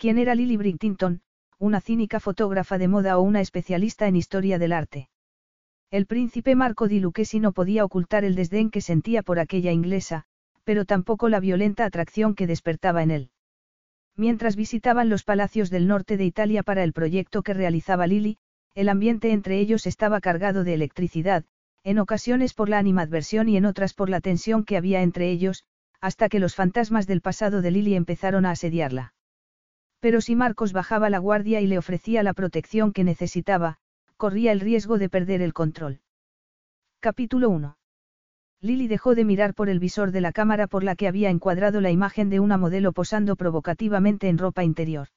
¿Quién era Lily Bridtington, una cínica fotógrafa de moda o una especialista en historia del arte? El príncipe Marco di Lucchesi no podía ocultar el desdén que sentía por aquella inglesa, pero tampoco la violenta atracción que despertaba en él. Mientras visitaban los palacios del norte de Italia para el proyecto que realizaba Lily, el ambiente entre ellos estaba cargado de electricidad, en ocasiones por la animadversión y en otras por la tensión que había entre ellos, hasta que los fantasmas del pasado de Lily empezaron a asediarla. Pero si Marcos bajaba la guardia y le ofrecía la protección que necesitaba, corría el riesgo de perder el control. Capítulo 1. Lily dejó de mirar por el visor de la cámara por la que había encuadrado la imagen de una modelo posando provocativamente en ropa interior.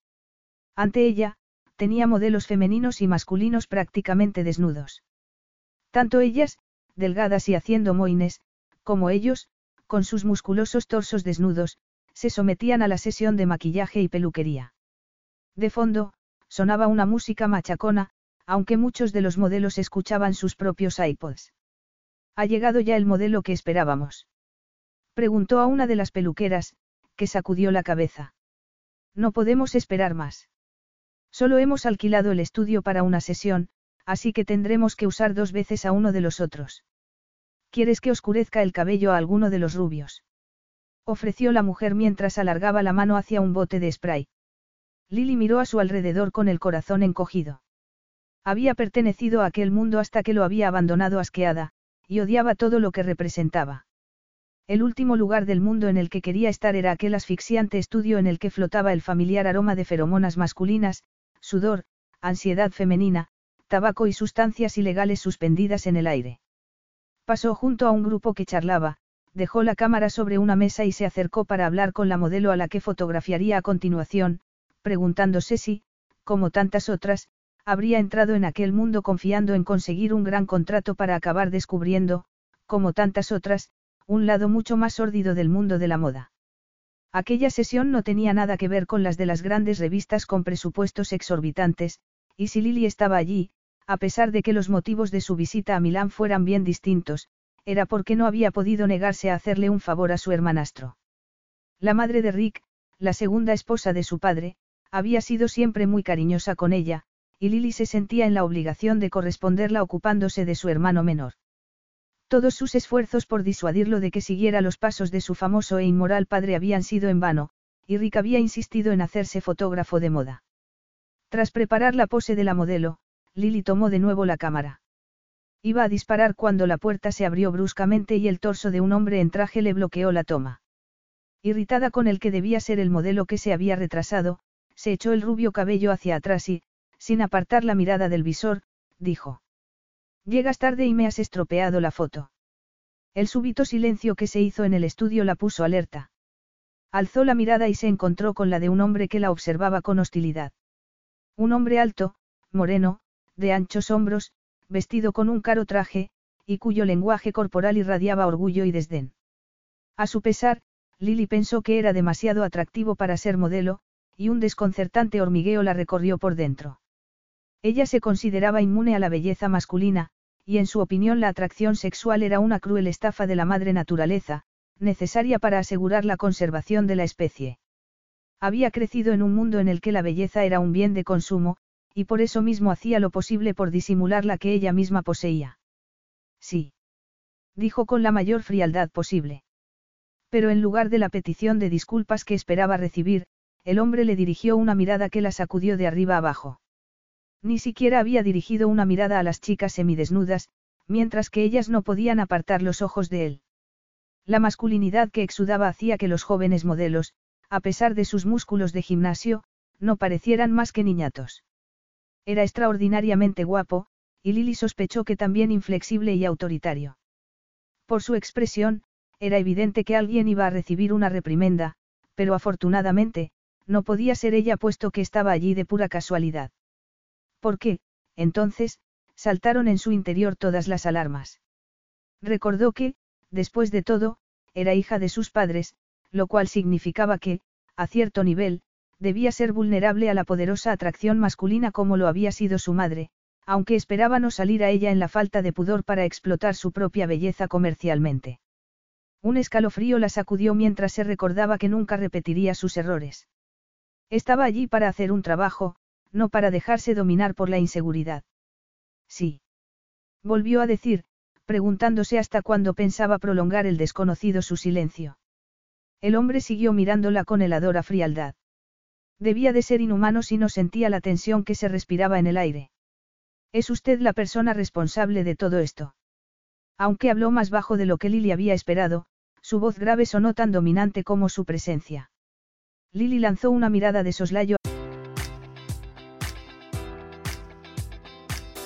Ante ella, tenía modelos femeninos y masculinos prácticamente desnudos. Tanto ellas, delgadas y haciendo moines, como ellos, con sus musculosos torsos desnudos, se sometían a la sesión de maquillaje y peluquería. De fondo, sonaba una música machacona, aunque muchos de los modelos escuchaban sus propios iPods. ¿Ha llegado ya el modelo que esperábamos? Preguntó a una de las peluqueras, que sacudió la cabeza. No podemos esperar más. Solo hemos alquilado el estudio para una sesión, así que tendremos que usar dos veces a uno de los otros. ¿Quieres que oscurezca el cabello a alguno de los rubios? Ofreció la mujer mientras alargaba la mano hacia un bote de spray. Lily miró a su alrededor con el corazón encogido. Había pertenecido a aquel mundo hasta que lo había abandonado asqueada, y odiaba todo lo que representaba. El último lugar del mundo en el que quería estar era aquel asfixiante estudio en el que flotaba el familiar aroma de feromonas masculinas, sudor, ansiedad femenina, tabaco y sustancias ilegales suspendidas en el aire. Pasó junto a un grupo que charlaba, dejó la cámara sobre una mesa y se acercó para hablar con la modelo a la que fotografiaría a continuación, preguntándose si, como tantas otras, habría entrado en aquel mundo confiando en conseguir un gran contrato para acabar descubriendo, como tantas otras, un lado mucho más sórdido del mundo de la moda. Aquella sesión no tenía nada que ver con las de las grandes revistas con presupuestos exorbitantes, y si Lily estaba allí, a pesar de que los motivos de su visita a Milán fueran bien distintos, era porque no había podido negarse a hacerle un favor a su hermanastro. La madre de Rick, la segunda esposa de su padre, había sido siempre muy cariñosa con ella, y Lily se sentía en la obligación de corresponderla ocupándose de su hermano menor. Todos sus esfuerzos por disuadirlo de que siguiera los pasos de su famoso e inmoral padre habían sido en vano, y Rick había insistido en hacerse fotógrafo de moda. Tras preparar la pose de la modelo, Lily tomó de nuevo la cámara. Iba a disparar cuando la puerta se abrió bruscamente y el torso de un hombre en traje le bloqueó la toma. Irritada con el que debía ser el modelo que se había retrasado, se echó el rubio cabello hacia atrás y, sin apartar la mirada del visor, dijo. Llegas tarde y me has estropeado la foto. El súbito silencio que se hizo en el estudio la puso alerta. Alzó la mirada y se encontró con la de un hombre que la observaba con hostilidad. Un hombre alto, moreno, de anchos hombros, vestido con un caro traje, y cuyo lenguaje corporal irradiaba orgullo y desdén. A su pesar, Lily pensó que era demasiado atractivo para ser modelo, y un desconcertante hormigueo la recorrió por dentro. Ella se consideraba inmune a la belleza masculina, y en su opinión la atracción sexual era una cruel estafa de la madre naturaleza, necesaria para asegurar la conservación de la especie. Había crecido en un mundo en el que la belleza era un bien de consumo, y por eso mismo hacía lo posible por disimular la que ella misma poseía. Sí. Dijo con la mayor frialdad posible. Pero en lugar de la petición de disculpas que esperaba recibir, el hombre le dirigió una mirada que la sacudió de arriba abajo. Ni siquiera había dirigido una mirada a las chicas semidesnudas, mientras que ellas no podían apartar los ojos de él. La masculinidad que exudaba hacía que los jóvenes modelos, a pesar de sus músculos de gimnasio, no parecieran más que niñatos. Era extraordinariamente guapo, y Lily sospechó que también inflexible y autoritario. Por su expresión, era evidente que alguien iba a recibir una reprimenda, pero afortunadamente, no podía ser ella puesto que estaba allí de pura casualidad. ¿Por qué? Entonces, saltaron en su interior todas las alarmas. Recordó que, después de todo, era hija de sus padres, lo cual significaba que, a cierto nivel, debía ser vulnerable a la poderosa atracción masculina como lo había sido su madre, aunque esperaba no salir a ella en la falta de pudor para explotar su propia belleza comercialmente. Un escalofrío la sacudió mientras se recordaba que nunca repetiría sus errores. Estaba allí para hacer un trabajo, no para dejarse dominar por la inseguridad. Sí. Volvió a decir, preguntándose hasta cuándo pensaba prolongar el desconocido su silencio. El hombre siguió mirándola con heladora frialdad. Debía de ser inhumano si no sentía la tensión que se respiraba en el aire. Es usted la persona responsable de todo esto. Aunque habló más bajo de lo que Lily había esperado, su voz grave sonó tan dominante como su presencia. Lily lanzó una mirada de soslayo.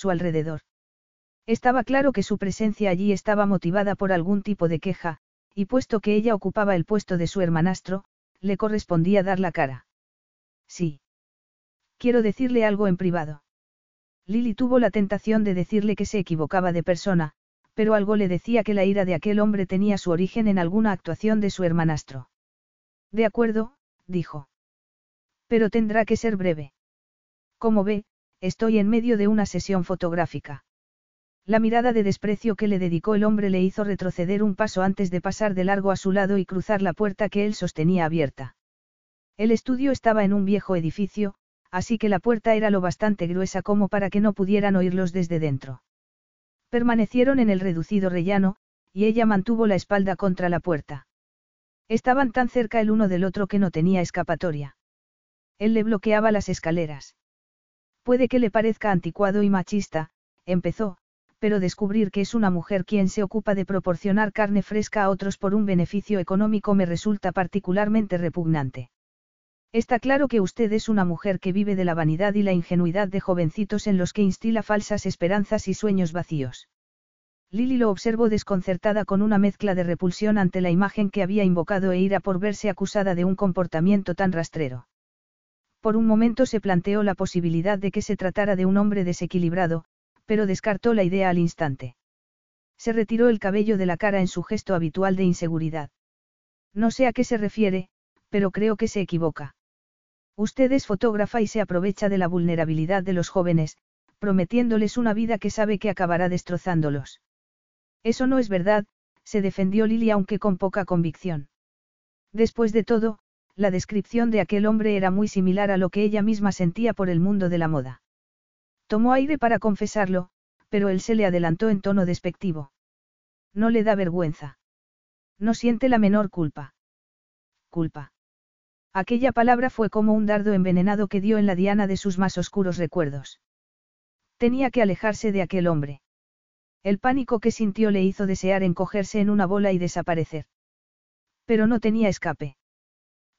Su alrededor. Estaba claro que su presencia allí estaba motivada por algún tipo de queja, y puesto que ella ocupaba el puesto de su hermanastro, le correspondía dar la cara. Sí. Quiero decirle algo en privado. Lily tuvo la tentación de decirle que se equivocaba de persona, pero algo le decía que la ira de aquel hombre tenía su origen en alguna actuación de su hermanastro. De acuerdo, dijo. Pero tendrá que ser breve. Como ve, estoy en medio de una sesión fotográfica. La mirada de desprecio que le dedicó el hombre le hizo retroceder un paso antes de pasar de largo a su lado y cruzar la puerta que él sostenía abierta. El estudio estaba en un viejo edificio, así que la puerta era lo bastante gruesa como para que no pudieran oírlos desde dentro. Permanecieron en el reducido rellano, y ella mantuvo la espalda contra la puerta. Estaban tan cerca el uno del otro que no tenía escapatoria. Él le bloqueaba las escaleras. Puede que le parezca anticuado y machista, empezó, pero descubrir que es una mujer quien se ocupa de proporcionar carne fresca a otros por un beneficio económico me resulta particularmente repugnante. Está claro que usted es una mujer que vive de la vanidad y la ingenuidad de jovencitos en los que instila falsas esperanzas y sueños vacíos. Lily lo observó desconcertada con una mezcla de repulsión ante la imagen que había invocado e ira por verse acusada de un comportamiento tan rastrero. Por un momento se planteó la posibilidad de que se tratara de un hombre desequilibrado, pero descartó la idea al instante. Se retiró el cabello de la cara en su gesto habitual de inseguridad. No sé a qué se refiere, pero creo que se equivoca. Usted es fotógrafa y se aprovecha de la vulnerabilidad de los jóvenes, prometiéndoles una vida que sabe que acabará destrozándolos. Eso no es verdad, se defendió Lily aunque con poca convicción. Después de todo, la descripción de aquel hombre era muy similar a lo que ella misma sentía por el mundo de la moda. Tomó aire para confesarlo, pero él se le adelantó en tono despectivo. No le da vergüenza. No siente la menor culpa. Culpa. Aquella palabra fue como un dardo envenenado que dio en la diana de sus más oscuros recuerdos. Tenía que alejarse de aquel hombre. El pánico que sintió le hizo desear encogerse en una bola y desaparecer. Pero no tenía escape.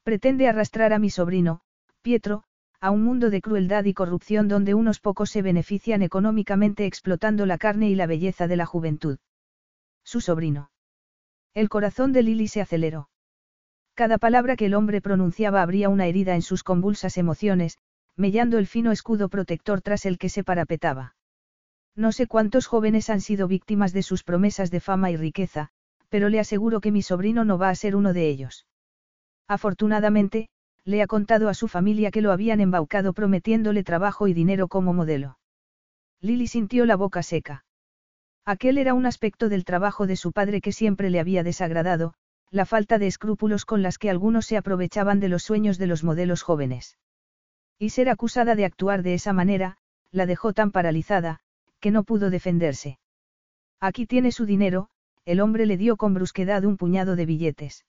Pretende arrastrar a mi sobrino, Pietro, a un mundo de crueldad y corrupción donde unos pocos se benefician económicamente explotando la carne y la belleza de la juventud. Su sobrino. El corazón de Lily se aceleró. Cada palabra que el hombre pronunciaba abría una herida en sus convulsas emociones, mellando el fino escudo protector tras el que se parapetaba. No sé cuántos jóvenes han sido víctimas de sus promesas de fama y riqueza, pero le aseguro que mi sobrino no va a ser uno de ellos. Afortunadamente, le ha contado a su familia que lo habían embaucado prometiéndole trabajo y dinero como modelo. Lily sintió la boca seca. Aquel era un aspecto del trabajo de su padre que siempre le había desagradado, la falta de escrúpulos con las que algunos se aprovechaban de los sueños de los modelos jóvenes. Y ser acusada de actuar de esa manera, la dejó tan paralizada, que no pudo defenderse. Aquí tiene su dinero, el hombre le dio con brusquedad un puñado de billetes.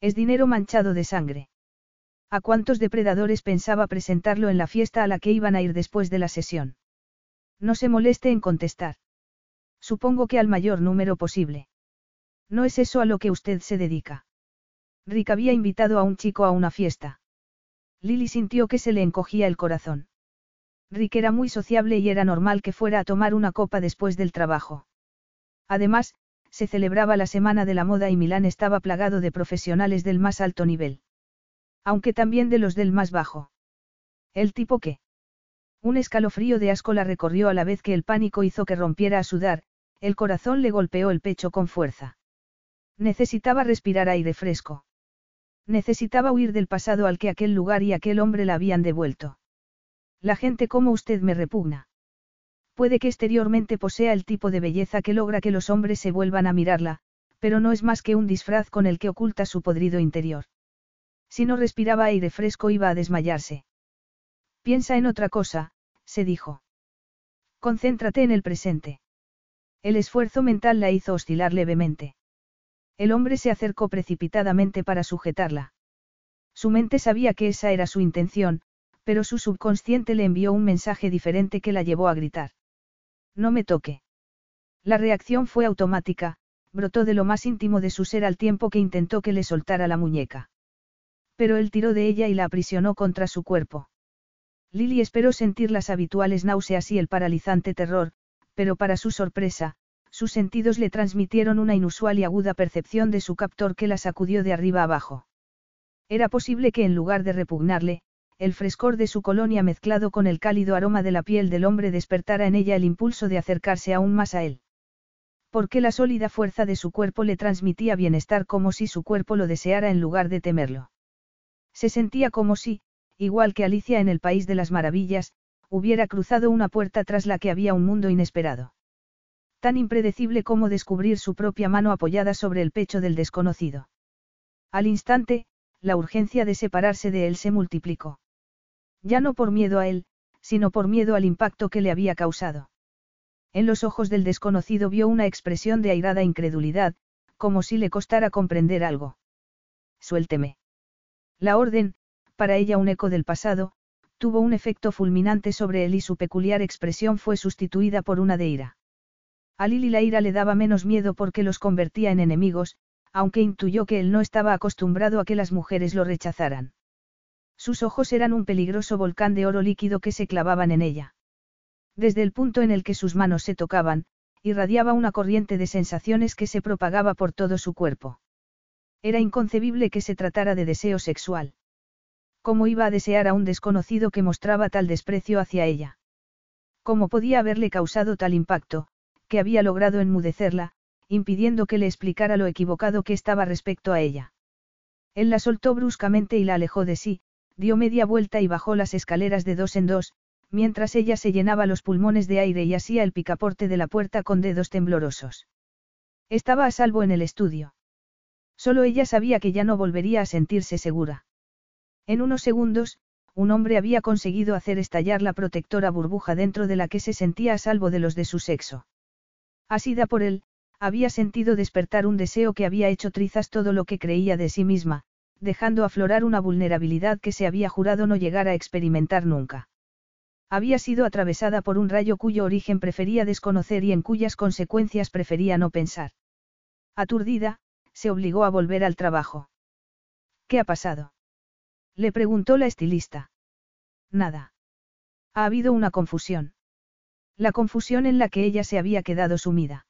Es dinero manchado de sangre. ¿A cuántos depredadores pensaba presentarlo en la fiesta a la que iban a ir después de la sesión? No se moleste en contestar. Supongo que al mayor número posible. No es eso a lo que usted se dedica. Rick había invitado a un chico a una fiesta. Lily sintió que se le encogía el corazón. Rick era muy sociable y era normal que fuera a tomar una copa después del trabajo. Además, se celebraba la Semana de la Moda y Milán estaba plagado de profesionales del más alto nivel. Aunque también de los del más bajo. ¿El tipo qué? Un escalofrío de asco la recorrió a la vez que el pánico hizo que rompiera a sudar, el corazón le golpeó el pecho con fuerza. Necesitaba respirar aire fresco. Necesitaba huir del pasado al que aquel lugar y aquel hombre la habían devuelto. La gente como usted me repugna. Puede que exteriormente posea el tipo de belleza que logra que los hombres se vuelvan a mirarla, pero no es más que un disfraz con el que oculta su podrido interior. Si no respiraba aire fresco iba a desmayarse. Piensa en otra cosa, se dijo. Concéntrate en el presente. El esfuerzo mental la hizo oscilar levemente. El hombre se acercó precipitadamente para sujetarla. Su mente sabía que esa era su intención, pero su subconsciente le envió un mensaje diferente que la llevó a gritar. No me toque. La reacción fue automática, brotó de lo más íntimo de su ser al tiempo que intentó que le soltara la muñeca. Pero él tiró de ella y la aprisionó contra su cuerpo. Lily esperó sentir las habituales náuseas y el paralizante terror, pero para su sorpresa, sus sentidos le transmitieron una inusual y aguda percepción de su captor que la sacudió de arriba abajo. Era posible que en lugar de repugnarle, el frescor de su colonia mezclado con el cálido aroma de la piel del hombre despertara en ella el impulso de acercarse aún más a él. Porque la sólida fuerza de su cuerpo le transmitía bienestar como si su cuerpo lo deseara en lugar de temerlo. Se sentía como si, igual que Alicia en el País de las Maravillas, hubiera cruzado una puerta tras la que había un mundo inesperado. Tan impredecible como descubrir su propia mano apoyada sobre el pecho del desconocido. Al instante, la urgencia de separarse de él se multiplicó. Ya no por miedo a él, sino por miedo al impacto que le había causado. En los ojos del desconocido vio una expresión de airada incredulidad, como si le costara comprender algo. Suélteme. La orden, para ella un eco del pasado, tuvo un efecto fulminante sobre él y su peculiar expresión fue sustituida por una de ira. A Lili la ira le daba menos miedo porque los convertía en enemigos, aunque intuyó que él no estaba acostumbrado a que las mujeres lo rechazaran. Sus ojos eran un peligroso volcán de oro líquido que se clavaban en ella. Desde el punto en el que sus manos se tocaban, irradiaba una corriente de sensaciones que se propagaba por todo su cuerpo. Era inconcebible que se tratara de deseo sexual. ¿Cómo iba a desear a un desconocido que mostraba tal desprecio hacia ella? ¿Cómo podía haberle causado tal impacto, que había logrado enmudecerla, impidiendo que le explicara lo equivocado que estaba respecto a ella? Él la soltó bruscamente y la alejó de sí, dio media vuelta y bajó las escaleras de dos en dos, mientras ella se llenaba los pulmones de aire y hacía el picaporte de la puerta con dedos temblorosos. Estaba a salvo en el estudio. Solo ella sabía que ya no volvería a sentirse segura. En unos segundos, un hombre había conseguido hacer estallar la protectora burbuja dentro de la que se sentía a salvo de los de su sexo. Asida por él, Había sentido despertar un deseo que había hecho trizas todo lo que creía de sí misma, dejando aflorar una vulnerabilidad que se había jurado no llegar a experimentar nunca. Había sido atravesada por un rayo cuyo origen prefería desconocer y en cuyas consecuencias prefería no pensar. Aturdida, se obligó a volver al trabajo. ¿Qué ha pasado? Le preguntó la estilista. Nada. Ha habido una confusión. La confusión en la que ella se había quedado sumida.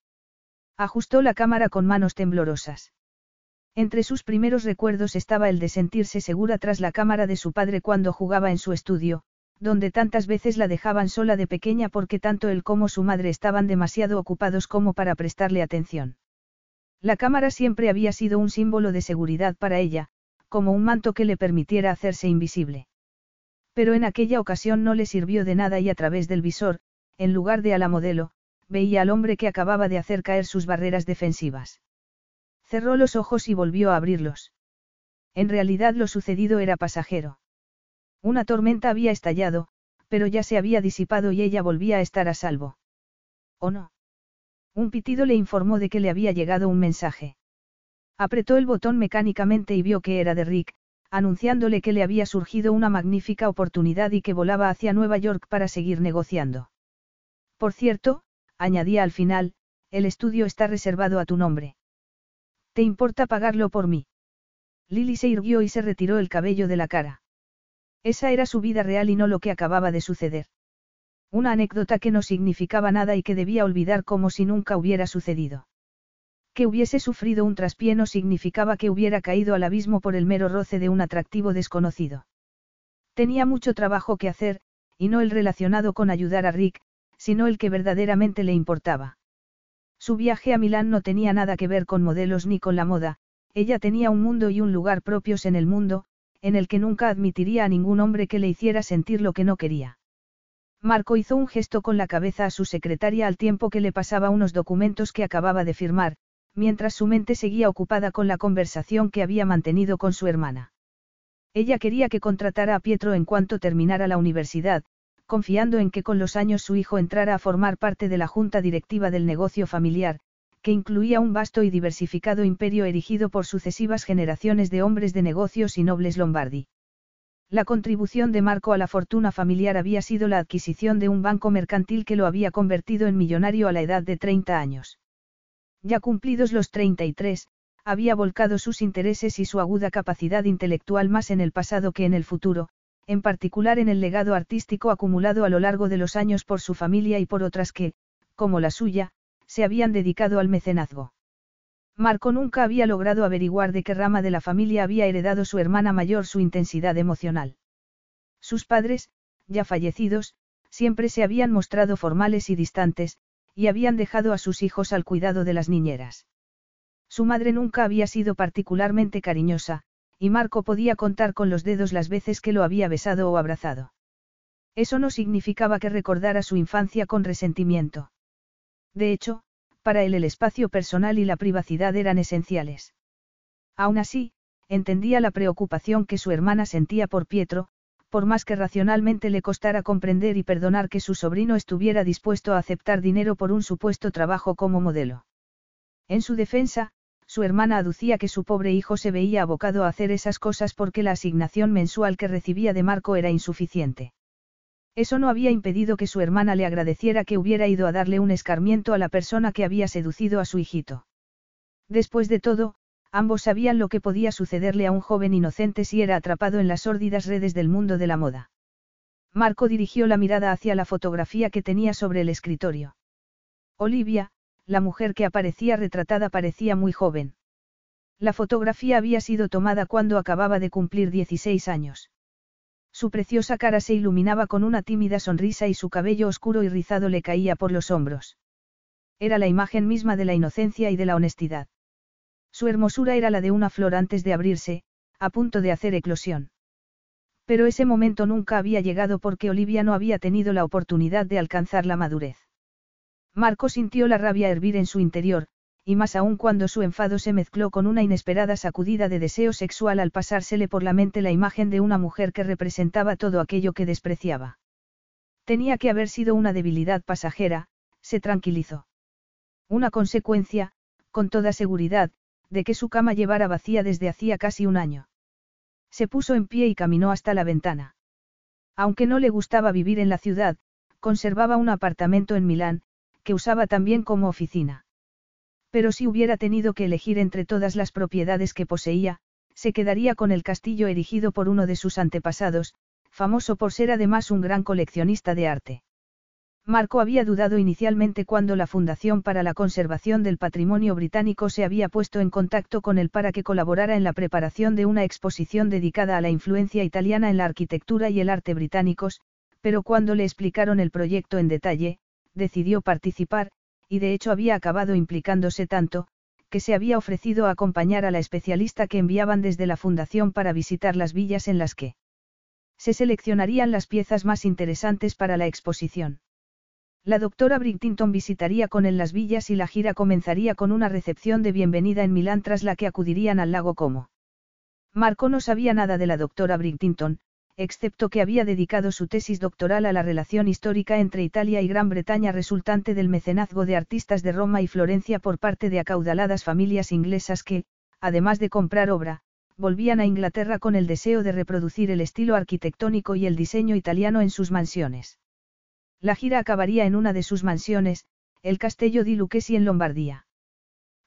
Ajustó la cámara con manos temblorosas. Entre sus primeros recuerdos estaba el de sentirse segura tras la cámara de su padre cuando jugaba en su estudio, donde tantas veces la dejaban sola de pequeña porque tanto él como su madre estaban demasiado ocupados como para prestarle atención. La cámara siempre había sido un símbolo de seguridad para ella, como un manto que le permitiera hacerse invisible. Pero en aquella ocasión no le sirvió de nada y a través del visor, en lugar de a la modelo, veía al hombre que acababa de hacer caer sus barreras defensivas. Cerró los ojos y volvió a abrirlos. En realidad lo sucedido era pasajero. Una tormenta había estallado, pero ya se había disipado y ella volvía a estar a salvo. ¿O no? Un pitido le informó de que le había llegado un mensaje. Apretó el botón mecánicamente y vio que era de Rick, anunciándole que le había surgido una magnífica oportunidad y que volaba hacia Nueva York para seguir negociando. Por cierto, añadía al final, el estudio está reservado a tu nombre. ¿Te importa pagarlo por mí? Lily se irguió y se retiró el cabello de la cara. Esa era su vida real y no lo que acababa de suceder. Una anécdota que no significaba nada y que debía olvidar como si nunca hubiera sucedido. Que hubiese sufrido un traspié no significaba que hubiera caído al abismo por el mero roce de un atractivo desconocido. Tenía mucho trabajo que hacer, y no el relacionado con ayudar a Rick, sino el que verdaderamente le importaba. Su viaje a Milán no tenía nada que ver con modelos ni con la moda, ella tenía un mundo y un lugar propios en el mundo, en el que nunca admitiría a ningún hombre que le hiciera sentir lo que no quería. Marco hizo un gesto con la cabeza a su secretaria al tiempo que le pasaba unos documentos que acababa de firmar, mientras su mente seguía ocupada con la conversación que había mantenido con su hermana. Ella quería que contratara a Pietro en cuanto terminara la universidad, confiando en que con los años su hijo entrara a formar parte de la junta directiva del negocio familiar, que incluía un vasto y diversificado imperio erigido por sucesivas generaciones de hombres de negocios y nobles lombardi. La contribución de Marco a la fortuna familiar había sido la adquisición de un banco mercantil que lo había convertido en millonario a la edad de 30 años. Ya cumplidos los 33, había volcado sus intereses y su aguda capacidad intelectual más en el pasado que en el futuro, en particular en el legado artístico acumulado a lo largo de los años por su familia y por otras que, como la suya, se habían dedicado al mecenazgo. Marco nunca había logrado averiguar de qué rama de la familia había heredado su hermana mayor su intensidad emocional. Sus padres, ya fallecidos, siempre se habían mostrado formales y distantes, y habían dejado a sus hijos al cuidado de las niñeras. Su madre nunca había sido particularmente cariñosa, y Marco podía contar con los dedos las veces que lo había besado o abrazado. Eso no significaba que recordara su infancia con resentimiento. De hecho, para él el espacio personal y la privacidad eran esenciales. Aún así, entendía la preocupación que su hermana sentía por Pietro, por más que racionalmente le costara comprender y perdonar que su sobrino estuviera dispuesto a aceptar dinero por un supuesto trabajo como modelo. En su defensa, su hermana aducía que su pobre hijo se veía abocado a hacer esas cosas porque la asignación mensual que recibía de Marco era insuficiente. Eso no había impedido que su hermana le agradeciera que hubiera ido a darle un escarmiento a la persona que había seducido a su hijito. Después de todo, Ambos sabían lo que podía sucederle a un joven inocente si era atrapado en las sórdidas redes del mundo de la moda. Marco dirigió la mirada hacia la fotografía que tenía sobre el escritorio. Olivia, la mujer que aparecía retratada parecía muy joven. La fotografía había sido tomada cuando acababa de cumplir 16 años. Su preciosa cara se iluminaba con una tímida sonrisa y su cabello oscuro y rizado le caía por los hombros. Era la imagen misma de la inocencia y de la honestidad. Su hermosura era la de una flor antes de abrirse, a punto de hacer eclosión. Pero ese momento nunca había llegado porque Olivia no había tenido la oportunidad de alcanzar la madurez. Marco sintió la rabia hervir en su interior, y más aún cuando su enfado se mezcló con una inesperada sacudida de deseo sexual al pasársele por la mente la imagen de una mujer que representaba todo aquello que despreciaba. Tenía que haber sido una debilidad pasajera, se tranquilizó. Una consecuencia, con toda seguridad, de que su cama llevara vacía desde hacía casi un año. Se puso en pie y caminó hasta la ventana. Aunque no le gustaba vivir en la ciudad, conservaba un apartamento en Milán, que usaba también como oficina. Pero si hubiera tenido que elegir entre todas las propiedades que poseía, se quedaría con el castillo erigido por uno de sus antepasados, famoso por ser además un gran coleccionista de arte. Marco había dudado inicialmente cuando la Fundación para la Conservación del Patrimonio Británico se había puesto en contacto con él para que colaborara en la preparación de una exposición dedicada a la influencia italiana en la arquitectura y el arte británicos, pero cuando le explicaron el proyecto en detalle, decidió participar, y de hecho había acabado implicándose tanto, que se había ofrecido a acompañar a la especialista que enviaban desde la Fundación para visitar las villas en las que se seleccionarían las piezas más interesantes para la exposición. La doctora Bridtington visitaría con él las villas y la gira comenzaría con una recepción de bienvenida en Milán tras la que acudirían al lago Como. Marco no sabía nada de la doctora Bridtington, excepto que había dedicado su tesis doctoral a la relación histórica entre Italia y Gran Bretaña resultante del mecenazgo de artistas de Roma y Florencia por parte de acaudaladas familias inglesas que, además de comprar obra, volvían a Inglaterra con el deseo de reproducir el estilo arquitectónico y el diseño italiano en sus mansiones. La gira acabaría en una de sus mansiones, el Castello di Lucchesi en Lombardía.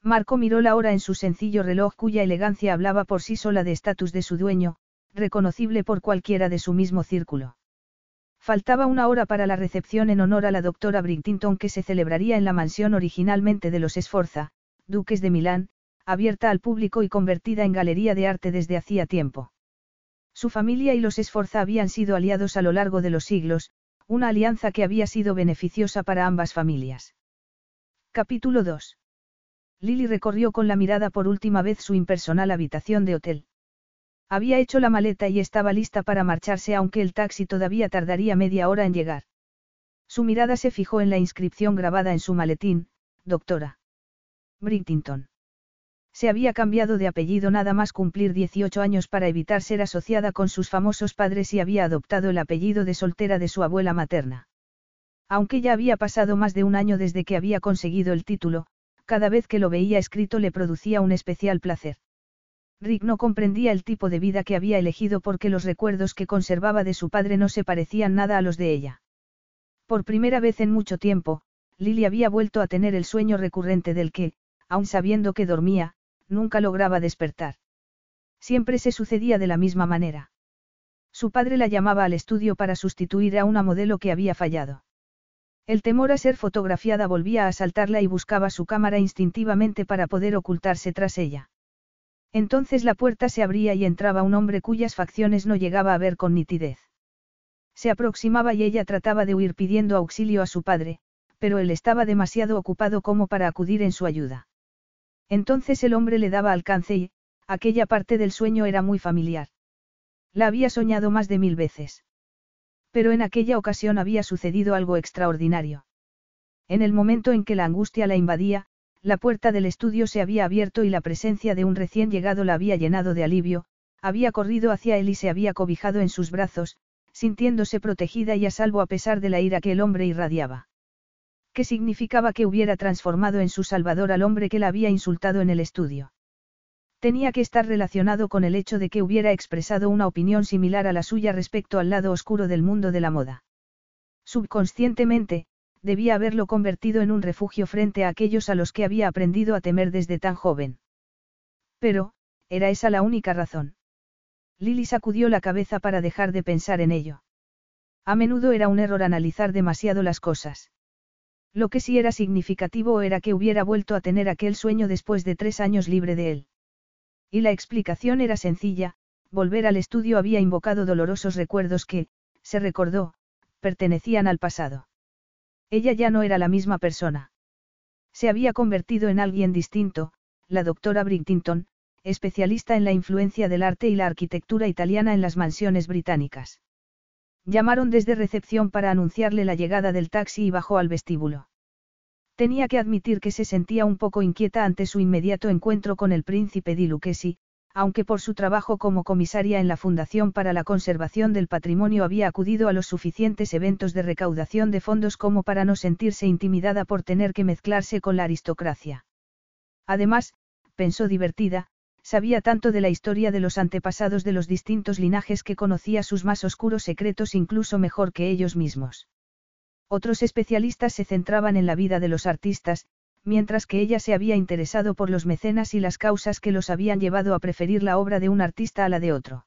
Marco miró la hora en su sencillo reloj cuya elegancia hablaba por sí sola de estatus de su dueño, reconocible por cualquiera de su mismo círculo. Faltaba una hora para la recepción en honor a la doctora Bridtington que se celebraría en la mansión originalmente de los Esforza, duques de Milán, abierta al público y convertida en galería de arte desde hacía tiempo. Su familia y los Esforza habían sido aliados a lo largo de los siglos, una alianza que había sido beneficiosa para ambas familias. Capítulo 2. Lily recorrió con la mirada por última vez su impersonal habitación de hotel. Había hecho la maleta y estaba lista para marcharse aunque el taxi todavía tardaría media hora en llegar. Su mirada se fijó en la inscripción grabada en su maletín, doctora. Brittington. Se había cambiado de apellido nada más cumplir 18 años para evitar ser asociada con sus famosos padres y había adoptado el apellido de soltera de su abuela materna. Aunque ya había pasado más de un año desde que había conseguido el título, cada vez que lo veía escrito le producía un especial placer. Rick no comprendía el tipo de vida que había elegido porque los recuerdos que conservaba de su padre no se parecían nada a los de ella. Por primera vez en mucho tiempo, Lily había vuelto a tener el sueño recurrente del que, aun sabiendo que dormía, nunca lograba despertar. Siempre se sucedía de la misma manera. Su padre la llamaba al estudio para sustituir a una modelo que había fallado. El temor a ser fotografiada volvía a asaltarla y buscaba su cámara instintivamente para poder ocultarse tras ella. Entonces la puerta se abría y entraba un hombre cuyas facciones no llegaba a ver con nitidez. Se aproximaba y ella trataba de huir pidiendo auxilio a su padre, pero él estaba demasiado ocupado como para acudir en su ayuda. Entonces el hombre le daba alcance y, aquella parte del sueño era muy familiar. La había soñado más de mil veces. Pero en aquella ocasión había sucedido algo extraordinario. En el momento en que la angustia la invadía, la puerta del estudio se había abierto y la presencia de un recién llegado la había llenado de alivio, había corrido hacia él y se había cobijado en sus brazos, sintiéndose protegida y a salvo a pesar de la ira que el hombre irradiaba que significaba que hubiera transformado en su salvador al hombre que la había insultado en el estudio. Tenía que estar relacionado con el hecho de que hubiera expresado una opinión similar a la suya respecto al lado oscuro del mundo de la moda. Subconscientemente, debía haberlo convertido en un refugio frente a aquellos a los que había aprendido a temer desde tan joven. Pero, ¿era esa la única razón? Lily sacudió la cabeza para dejar de pensar en ello. A menudo era un error analizar demasiado las cosas. Lo que sí era significativo era que hubiera vuelto a tener aquel sueño después de tres años libre de él. Y la explicación era sencilla, volver al estudio había invocado dolorosos recuerdos que, se recordó, pertenecían al pasado. Ella ya no era la misma persona. Se había convertido en alguien distinto, la doctora Bridtington, especialista en la influencia del arte y la arquitectura italiana en las mansiones británicas. Llamaron desde recepción para anunciarle la llegada del taxi y bajó al vestíbulo. Tenía que admitir que se sentía un poco inquieta ante su inmediato encuentro con el príncipe di Lucchesi, aunque por su trabajo como comisaria en la Fundación para la Conservación del Patrimonio había acudido a los suficientes eventos de recaudación de fondos como para no sentirse intimidada por tener que mezclarse con la aristocracia. Además, pensó divertida, sabía tanto de la historia de los antepasados de los distintos linajes que conocía sus más oscuros secretos incluso mejor que ellos mismos. Otros especialistas se centraban en la vida de los artistas, mientras que ella se había interesado por los mecenas y las causas que los habían llevado a preferir la obra de un artista a la de otro.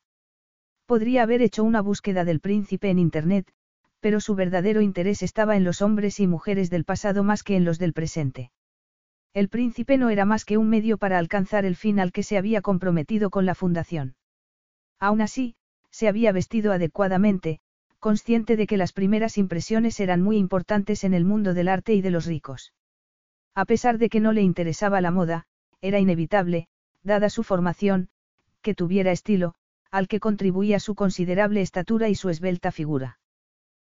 Podría haber hecho una búsqueda del príncipe en Internet, pero su verdadero interés estaba en los hombres y mujeres del pasado más que en los del presente. El príncipe no era más que un medio para alcanzar el fin al que se había comprometido con la fundación. Aún así, se había vestido adecuadamente, consciente de que las primeras impresiones eran muy importantes en el mundo del arte y de los ricos. A pesar de que no le interesaba la moda, era inevitable, dada su formación, que tuviera estilo, al que contribuía su considerable estatura y su esbelta figura.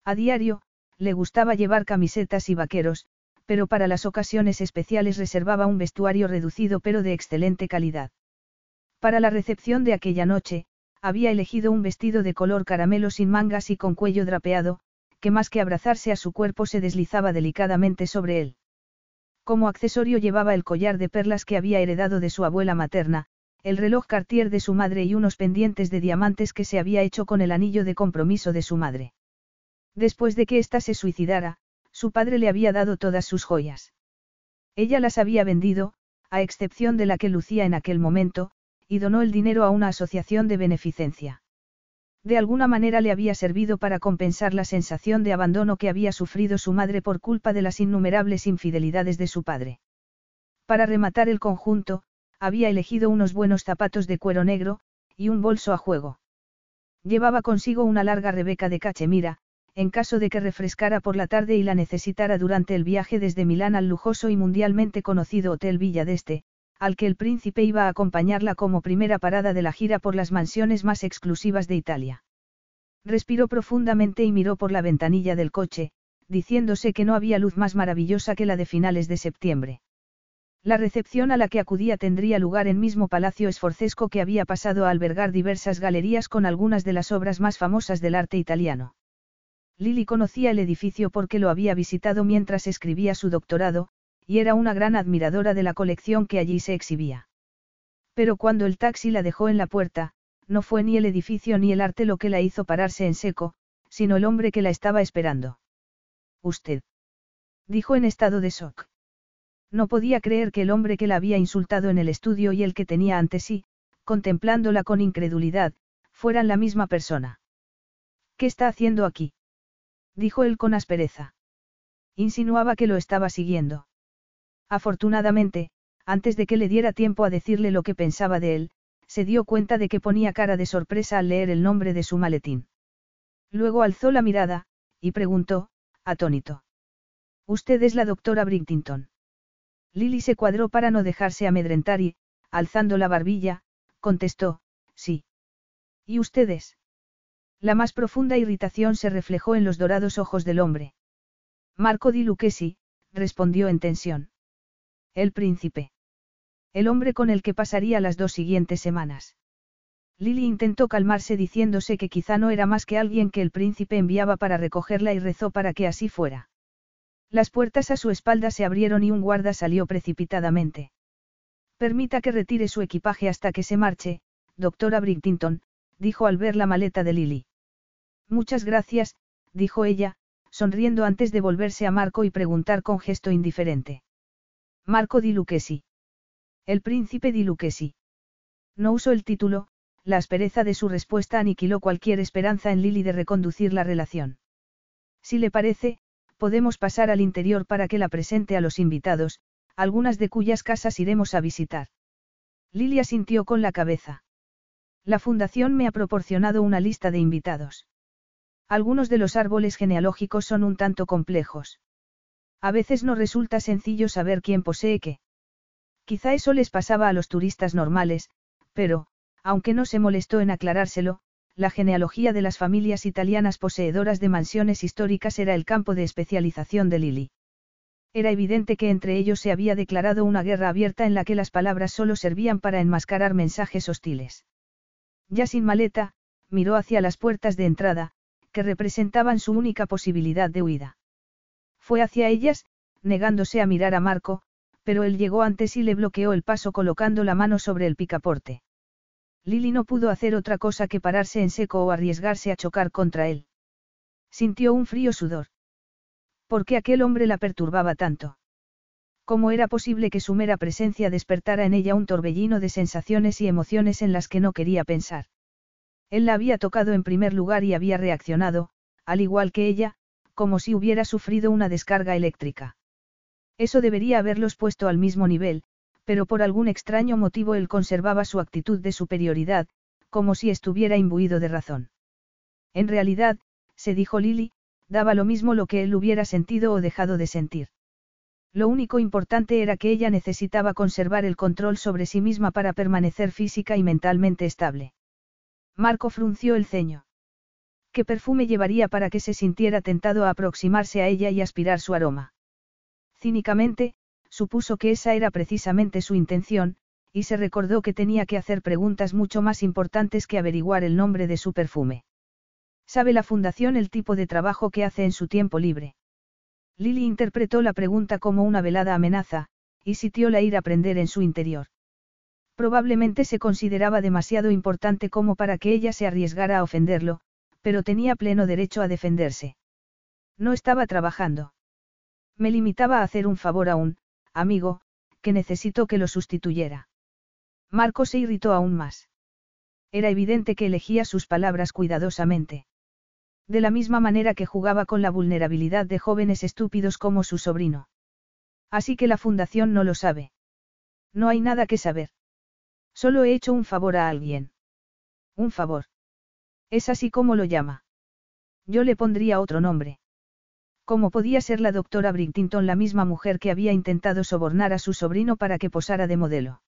A diario, le gustaba llevar camisetas y vaqueros, pero para las ocasiones especiales reservaba un vestuario reducido pero de excelente calidad. Para la recepción de aquella noche, había elegido un vestido de color caramelo sin mangas y con cuello drapeado, que más que abrazarse a su cuerpo se deslizaba delicadamente sobre él. Como accesorio llevaba el collar de perlas que había heredado de su abuela materna, el reloj Cartier de su madre y unos pendientes de diamantes que se había hecho con el anillo de compromiso de su madre. Después de que ésta se suicidara, su padre le había dado todas sus joyas. Ella las había vendido, a excepción de la que lucía en aquel momento, y donó el dinero a una asociación de beneficencia. De alguna manera le había servido para compensar la sensación de abandono que había sufrido su madre por culpa de las innumerables infidelidades de su padre. Para rematar el conjunto, había elegido unos buenos zapatos de cuero negro, y un bolso a juego. Llevaba consigo una larga rebeca de cachemira, en caso de que refrescara por la tarde y la necesitara durante el viaje desde Milán al lujoso y mundialmente conocido Hotel Villa d'Este, al que el príncipe iba a acompañarla como primera parada de la gira por las mansiones más exclusivas de Italia. Respiró profundamente y miró por la ventanilla del coche, diciéndose que no había luz más maravillosa que la de finales de septiembre. La recepción a la que acudía tendría lugar en mismo Palacio Esforcesco que había pasado a albergar diversas galerías con algunas de las obras más famosas del arte italiano. Lily conocía el edificio porque lo había visitado mientras escribía su doctorado, y era una gran admiradora de la colección que allí se exhibía. Pero cuando el taxi la dejó en la puerta, no fue ni el edificio ni el arte lo que la hizo pararse en seco, sino el hombre que la estaba esperando. Usted. Dijo en estado de shock. No podía creer que el hombre que la había insultado en el estudio y el que tenía ante sí, contemplándola con incredulidad, fueran la misma persona. ¿Qué está haciendo aquí? dijo él con aspereza. Insinuaba que lo estaba siguiendo. Afortunadamente, antes de que le diera tiempo a decirle lo que pensaba de él, se dio cuenta de que ponía cara de sorpresa al leer el nombre de su maletín. Luego alzó la mirada, y preguntó, atónito. Usted es la doctora Bridtington. Lily se cuadró para no dejarse amedrentar y, alzando la barbilla, contestó, sí. ¿Y ustedes? La más profunda irritación se reflejó en los dorados ojos del hombre. Marco di Lucchesi, respondió en tensión. El príncipe. El hombre con el que pasaría las dos siguientes semanas. Lily intentó calmarse diciéndose que quizá no era más que alguien que el príncipe enviaba para recogerla y rezó para que así fuera. Las puertas a su espalda se abrieron y un guarda salió precipitadamente. Permita que retire su equipaje hasta que se marche, doctora Bridtington, dijo al ver la maleta de Lily. Muchas gracias, dijo ella, sonriendo antes de volverse a Marco y preguntar con gesto indiferente. Marco di Lucchesi. El príncipe di Lucchesi. No usó el título, la aspereza de su respuesta aniquiló cualquier esperanza en Lily de reconducir la relación. Si le parece, podemos pasar al interior para que la presente a los invitados, algunas de cuyas casas iremos a visitar. Lily asintió con la cabeza. La fundación me ha proporcionado una lista de invitados. Algunos de los árboles genealógicos son un tanto complejos. A veces no resulta sencillo saber quién posee qué. Quizá eso les pasaba a los turistas normales, pero, aunque no se molestó en aclarárselo, la genealogía de las familias italianas poseedoras de mansiones históricas era el campo de especialización de Lily. Era evidente que entre ellos se había declarado una guerra abierta en la que las palabras solo servían para enmascarar mensajes hostiles. Ya sin maleta, miró hacia las puertas de entrada, que representaban su única posibilidad de huida. Fue hacia ellas, negándose a mirar a Marco, pero él llegó antes y le bloqueó el paso colocando la mano sobre el picaporte. Lily no pudo hacer otra cosa que pararse en seco o arriesgarse a chocar contra él. Sintió un frío sudor. ¿Por qué aquel hombre la perturbaba tanto? ¿Cómo era posible que su mera presencia despertara en ella un torbellino de sensaciones y emociones en las que no quería pensar? Él la había tocado en primer lugar y había reaccionado, al igual que ella, como si hubiera sufrido una descarga eléctrica. Eso debería haberlos puesto al mismo nivel, pero por algún extraño motivo él conservaba su actitud de superioridad, como si estuviera imbuido de razón. En realidad, se dijo Lily, daba lo mismo lo que él hubiera sentido o dejado de sentir. Lo único importante era que ella necesitaba conservar el control sobre sí misma para permanecer física y mentalmente estable. Marco frunció el ceño. ¿Qué perfume llevaría para que se sintiera tentado a aproximarse a ella y aspirar su aroma? Cínicamente, supuso que esa era precisamente su intención, y se recordó que tenía que hacer preguntas mucho más importantes que averiguar el nombre de su perfume. ¿Sabe la fundación el tipo de trabajo que hace en su tiempo libre? Lily interpretó la pregunta como una velada amenaza, y sintió la ira prender en su interior. Probablemente se consideraba demasiado importante como para que ella se arriesgara a ofenderlo, pero tenía pleno derecho a defenderse. No estaba trabajando. Me limitaba a hacer un favor a un, amigo, que necesitó que lo sustituyera. Marco se irritó aún más. Era evidente que elegía sus palabras cuidadosamente. De la misma manera que jugaba con la vulnerabilidad de jóvenes estúpidos como su sobrino. Así que la fundación no lo sabe. No hay nada que saber. Solo he hecho un favor a alguien. Un favor. Es así como lo llama. Yo le pondría otro nombre. ¿Cómo podía ser la doctora Bridtington la misma mujer que había intentado sobornar a su sobrino para que posara de modelo?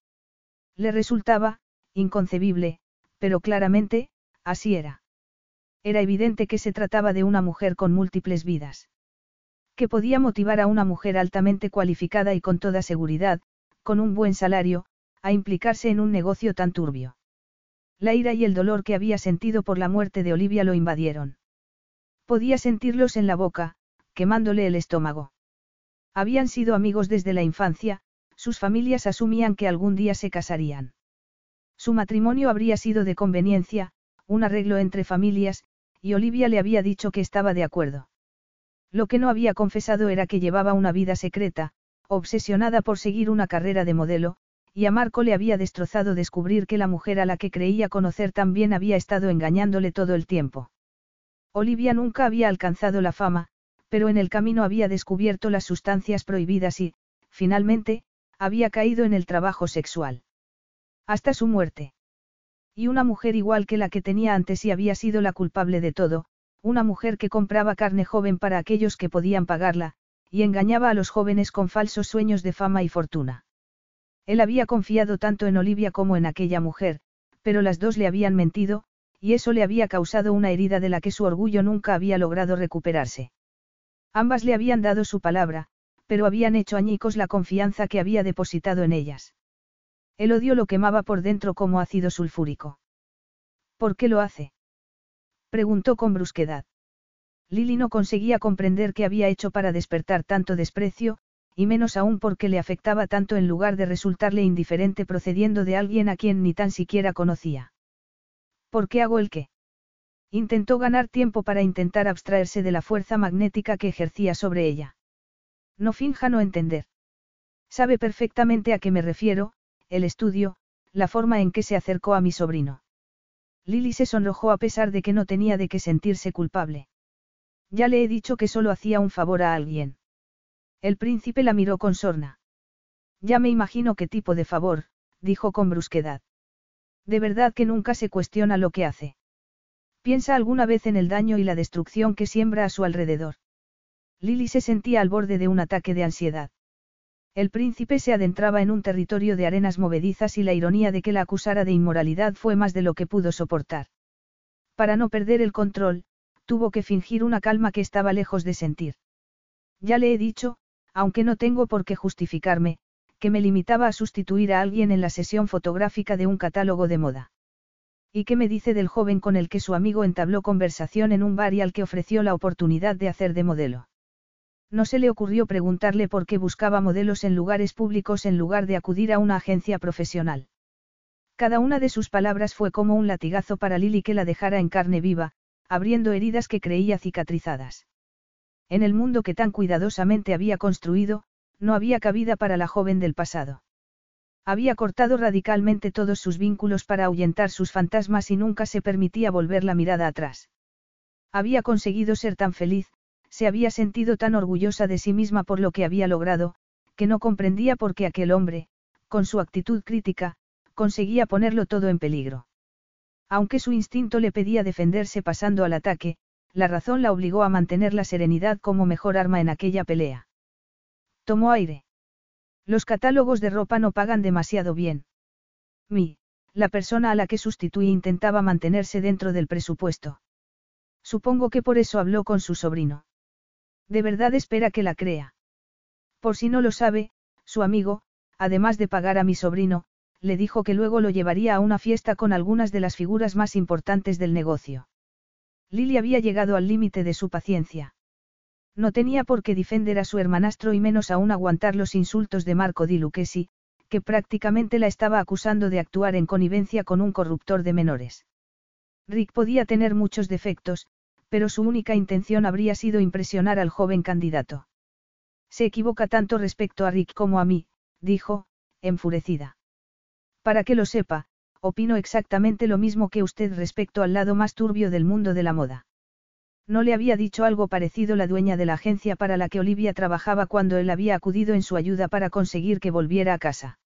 Le resultaba, inconcebible, pero claramente, así era. Era evidente que se trataba de una mujer con múltiples vidas. Que podía motivar a una mujer altamente cualificada y con toda seguridad, con un buen salario, a implicarse en un negocio tan turbio. La ira y el dolor que había sentido por la muerte de Olivia lo invadieron. Podía sentirlos en la boca, quemándole el estómago. Habían sido amigos desde la infancia, sus familias asumían que algún día se casarían. Su matrimonio habría sido de conveniencia, un arreglo entre familias, y Olivia le había dicho que estaba de acuerdo. Lo que no había confesado era que llevaba una vida secreta, obsesionada por seguir una carrera de modelo, y a Marco le había destrozado descubrir que la mujer a la que creía conocer también había estado engañándole todo el tiempo. Olivia nunca había alcanzado la fama, pero en el camino había descubierto las sustancias prohibidas y, finalmente, había caído en el trabajo sexual. Hasta su muerte. Y una mujer igual que la que tenía antes y había sido la culpable de todo, una mujer que compraba carne joven para aquellos que podían pagarla, y engañaba a los jóvenes con falsos sueños de fama y fortuna. Él había confiado tanto en Olivia como en aquella mujer, pero las dos le habían mentido, y eso le había causado una herida de la que su orgullo nunca había logrado recuperarse. Ambas le habían dado su palabra, pero habían hecho añicos la confianza que había depositado en ellas. El odio lo quemaba por dentro como ácido sulfúrico. ¿Por qué lo hace? preguntó con brusquedad. Lily no conseguía comprender qué había hecho para despertar tanto desprecio, y menos aún porque le afectaba tanto en lugar de resultarle indiferente procediendo de alguien a quien ni tan siquiera conocía. ¿Por qué hago el qué? Intentó ganar tiempo para intentar abstraerse de la fuerza magnética que ejercía sobre ella. No finja no entender. Sabe perfectamente a qué me refiero, el estudio, la forma en que se acercó a mi sobrino. Lily se sonrojó a pesar de que no tenía de qué sentirse culpable. Ya le he dicho que solo hacía un favor a alguien. El príncipe la miró con sorna. Ya me imagino qué tipo de favor, dijo con brusquedad. De verdad que nunca se cuestiona lo que hace. Piensa alguna vez en el daño y la destrucción que siembra a su alrededor. Lily se sentía al borde de un ataque de ansiedad. El príncipe se adentraba en un territorio de arenas movedizas y la ironía de que la acusara de inmoralidad fue más de lo que pudo soportar. Para no perder el control, tuvo que fingir una calma que estaba lejos de sentir. Ya le he dicho, aunque no tengo por qué justificarme, que me limitaba a sustituir a alguien en la sesión fotográfica de un catálogo de moda. ¿Y qué me dice del joven con el que su amigo entabló conversación en un bar y al que ofreció la oportunidad de hacer de modelo? No se le ocurrió preguntarle por qué buscaba modelos en lugares públicos en lugar de acudir a una agencia profesional. Cada una de sus palabras fue como un latigazo para Lily que la dejara en carne viva, abriendo heridas que creía cicatrizadas. En el mundo que tan cuidadosamente había construido, no había cabida para la joven del pasado. Había cortado radicalmente todos sus vínculos para ahuyentar sus fantasmas y nunca se permitía volver la mirada atrás. Había conseguido ser tan feliz, se había sentido tan orgullosa de sí misma por lo que había logrado, que no comprendía por qué aquel hombre, con su actitud crítica, conseguía ponerlo todo en peligro. Aunque su instinto le pedía defenderse pasando al ataque, la razón la obligó a mantener la serenidad como mejor arma en aquella pelea. Tomó aire. Los catálogos de ropa no pagan demasiado bien. Mi, la persona a la que sustituí intentaba mantenerse dentro del presupuesto. Supongo que por eso habló con su sobrino. De verdad espera que la crea. Por si no lo sabe, su amigo, además de pagar a mi sobrino, le dijo que luego lo llevaría a una fiesta con algunas de las figuras más importantes del negocio. Lily había llegado al límite de su paciencia. No tenía por qué defender a su hermanastro y menos aún aguantar los insultos de Marco Di Lucchesi, que prácticamente la estaba acusando de actuar en connivencia con un corruptor de menores. Rick podía tener muchos defectos, pero su única intención habría sido impresionar al joven candidato. Se equivoca tanto respecto a Rick como a mí, dijo, enfurecida. Para que lo sepa, opino exactamente lo mismo que usted respecto al lado más turbio del mundo de la moda. No le había dicho algo parecido la dueña de la agencia para la que Olivia trabajaba cuando él había acudido en su ayuda para conseguir que volviera a casa.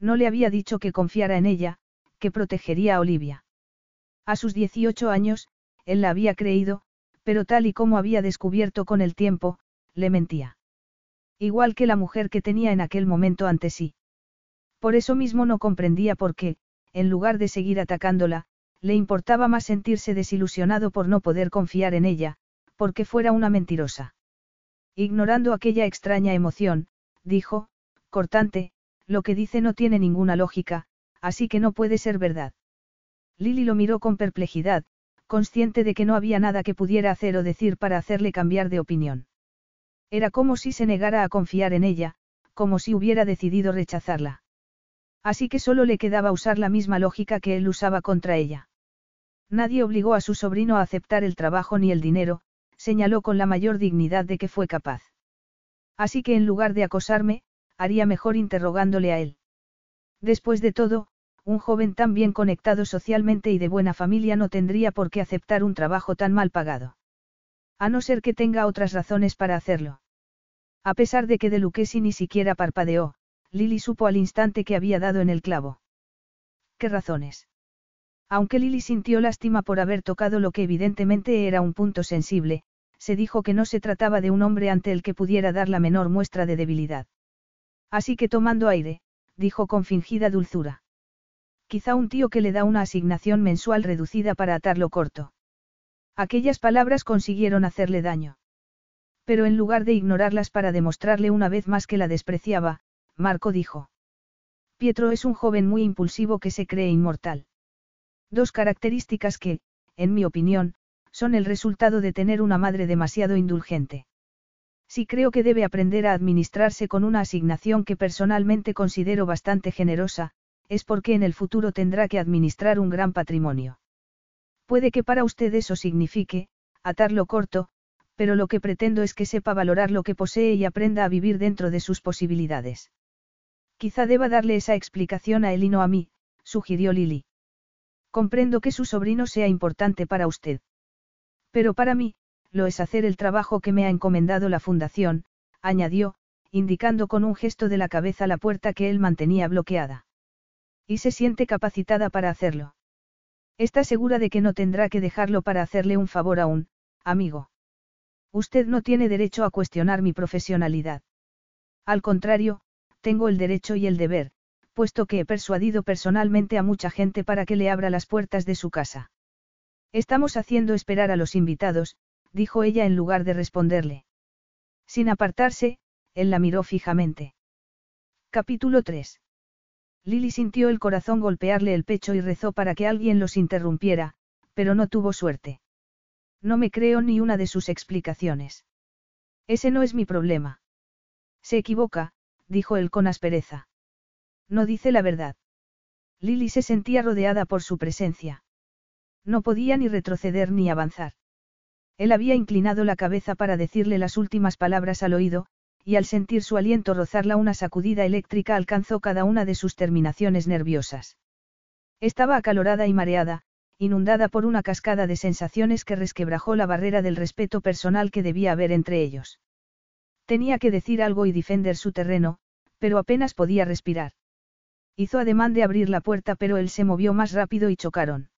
No le había dicho que confiara en ella, que protegería a Olivia. A sus 18 años, él la había creído, pero tal y como había descubierto con el tiempo, le mentía. Igual que la mujer que tenía en aquel momento ante sí. Por eso mismo no comprendía por qué, en lugar de seguir atacándola, le importaba más sentirse desilusionado por no poder confiar en ella, porque fuera una mentirosa. Ignorando aquella extraña emoción, dijo, cortante, lo que dice no tiene ninguna lógica, así que no puede ser verdad. Lily lo miró con perplejidad, consciente de que no había nada que pudiera hacer o decir para hacerle cambiar de opinión. Era como si se negara a confiar en ella, como si hubiera decidido rechazarla. Así que solo le quedaba usar la misma lógica que él usaba contra ella. Nadie obligó a su sobrino a aceptar el trabajo ni el dinero, señaló con la mayor dignidad de que fue capaz. Así que en lugar de acosarme, haría mejor interrogándole a él. Después de todo, un joven tan bien conectado socialmente y de buena familia no tendría por qué aceptar un trabajo tan mal pagado. A no ser que tenga otras razones para hacerlo. A pesar de que de Luquesi ni siquiera parpadeó, Lily supo al instante que había dado en el clavo. ¿Qué razones? Aunque Lily sintió lástima por haber tocado lo que evidentemente era un punto sensible, se dijo que no se trataba de un hombre ante el que pudiera dar la menor muestra de debilidad. Así que tomando aire, dijo con fingida dulzura. Quizá un tío que le da una asignación mensual reducida para atarlo corto. Aquellas palabras consiguieron hacerle daño. Pero en lugar de ignorarlas para demostrarle una vez más que la despreciaba, Marco dijo. Pietro es un joven muy impulsivo que se cree inmortal. Dos características que, en mi opinión, son el resultado de tener una madre demasiado indulgente. Si creo que debe aprender a administrarse con una asignación que personalmente considero bastante generosa, es porque en el futuro tendrá que administrar un gran patrimonio. Puede que para usted eso signifique, atarlo corto, pero lo que pretendo es que sepa valorar lo que posee y aprenda a vivir dentro de sus posibilidades. Quizá deba darle esa explicación a él y no a mí, sugirió Lily. Comprendo que su sobrino sea importante para usted. Pero para mí, lo es hacer el trabajo que me ha encomendado la fundación, añadió, indicando con un gesto de la cabeza la puerta que él mantenía bloqueada. Y se siente capacitada para hacerlo. Está segura de que no tendrá que dejarlo para hacerle un favor a un, amigo. Usted no tiene derecho a cuestionar mi profesionalidad. Al contrario, tengo el derecho y el deber, puesto que he persuadido personalmente a mucha gente para que le abra las puertas de su casa. Estamos haciendo esperar a los invitados, dijo ella en lugar de responderle. Sin apartarse, él la miró fijamente. Capítulo 3. Lily sintió el corazón golpearle el pecho y rezó para que alguien los interrumpiera, pero no tuvo suerte. No me creo ni una de sus explicaciones. Ese no es mi problema. Se equivoca, dijo él con aspereza. No dice la verdad. Lily se sentía rodeada por su presencia. No podía ni retroceder ni avanzar. Él había inclinado la cabeza para decirle las últimas palabras al oído, y al sentir su aliento rozarla una sacudida eléctrica alcanzó cada una de sus terminaciones nerviosas. Estaba acalorada y mareada, inundada por una cascada de sensaciones que resquebrajó la barrera del respeto personal que debía haber entre ellos. Tenía que decir algo y defender su terreno, pero apenas podía respirar. Hizo ademán de abrir la puerta pero él se movió más rápido y chocaron.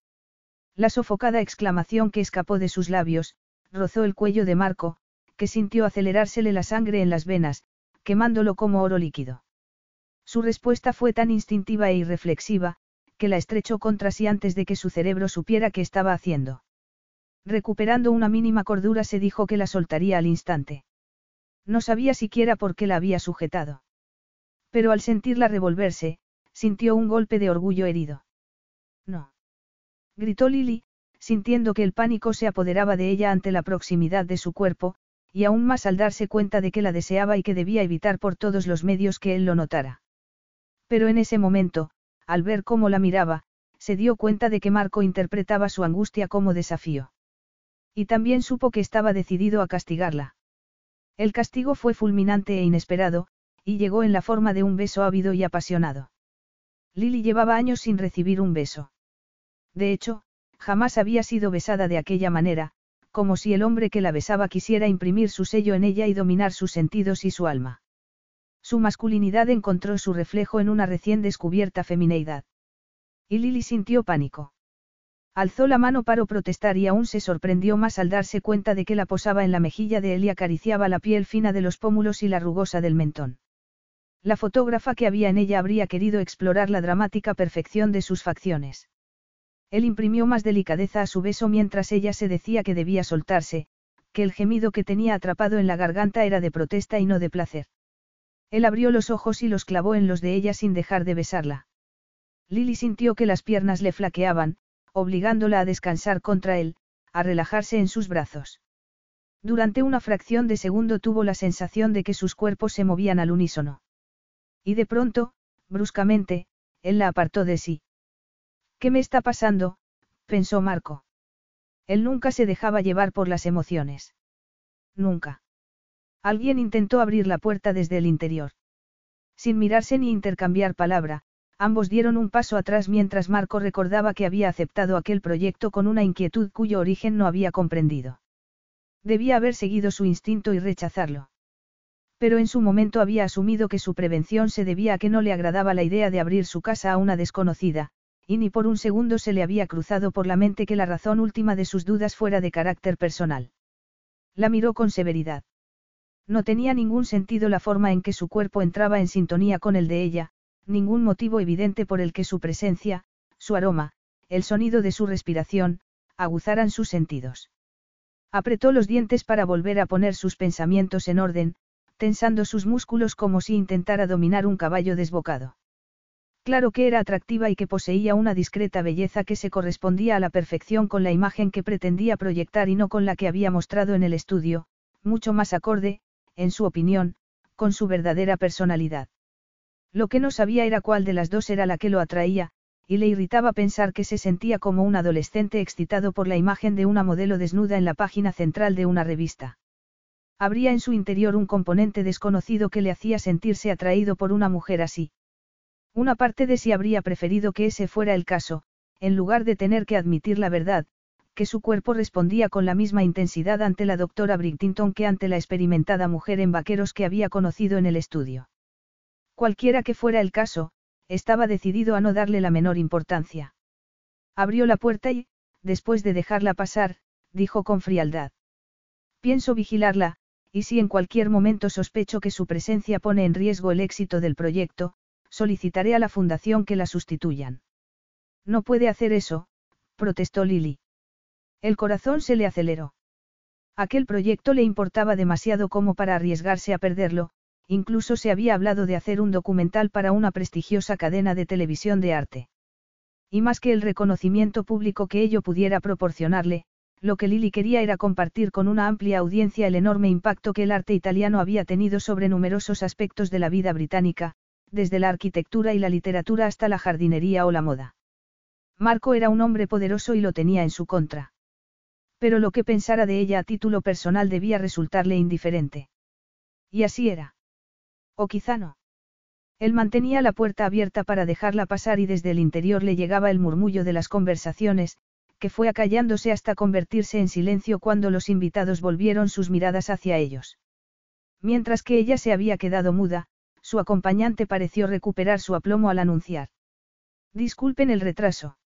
La sofocada exclamación que escapó de sus labios, rozó el cuello de Marco, que sintió acelerársele la sangre en las venas, quemándolo como oro líquido. Su respuesta fue tan instintiva e irreflexiva, que la estrechó contra sí antes de que su cerebro supiera qué estaba haciendo. Recuperando una mínima cordura se dijo que la soltaría al instante. No sabía siquiera por qué la había sujetado. Pero al sentirla revolverse, sintió un golpe de orgullo herido. No. Gritó Lily, sintiendo que el pánico se apoderaba de ella ante la proximidad de su cuerpo, y aún más al darse cuenta de que la deseaba y que debía evitar por todos los medios que él lo notara. Pero en ese momento, al ver cómo la miraba, se dio cuenta de que Marco interpretaba su angustia como desafío. Y también supo que estaba decidido a castigarla. El castigo fue fulminante e inesperado, y llegó en la forma de un beso ávido y apasionado. Lily llevaba años sin recibir un beso. De hecho, jamás había sido besada de aquella manera, como si el hombre que la besaba quisiera imprimir su sello en ella y dominar sus sentidos y su alma. Su masculinidad encontró su reflejo en una recién descubierta femineidad. Y Lily sintió pánico. Alzó la mano para protestar y aún se sorprendió más al darse cuenta de que la posaba en la mejilla de él y acariciaba la piel fina de los pómulos y la rugosa del mentón. La fotógrafa que había en ella habría querido explorar la dramática perfección de sus facciones. Él imprimió más delicadeza a su beso mientras ella se decía que debía soltarse, que el gemido que tenía atrapado en la garganta era de protesta y no de placer. Él abrió los ojos y los clavó en los de ella sin dejar de besarla. Lily sintió que las piernas le flaqueaban, obligándola a descansar contra él, a relajarse en sus brazos. Durante una fracción de segundo tuvo la sensación de que sus cuerpos se movían al unísono. Y de pronto, bruscamente, él la apartó de sí. ¿Qué me está pasando? pensó Marco. Él nunca se dejaba llevar por las emociones. Nunca. Alguien intentó abrir la puerta desde el interior. Sin mirarse ni intercambiar palabra, ambos dieron un paso atrás mientras Marco recordaba que había aceptado aquel proyecto con una inquietud cuyo origen no había comprendido. Debía haber seguido su instinto y rechazarlo. Pero en su momento había asumido que su prevención se debía a que no le agradaba la idea de abrir su casa a una desconocida, y ni por un segundo se le había cruzado por la mente que la razón última de sus dudas fuera de carácter personal. La miró con severidad. No tenía ningún sentido la forma en que su cuerpo entraba en sintonía con el de ella, ningún motivo evidente por el que su presencia, su aroma, el sonido de su respiración, aguzaran sus sentidos. Apretó los dientes para volver a poner sus pensamientos en orden, tensando sus músculos como si intentara dominar un caballo desbocado. Claro que era atractiva y que poseía una discreta belleza que se correspondía a la perfección con la imagen que pretendía proyectar y no con la que había mostrado en el estudio, mucho más acorde, en su opinión, con su verdadera personalidad. Lo que no sabía era cuál de las dos era la que lo atraía, y le irritaba pensar que se sentía como un adolescente excitado por la imagen de una modelo desnuda en la página central de una revista. Habría en su interior un componente desconocido que le hacía sentirse atraído por una mujer así. Una parte de sí habría preferido que ese fuera el caso, en lugar de tener que admitir la verdad, que su cuerpo respondía con la misma intensidad ante la doctora Bridtington que ante la experimentada mujer en vaqueros que había conocido en el estudio. Cualquiera que fuera el caso, estaba decidido a no darle la menor importancia. Abrió la puerta y, después de dejarla pasar, dijo con frialdad. Pienso vigilarla, y si en cualquier momento sospecho que su presencia pone en riesgo el éxito del proyecto, solicitaré a la fundación que la sustituyan. No puede hacer eso, protestó Lily. El corazón se le aceleró. Aquel proyecto le importaba demasiado como para arriesgarse a perderlo, incluso se había hablado de hacer un documental para una prestigiosa cadena de televisión de arte. Y más que el reconocimiento público que ello pudiera proporcionarle, Lo que Lily quería era compartir con una amplia audiencia el enorme impacto que el arte italiano había tenido sobre numerosos aspectos de la vida británica, desde la arquitectura y la literatura hasta la jardinería o la moda. Marco era un hombre poderoso y lo tenía en su contra. Pero lo que pensara de ella a título personal debía resultarle indiferente. Y así era. O quizá no. Él mantenía la puerta abierta para dejarla pasar y desde el interior le llegaba el murmullo de las conversaciones, que fue acallándose hasta convertirse en silencio cuando los invitados volvieron sus miradas hacia ellos. Mientras que ella se había quedado muda, su acompañante pareció recuperar su aplomo al anunciar. Disculpen el retraso.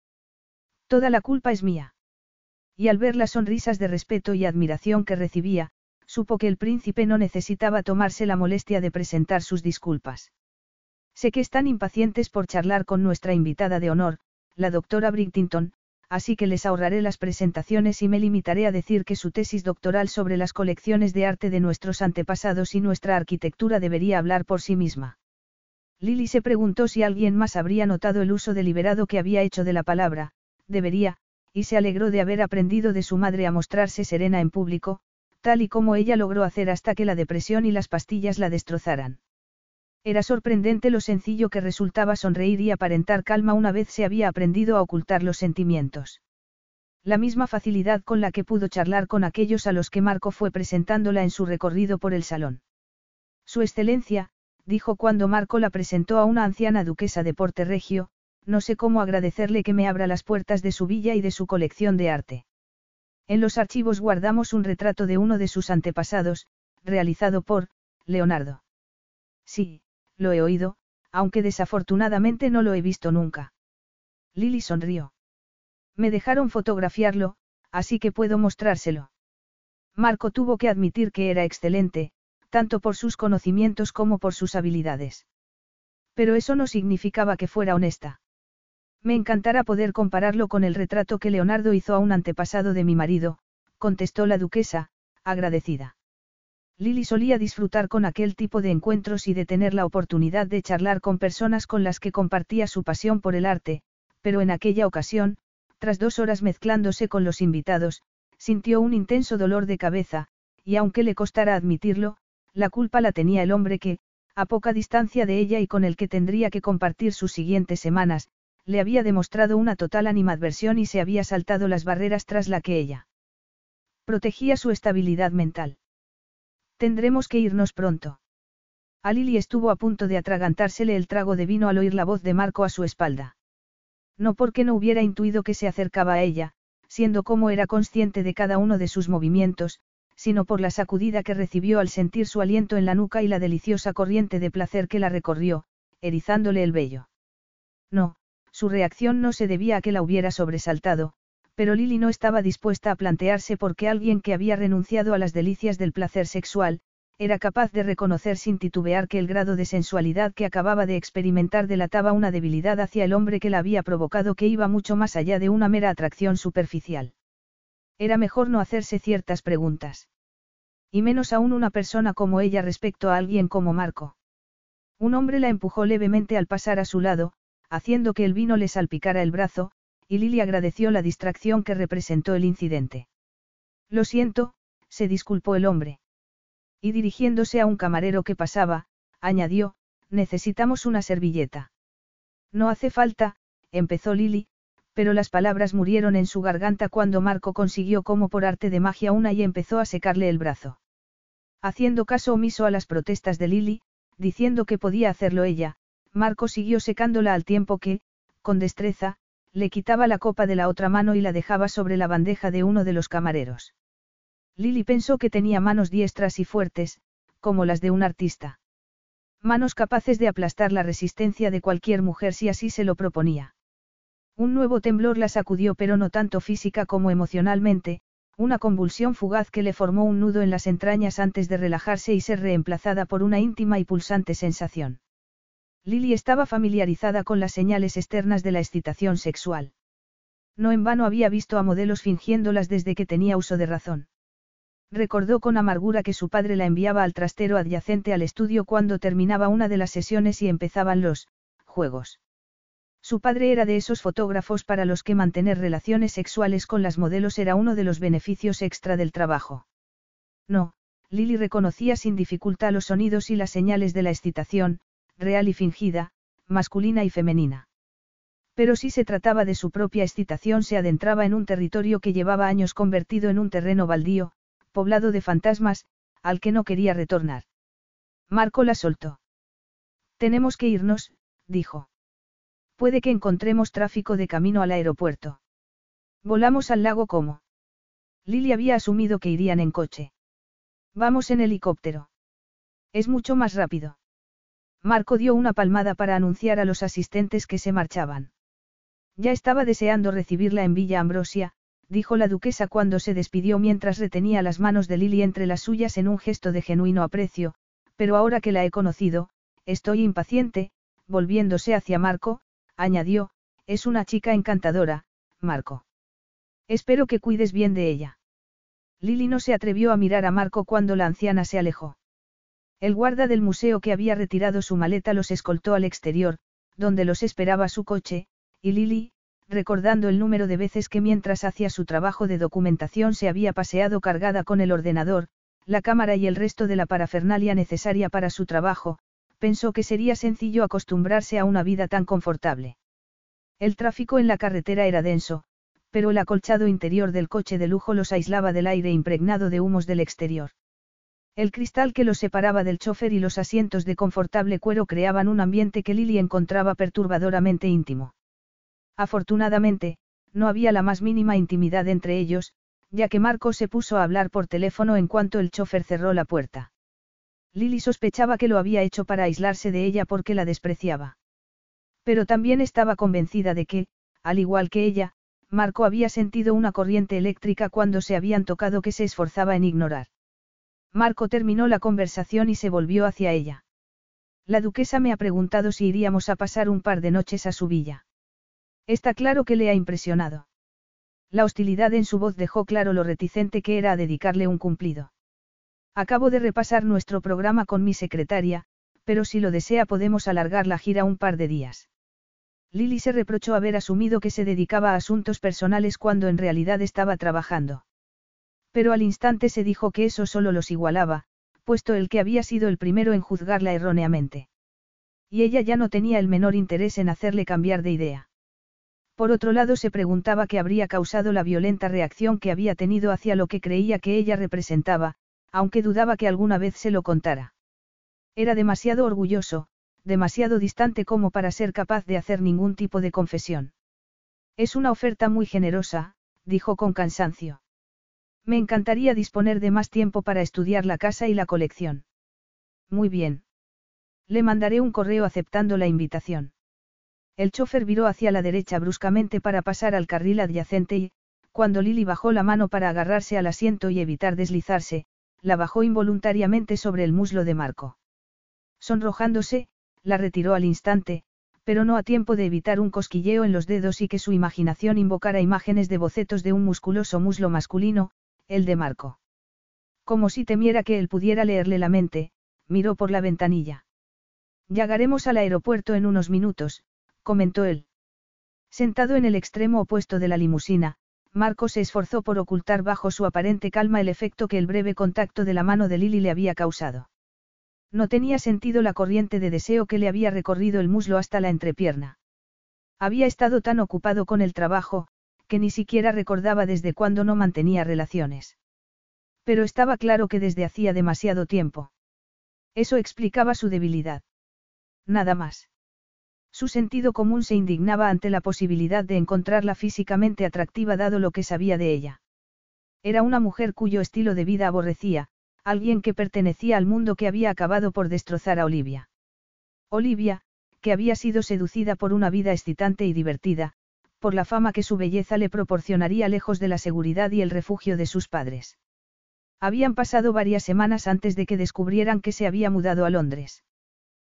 Toda la culpa es mía. Y al ver las sonrisas de respeto y admiración que recibía, supo que el príncipe no necesitaba tomarse la molestia de presentar sus disculpas. Sé que están impacientes por charlar con nuestra invitada de honor, la doctora Bridtington, así que les ahorraré las presentaciones y me limitaré a decir que su tesis doctoral sobre las colecciones de arte de nuestros antepasados y nuestra arquitectura debería hablar por sí misma. Lily se preguntó si alguien más habría notado el uso deliberado que había hecho de la palabra, debería, y se alegró de haber aprendido de su madre a mostrarse serena en público, tal y como ella logró hacer hasta que la depresión y las pastillas la destrozaran. Era sorprendente lo sencillo que resultaba sonreír y aparentar calma una vez se había aprendido a ocultar los sentimientos. La misma facilidad con la que pudo charlar con aquellos a los que Marco fue presentándola en su recorrido por el salón. Su excelencia, dijo cuando Marco la presentó a una anciana duquesa de Porte Regio, no sé cómo agradecerle que me abra las puertas de su villa y de su colección de arte. En los archivos guardamos un retrato de uno de sus antepasados, realizado por, Leonardo. Sí, lo he oído, aunque desafortunadamente no lo he visto nunca. Lily sonrió. Me dejaron fotografiarlo, así que puedo mostrárselo. Marco tuvo que admitir que era excelente, tanto por sus conocimientos como por sus habilidades. Pero eso no significaba que fuera honesta. Me encantará poder compararlo con el retrato que Leonardo hizo a un antepasado de mi marido, contestó la duquesa, agradecida. Lily solía disfrutar con aquel tipo de encuentros y de tener la oportunidad de charlar con personas con las que compartía su pasión por el arte, pero en aquella ocasión, tras dos horas mezclándose con los invitados, sintió un intenso dolor de cabeza, y aunque le costara admitirlo, la culpa la tenía el hombre que, a poca distancia de ella y con el que tendría que compartir sus siguientes semanas, le había demostrado una total animadversión y se había saltado las barreras tras la que ella protegía su estabilidad mental. Tendremos que irnos pronto. A Lily estuvo a punto de atragantársele el trago de vino al oír la voz de Marco a su espalda. No porque no hubiera intuido que se acercaba a ella, siendo como era consciente de cada uno de sus movimientos, sino por la sacudida que recibió al sentir su aliento en la nuca y la deliciosa corriente de placer que la recorrió, erizándole el vello. No, su reacción no se debía a que la hubiera sobresaltado, pero Lily no estaba dispuesta a plantearse por qué alguien que había renunciado a las delicias del placer sexual, era capaz de reconocer sin titubear que el grado de sensualidad que acababa de experimentar delataba una debilidad hacia el hombre que la había provocado que iba mucho más allá de una mera atracción superficial. Era mejor no hacerse ciertas preguntas. Y menos aún una persona como ella respecto a alguien como Marco. Un hombre la empujó levemente al pasar a su lado, haciendo que el vino le salpicara el brazo, y Lily agradeció la distracción que representó el incidente. Lo siento, se disculpó el hombre. Y dirigiéndose a un camarero que pasaba, añadió, necesitamos una servilleta. No hace falta, empezó Lily, pero las palabras murieron en su garganta cuando Marco consiguió como por arte de magia una y empezó a secarle el brazo. Haciendo caso omiso a las protestas de Lily, diciendo que podía hacerlo ella, Marco siguió secándola al tiempo que, con destreza, le quitaba la copa de la otra mano y la dejaba sobre la bandeja de uno de los camareros. Lily pensó que tenía manos diestras y fuertes, como las de un artista. Manos capaces de aplastar la resistencia de cualquier mujer si así se lo proponía. Un nuevo temblor la sacudió pero no tanto física como emocionalmente, una convulsión fugaz que le formó un nudo en las entrañas antes de relajarse y ser reemplazada por una íntima y pulsante sensación. Lily estaba familiarizada con las señales externas de la excitación sexual. No en vano había visto a modelos fingiéndolas desde que tenía uso de razón. Recordó con amargura que su padre la enviaba al trastero adyacente al estudio cuando terminaba una de las sesiones y empezaban los juegos. Su padre era de esos fotógrafos para los que mantener relaciones sexuales con las modelos era uno de los beneficios extra del trabajo. No, Lily reconocía sin dificultad los sonidos y las señales de la excitación, real y fingida, masculina y femenina. Pero si se trataba de su propia excitación se adentraba en un territorio que llevaba años convertido en un terreno baldío, poblado de fantasmas, al que no quería retornar. Marco la soltó. Tenemos que irnos, dijo. Puede que encontremos tráfico de camino al aeropuerto. Volamos al lago como. Lily había asumido que irían en coche. Vamos en helicóptero. Es mucho más rápido. Marco dio una palmada para anunciar a los asistentes que se marchaban. Ya estaba deseando recibirla en Villa Ambrosia, dijo la duquesa cuando se despidió mientras retenía las manos de Lily entre las suyas en un gesto de genuino aprecio, pero ahora que la he conocido, estoy impaciente, volviéndose hacia Marco, añadió, es una chica encantadora, Marco. Espero que cuides bien de ella. Lily no se atrevió a mirar a Marco cuando la anciana se alejó. El guarda del museo que había retirado su maleta los escoltó al exterior, donde los esperaba su coche, y Lily, recordando el número de veces que mientras hacía su trabajo de documentación se había paseado cargada con el ordenador, la cámara y el resto de la parafernalia necesaria para su trabajo, pensó que sería sencillo acostumbrarse a una vida tan confortable. El tráfico en la carretera era denso, pero el acolchado interior del coche de lujo los aislaba del aire impregnado de humos del exterior. El cristal que los separaba del chofer y los asientos de confortable cuero creaban un ambiente que Lily encontraba perturbadoramente íntimo. Afortunadamente, no había la más mínima intimidad entre ellos, ya que Marco se puso a hablar por teléfono en cuanto el chofer cerró la puerta. Lily sospechaba que lo había hecho para aislarse de ella porque la despreciaba. Pero también estaba convencida de que, al igual que ella, Marco había sentido una corriente eléctrica cuando se habían tocado que se esforzaba en ignorar. Marco terminó la conversación y se volvió hacia ella. La duquesa me ha preguntado si iríamos a pasar un par de noches a su villa. Está claro que le ha impresionado. La hostilidad en su voz dejó claro lo reticente que era a dedicarle un cumplido. Acabo de repasar nuestro programa con mi secretaria, pero si lo desea podemos alargar la gira un par de días. Lily se reprochó haber asumido que se dedicaba a asuntos personales cuando en realidad estaba trabajando. Pero al instante se dijo que eso solo los igualaba, puesto el que había sido el primero en juzgarla erróneamente. Y ella ya no tenía el menor interés en hacerle cambiar de idea. Por otro lado se preguntaba qué habría causado la violenta reacción que había tenido hacia lo que creía que ella representaba, aunque dudaba que alguna vez se lo contara. Era demasiado orgulloso, demasiado distante como para ser capaz de hacer ningún tipo de confesión. Es una oferta muy generosa, dijo con cansancio. Me encantaría disponer de más tiempo para estudiar la casa y la colección. Muy bien. Le mandaré un correo aceptando la invitación. El chofer viró hacia la derecha bruscamente para pasar al carril adyacente y, cuando Lily bajó la mano para agarrarse al asiento y evitar deslizarse, la bajó involuntariamente sobre el muslo de Marco. Sonrojándose, la retiró al instante, pero no a tiempo de evitar un cosquilleo en los dedos y que su imaginación invocara imágenes de bocetos de un musculoso muslo masculino, el de Marco. Como si temiera que él pudiera leerle la mente, miró por la ventanilla. Llegaremos al aeropuerto en unos minutos, comentó él. Sentado en el extremo opuesto de la limusina, Marco se esforzó por ocultar bajo su aparente calma el efecto que el breve contacto de la mano de Lily le había causado. No tenía sentido la corriente de deseo que le había recorrido el muslo hasta la entrepierna. Había estado tan ocupado con el trabajo, que ni siquiera recordaba desde cuándo no mantenía relaciones. Pero estaba claro que desde hacía demasiado tiempo. Eso explicaba su debilidad. Nada más. Su sentido común se indignaba ante la posibilidad de encontrarla físicamente atractiva dado lo que sabía de ella. Era una mujer cuyo estilo de vida aborrecía, alguien que pertenecía al mundo que había acabado por destrozar a Olivia. Olivia, que había sido seducida por una vida excitante y divertida, por la fama que su belleza le proporcionaría lejos de la seguridad y el refugio de sus padres. Habían pasado varias semanas antes de que descubrieran que se había mudado a Londres.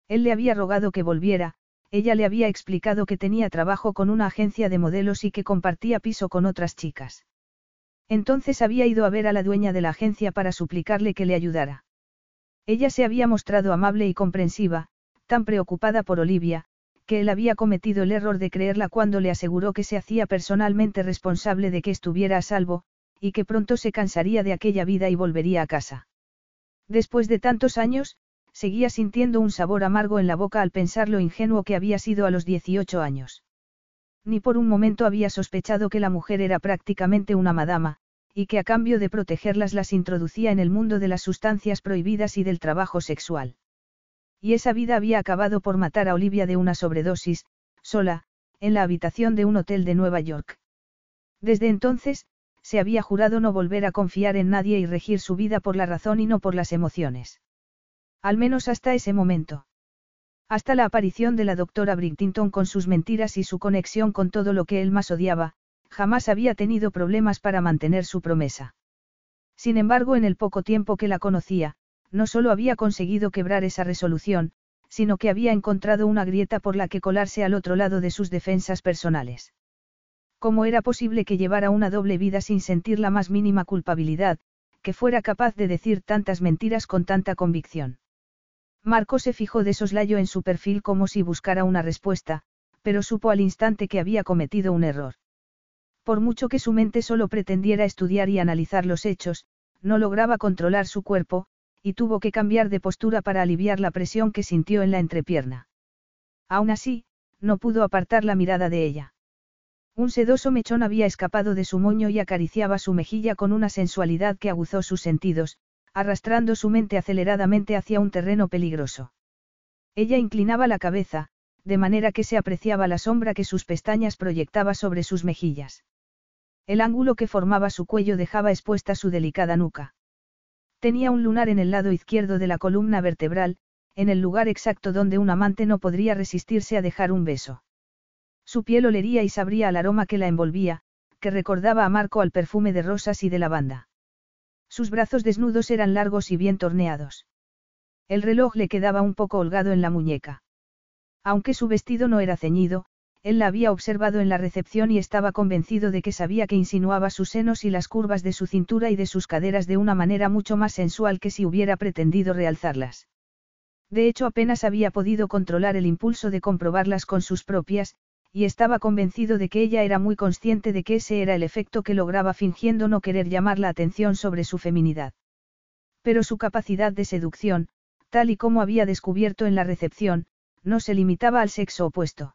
Él le había rogado que volviera, ella le había explicado que tenía trabajo con una agencia de modelos y que compartía piso con otras chicas. Entonces había ido a ver a la dueña de la agencia para suplicarle que le ayudara. Ella se había mostrado amable y comprensiva, tan preocupada por Olivia, que él había cometido el error de creerla cuando le aseguró que se hacía personalmente responsable de que estuviera a salvo, y que pronto se cansaría de aquella vida y volvería a casa. Después de tantos años, seguía sintiendo un sabor amargo en la boca al pensar lo ingenuo que había sido a los 18 años. Ni por un momento había sospechado que la mujer era prácticamente una madama, y que a cambio de protegerlas las introducía en el mundo de las sustancias prohibidas y del trabajo sexual. Y esa vida había acabado por matar a Olivia de una sobredosis, sola, en la habitación de un hotel de Nueva York. Desde entonces, se había jurado no volver a confiar en nadie y regir su vida por la razón y no por las emociones. Al menos hasta ese momento. Hasta la aparición de la doctora Bridtington con sus mentiras y su conexión con todo lo que él más odiaba, jamás había tenido problemas para mantener su promesa. Sin embargo, en el poco tiempo que la conocía, no solo había conseguido quebrar esa resolución, sino que había encontrado una grieta por la que colarse al otro lado de sus defensas personales. ¿Cómo era posible que llevara una doble vida sin sentir la más mínima culpabilidad, que fuera capaz de decir tantas mentiras con tanta convicción? Marco se fijó de soslayo en su perfil como si buscara una respuesta, pero supo al instante que había cometido un error. Por mucho que su mente solo pretendiera estudiar y analizar los hechos, no lograba controlar su cuerpo, y tuvo que cambiar de postura para aliviar la presión que sintió en la entrepierna. Aún así, no pudo apartar la mirada de ella. Un sedoso mechón había escapado de su moño y acariciaba su mejilla con una sensualidad que aguzó sus sentidos, arrastrando su mente aceleradamente hacia un terreno peligroso. Ella inclinaba la cabeza, de manera que se apreciaba la sombra que sus pestañas proyectaba sobre sus mejillas. El ángulo que formaba su cuello dejaba expuesta su delicada nuca. Tenía un lunar en el lado izquierdo de la columna vertebral, en el lugar exacto donde un amante no podría resistirse a dejar un beso. Su piel olería y sabría al aroma que la envolvía, que recordaba a Marco al perfume de rosas y de lavanda. Sus brazos desnudos eran largos y bien torneados. El reloj le quedaba un poco holgado en la muñeca. Aunque su vestido no era ceñido, él la había observado en la recepción y estaba convencido de que sabía que insinuaba sus senos y las curvas de su cintura y de sus caderas de una manera mucho más sensual que si hubiera pretendido realzarlas. De hecho, apenas había podido controlar el impulso de comprobarlas con sus propias, y estaba convencido de que ella era muy consciente de que ese era el efecto que lograba fingiendo no querer llamar la atención sobre su feminidad. Pero su capacidad de seducción, tal y como había descubierto en la recepción, no se limitaba al sexo opuesto.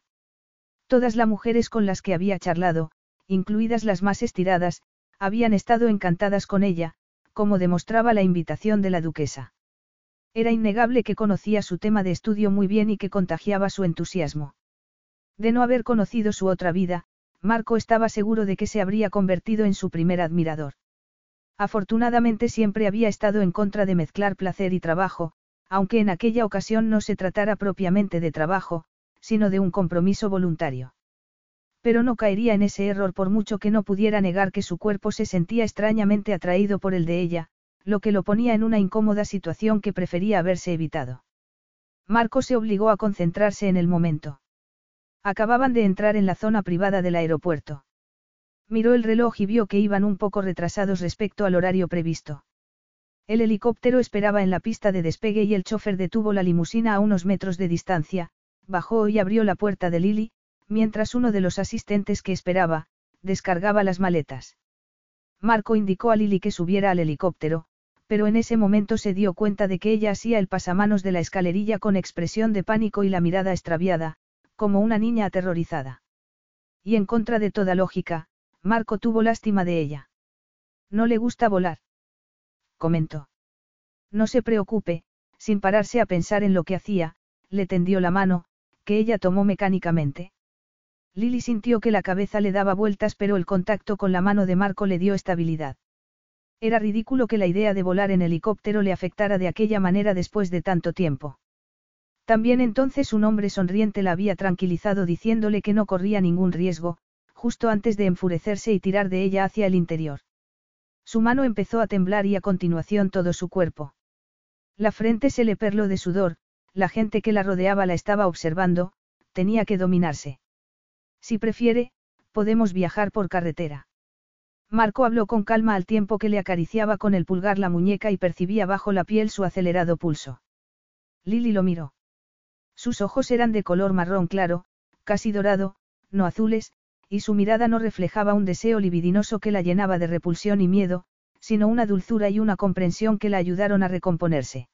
Todas las mujeres con las que había charlado, incluidas las más estiradas, habían estado encantadas con ella, como demostraba la invitación de la duquesa. Era innegable que conocía su tema de estudio muy bien y que contagiaba su entusiasmo. De no haber conocido su otra vida, Marco estaba seguro de que se habría convertido en su primer admirador. Afortunadamente siempre había estado en contra de mezclar placer y trabajo, aunque en aquella ocasión no se tratara propiamente de trabajo, sino de un compromiso voluntario. Pero no caería en ese error por mucho que no pudiera negar que su cuerpo se sentía extrañamente atraído por el de ella, lo que lo ponía en una incómoda situación que prefería haberse evitado. Marco se obligó a concentrarse en el momento. Acababan de entrar en la zona privada del aeropuerto. Miró el reloj y vio que iban un poco retrasados respecto al horario previsto. El helicóptero esperaba en la pista de despegue y el chofer detuvo la limusina a unos metros de distancia, bajó y abrió la puerta de Lily, mientras uno de los asistentes que esperaba, descargaba las maletas. Marco indicó a Lily que subiera al helicóptero, pero en ese momento se dio cuenta de que ella hacía el pasamanos de la escalerilla con expresión de pánico y la mirada extraviada, como una niña aterrorizada. Y en contra de toda lógica, Marco tuvo lástima de ella. No le gusta volar. Comentó. No se preocupe, sin pararse a pensar en lo que hacía, le tendió la mano, que ella tomó mecánicamente. Lily sintió que la cabeza le daba vueltas pero el contacto con la mano de Marco le dio estabilidad. Era ridículo que la idea de volar en helicóptero le afectara de aquella manera después de tanto tiempo. También entonces un hombre sonriente la había tranquilizado diciéndole que no corría ningún riesgo, justo antes de enfurecerse y tirar de ella hacia el interior. Su mano empezó a temblar y a continuación todo su cuerpo. La frente se le perló de sudor, la gente que la rodeaba la estaba observando, tenía que dominarse. Si prefiere, podemos viajar por carretera. Marco habló con calma al tiempo que le acariciaba con el pulgar la muñeca y percibía bajo la piel su acelerado pulso. Lily lo miró. Sus ojos eran de color marrón claro, casi dorado, no azules, y su mirada no reflejaba un deseo libidinoso que la llenaba de repulsión y miedo, sino una dulzura y una comprensión que la ayudaron a recomponerse.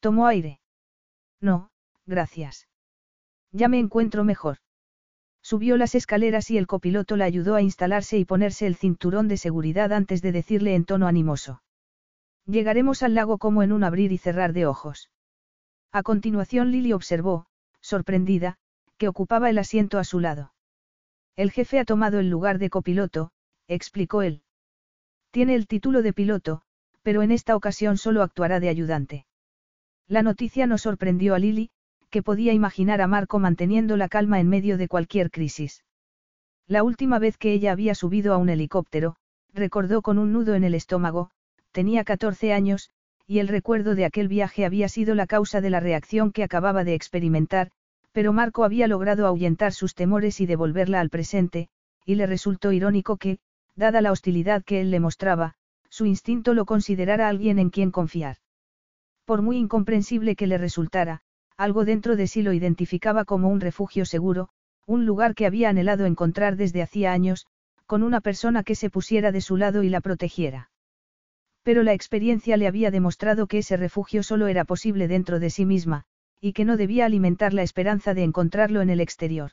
¿Tomó aire? No, gracias. Ya me encuentro mejor. Subió las escaleras y el copiloto la ayudó a instalarse y ponerse el cinturón de seguridad antes de decirle en tono animoso. Llegaremos al lago como en un abrir y cerrar de ojos. A continuación Lily observó, sorprendida, que ocupaba el asiento a su lado. El jefe ha tomado el lugar de copiloto, explicó él. Tiene el título de piloto, pero en esta ocasión solo actuará de ayudante. La noticia no sorprendió a Lily, que podía imaginar a Marco manteniendo la calma en medio de cualquier crisis. La última vez que ella había subido a un helicóptero, recordó con un nudo en el estómago, tenía 14 años, y el recuerdo de aquel viaje había sido la causa de la reacción que acababa de experimentar, pero Marco había logrado ahuyentar sus temores y devolverla al presente, y le resultó irónico que, dada la hostilidad que él le mostraba, su instinto lo considerara alguien en quien confiar. Por muy incomprensible que le resultara, algo dentro de sí lo identificaba como un refugio seguro, un lugar que había anhelado encontrar desde hacía años, con una persona que se pusiera de su lado y la protegiera. Pero la experiencia le había demostrado que ese refugio solo era posible dentro de sí misma, y que no debía alimentar la esperanza de encontrarlo en el exterior.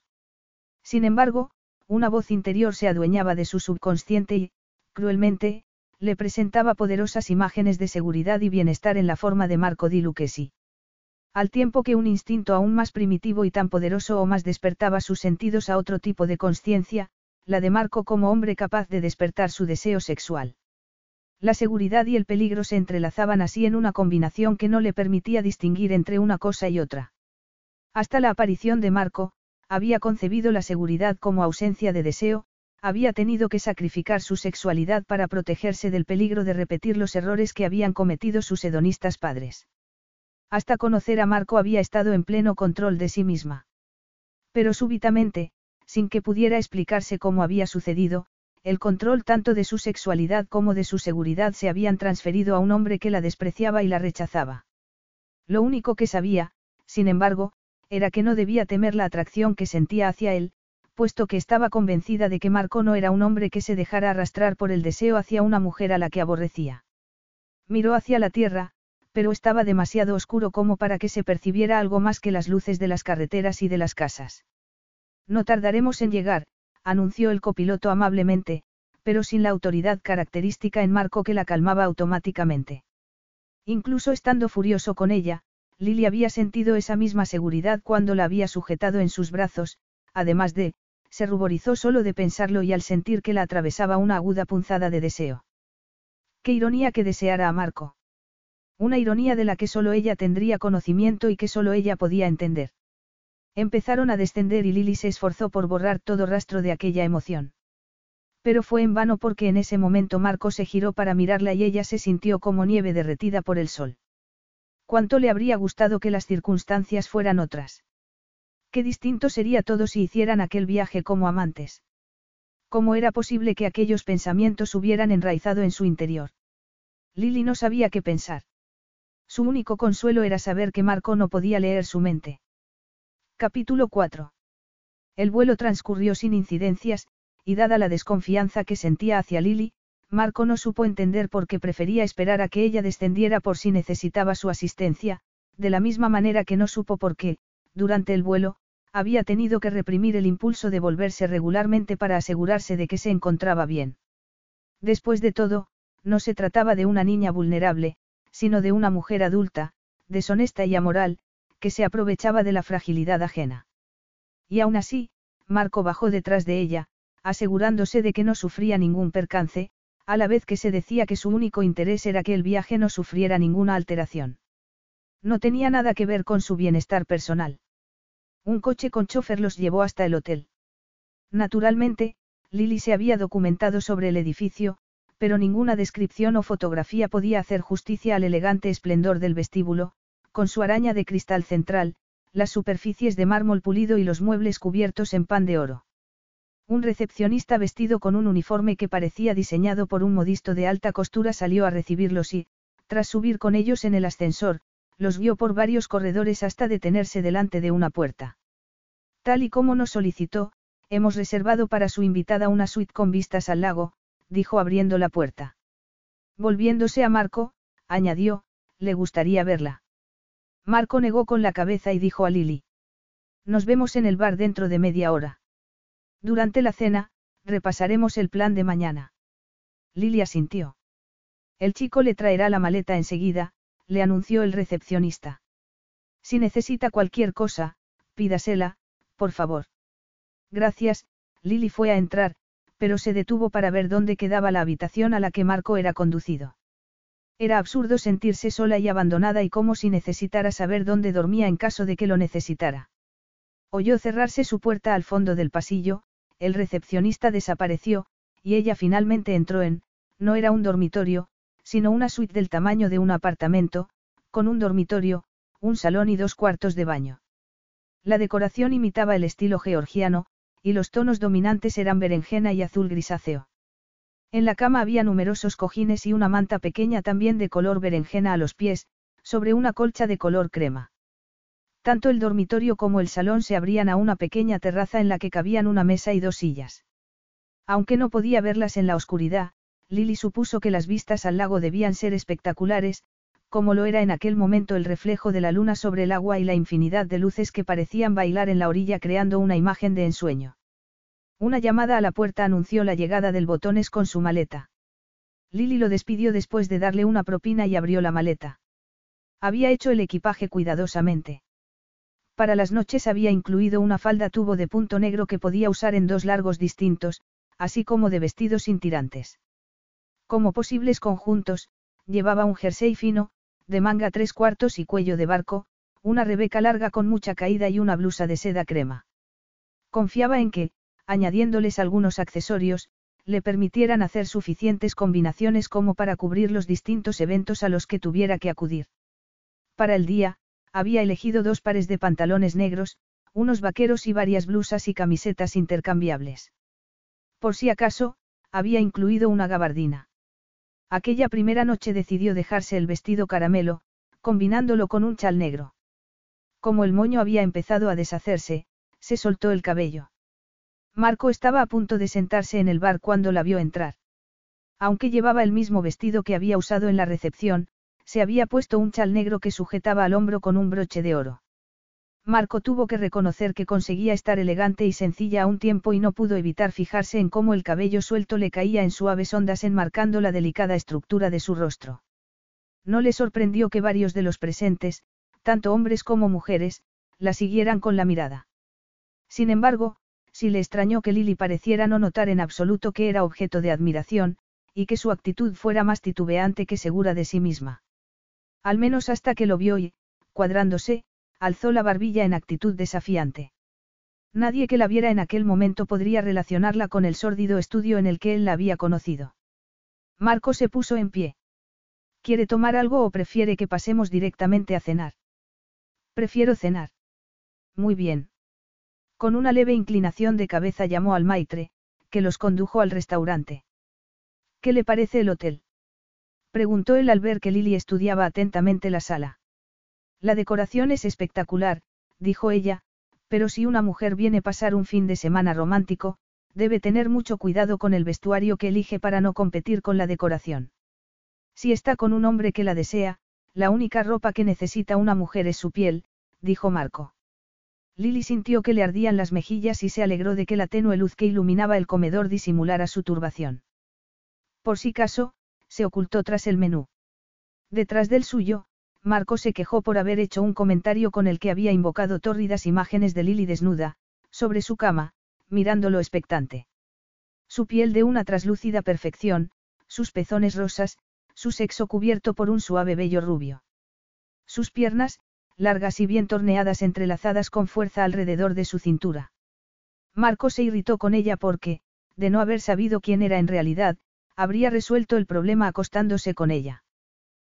Sin embargo, una voz interior se adueñaba de su subconsciente y, cruelmente, le presentaba poderosas imágenes de seguridad y bienestar en la forma de Marco di Lucchesi. Al tiempo que un instinto aún más primitivo y tan poderoso o más despertaba sus sentidos a otro tipo de conciencia, la de Marco como hombre capaz de despertar su deseo sexual. La seguridad y el peligro se entrelazaban así en una combinación que no le permitía distinguir entre una cosa y otra. Hasta la aparición de Marco, había concebido la seguridad como ausencia de deseo, había tenido que sacrificar su sexualidad para protegerse del peligro de repetir los errores que habían cometido sus hedonistas padres. Hasta conocer a Marco había estado en pleno control de sí misma. Pero súbitamente, sin que pudiera explicarse cómo había sucedido, el control tanto de su sexualidad como de su seguridad se habían transferido a un hombre que la despreciaba y la rechazaba. Lo único que sabía, sin embargo, era que no debía temer la atracción que sentía hacia él, puesto que estaba convencida de que Marco no era un hombre que se dejara arrastrar por el deseo hacia una mujer a la que aborrecía. Miró hacia la tierra, pero estaba demasiado oscuro como para que se percibiera algo más que las luces de las carreteras y de las casas. No tardaremos en llegar, anunció el copiloto amablemente, pero sin la autoridad característica en Marco que la calmaba automáticamente. Incluso estando furioso con ella, Lily había sentido esa misma seguridad cuando la había sujetado en sus brazos, además de, se ruborizó solo de pensarlo y al sentir que la atravesaba una aguda punzada de deseo. Qué ironía que deseara a Marco. Una ironía de la que solo ella tendría conocimiento y que solo ella podía entender. Empezaron a descender y Lily se esforzó por borrar todo rastro de aquella emoción. Pero fue en vano porque en ese momento Marco se giró para mirarla y ella se sintió como nieve derretida por el sol. ¿Cuánto le habría gustado que las circunstancias fueran otras? Qué distinto sería todo si hicieran aquel viaje como amantes. ¿Cómo era posible que aquellos pensamientos hubieran enraizado en su interior? Lily no sabía qué pensar. Su único consuelo era saber que Marco no podía leer su mente. Capítulo 4. El vuelo transcurrió sin incidencias, y dada la desconfianza que sentía hacia Lily, Marco no supo entender por qué prefería esperar a que ella descendiera por si necesitaba su asistencia, de la misma manera que no supo por qué, durante el vuelo, había tenido que reprimir el impulso de volverse regularmente para asegurarse de que se encontraba bien. Después de todo, no se trataba de una niña vulnerable, sino de una mujer adulta, deshonesta y amoral, que se aprovechaba de la fragilidad ajena. Y aún así, Marco bajó detrás de ella, asegurándose de que no sufría ningún percance, a la vez que se decía que su único interés era que el viaje no sufriera ninguna alteración. No tenía nada que ver con su bienestar personal. Un coche con chofer los llevó hasta el hotel. Naturalmente, Lily se había documentado sobre el edificio, pero ninguna descripción o fotografía podía hacer justicia al elegante esplendor del vestíbulo, con su araña de cristal central, las superficies de mármol pulido y los muebles cubiertos en pan de oro. Un recepcionista vestido con un uniforme que parecía diseñado por un modisto de alta costura salió a recibirlos y, tras subir con ellos en el ascensor, los guió por varios corredores hasta detenerse delante de una puerta. Tal y como nos solicitó, hemos reservado para su invitada una suite con vistas al lago, dijo abriendo la puerta. Volviéndose a Marco, añadió, le gustaría verla. Marco negó con la cabeza y dijo a Lily. Nos vemos en el bar dentro de media hora. Durante la cena, repasaremos el plan de mañana. Lily asintió. El chico le traerá la maleta enseguida, le anunció el recepcionista. Si necesita cualquier cosa, pídasela, por favor. Gracias, Lily fue a entrar, pero se detuvo para ver dónde quedaba la habitación a la que Marco era conducido. Era absurdo sentirse sola y abandonada y como si necesitara saber dónde dormía en caso de que lo necesitara. Oyó cerrarse su puerta al fondo del pasillo, el recepcionista desapareció, y ella finalmente entró en, no era un dormitorio, sino una suite del tamaño de un apartamento, con un dormitorio, un salón y dos cuartos de baño. La decoración imitaba el estilo georgiano, y los tonos dominantes eran berenjena y azul grisáceo. En la cama había numerosos cojines y una manta pequeña también de color berenjena a los pies, sobre una colcha de color crema. Tanto el dormitorio como el salón se abrían a una pequeña terraza en la que cabían una mesa y dos sillas. Aunque no podía verlas en la oscuridad, Lily supuso que las vistas al lago debían ser espectaculares, como lo era en aquel momento el reflejo de la luna sobre el agua y la infinidad de luces que parecían bailar en la orilla creando una imagen de ensueño. Una llamada a la puerta anunció la llegada del botones con su maleta. Lily lo despidió después de darle una propina y abrió la maleta. Había hecho el equipaje cuidadosamente. Para las noches había incluido una falda tubo de punto negro que podía usar en dos largos distintos, así como de vestidos sin tirantes. Como posibles conjuntos, llevaba un jersey fino, de manga tres cuartos y cuello de barco, una rebeca larga con mucha caída y una blusa de seda crema. Confiaba en que, añadiéndoles algunos accesorios, le permitieran hacer suficientes combinaciones como para cubrir los distintos eventos a los que tuviera que acudir. Para el día, había elegido dos pares de pantalones negros, unos vaqueros y varias blusas y camisetas intercambiables. Por si acaso, había incluido una gabardina. Aquella primera noche decidió dejarse el vestido caramelo, combinándolo con un chal negro. Como el moño había empezado a deshacerse, se soltó el cabello. Marco estaba a punto de sentarse en el bar cuando la vio entrar. Aunque llevaba el mismo vestido que había usado en la recepción, se había puesto un chal negro que sujetaba al hombro con un broche de oro. Marco tuvo que reconocer que conseguía estar elegante y sencilla a un tiempo y no pudo evitar fijarse en cómo el cabello suelto le caía en suaves ondas enmarcando la delicada estructura de su rostro. No le sorprendió que varios de los presentes, tanto hombres como mujeres, la siguieran con la mirada. Sin embargo, sí le extrañó que Lily pareciera no notar en absoluto que era objeto de admiración, y que su actitud fuera más titubeante que segura de sí misma. Al menos hasta que lo vio y, cuadrándose, alzó la barbilla en actitud desafiante. Nadie que la viera en aquel momento podría relacionarla con el sórdido estudio en el que él la había conocido. Marco se puso en pie. ¿Quiere tomar algo o prefiere que pasemos directamente a cenar? Prefiero cenar. Muy bien. Con una leve inclinación de cabeza llamó al maitre, que los condujo al restaurante. ¿Qué le parece el hotel? Preguntó él al ver que Lily estudiaba atentamente la sala. La decoración es espectacular, dijo ella, pero si una mujer viene a pasar un fin de semana romántico, debe tener mucho cuidado con el vestuario que elige para no competir con la decoración. Si está con un hombre que la desea, la única ropa que necesita una mujer es su piel, dijo Marco. Lily sintió que le ardían las mejillas y se alegró de que la tenue luz que iluminaba el comedor disimulara su turbación. Por si caso, se ocultó tras el menú. Detrás del suyo, Marco se quejó por haber hecho un comentario con el que había invocado tórridas imágenes de Lily desnuda, sobre su cama, mirándolo expectante. Su piel de una traslúcida perfección, sus pezones rosas, su sexo cubierto por un suave vello rubio. Sus piernas, largas y bien torneadas entrelazadas con fuerza alrededor de su cintura. Marco se irritó con ella porque, de no haber sabido quién era en realidad, habría resuelto el problema acostándose con ella.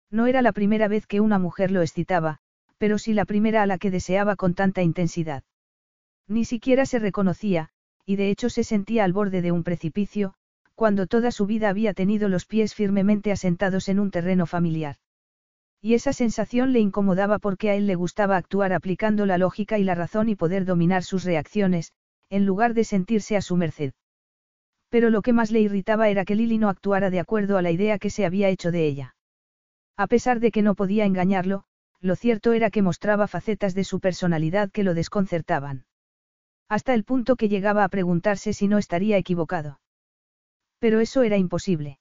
No era la primera vez que una mujer lo excitaba, pero sí la primera a la que deseaba con tanta intensidad. Ni siquiera se reconocía, y de hecho se sentía al borde de un precipicio, cuando toda su vida había tenido los pies firmemente asentados en un terreno familiar. Y esa sensación le incomodaba porque a él le gustaba actuar aplicando la lógica y la razón y poder dominar sus reacciones, en lugar de sentirse a su merced. Pero lo que más le irritaba era que Lily no actuara de acuerdo a la idea que se había hecho de ella. A pesar de que no podía engañarlo, lo cierto era que mostraba facetas de su personalidad que lo desconcertaban. Hasta el punto que llegaba a preguntarse si no estaría equivocado. Pero eso era imposible.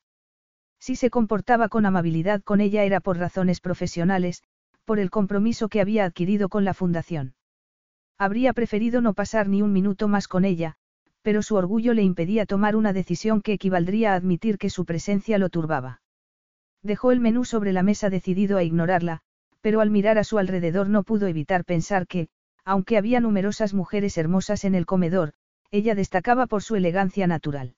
Si se comportaba con amabilidad con ella era por razones profesionales, por el compromiso que había adquirido con la fundación. Habría preferido no pasar ni un minuto más con ella, pero su orgullo le impedía tomar una decisión que equivaldría a admitir que su presencia lo turbaba. Dejó el menú sobre la mesa decidido a ignorarla, pero al mirar a su alrededor no pudo evitar pensar que, aunque había numerosas mujeres hermosas en el comedor, ella destacaba por su elegancia natural.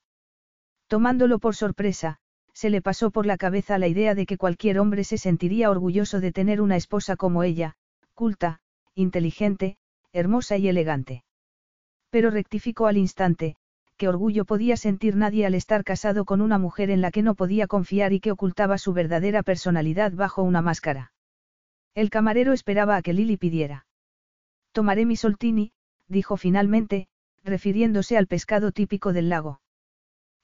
Tomándolo por sorpresa, se le pasó por la cabeza la idea de que cualquier hombre se sentiría orgulloso de tener una esposa como ella, culta, inteligente, hermosa y elegante. Pero rectificó al instante, qué orgullo podía sentir nadie al estar casado con una mujer en la que no podía confiar y que ocultaba su verdadera personalidad bajo una máscara. El camarero esperaba a que Lily pidiera. Tomaré mi soltini, dijo finalmente, refiriéndose al pescado típico del lago.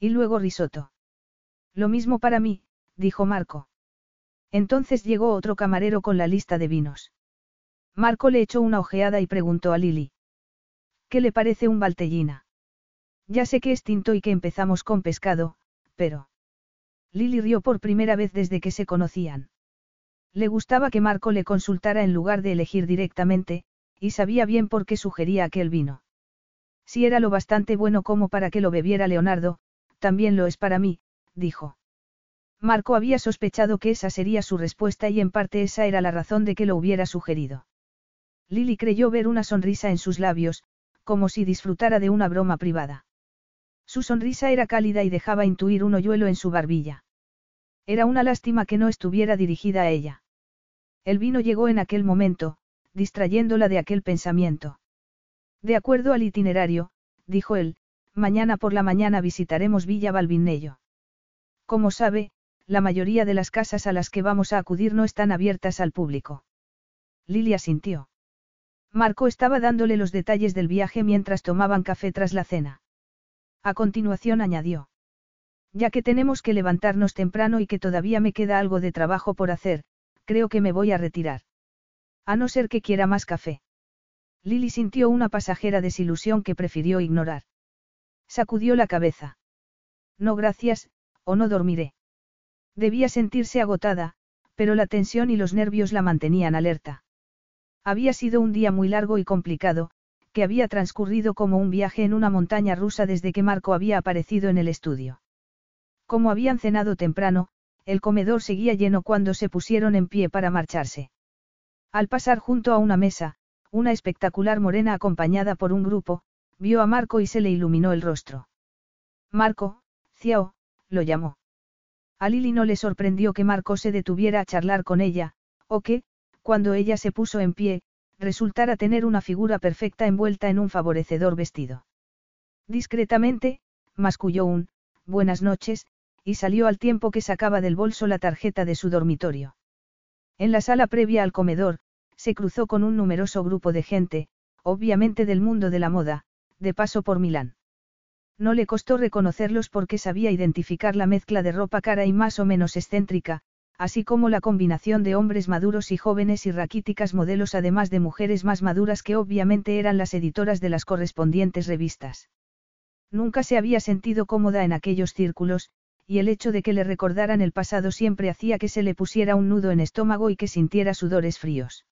Y luego risotto. Lo mismo para mí, dijo Marco. Entonces llegó otro camarero con la lista de vinos. Marco le echó una ojeada y preguntó a Lily. ¿Qué le parece un baltellina? Ya sé que es tinto y que empezamos con pescado, pero... Lily rió por primera vez desde que se conocían. Le gustaba que Marco le consultara en lugar de elegir directamente, y sabía bien por qué sugería aquel vino. Si era lo bastante bueno como para que lo bebiera Leonardo, también lo es para mí, dijo. Marco había sospechado que esa sería su respuesta y en parte esa era la razón de que lo hubiera sugerido. Lily creyó ver una sonrisa en sus labios, como si disfrutara de una broma privada. Su sonrisa era cálida y dejaba intuir un hoyuelo en su barbilla. Era una lástima que no estuviera dirigida a ella. El vino llegó en aquel momento, distrayéndola de aquel pensamiento. De acuerdo al itinerario, dijo él, mañana por la mañana visitaremos Villa Balvinello. Como sabe, la mayoría de las casas a las que vamos a acudir no están abiertas al público. Lilia sintió. Marco estaba dándole los detalles del viaje mientras tomaban café tras la cena. A continuación añadió. Ya que tenemos que levantarnos temprano y que todavía me queda algo de trabajo por hacer, creo que me voy a retirar. A no ser que quiera más café. Lily sintió una pasajera desilusión que prefirió ignorar. Sacudió la cabeza. No gracias, o no dormiré. Debía sentirse agotada, pero la tensión y los nervios la mantenían alerta. Había sido un día muy largo y complicado, que había transcurrido como un viaje en una montaña rusa desde que Marco había aparecido en el estudio. Como habían cenado temprano, el comedor seguía lleno cuando se pusieron en pie para marcharse. Al pasar junto a una mesa, una espectacular morena acompañada por un grupo, vio a Marco y se le iluminó el rostro. Marco, Ciao, lo llamó. A Lili no le sorprendió que Marco se detuviera a charlar con ella, o que, cuando ella se puso en pie, resultara tener una figura perfecta envuelta en un favorecedor vestido. Discretamente, masculló un, buenas noches, y salió al tiempo que sacaba del bolso la tarjeta de su dormitorio. En la sala previa al comedor, se cruzó con un numeroso grupo de gente, obviamente del mundo de la moda, de paso por Milán. No le costó reconocerlos porque sabía identificar la mezcla de ropa cara y más o menos excéntrica, así como la combinación de hombres maduros y jóvenes y raquíticas modelos además de mujeres más maduras que obviamente eran las editoras de las correspondientes revistas. Nunca se había sentido cómoda en aquellos círculos, y el hecho de que le recordaran el pasado siempre hacía que se le pusiera un nudo en estómago y que sintiera sudores fríos.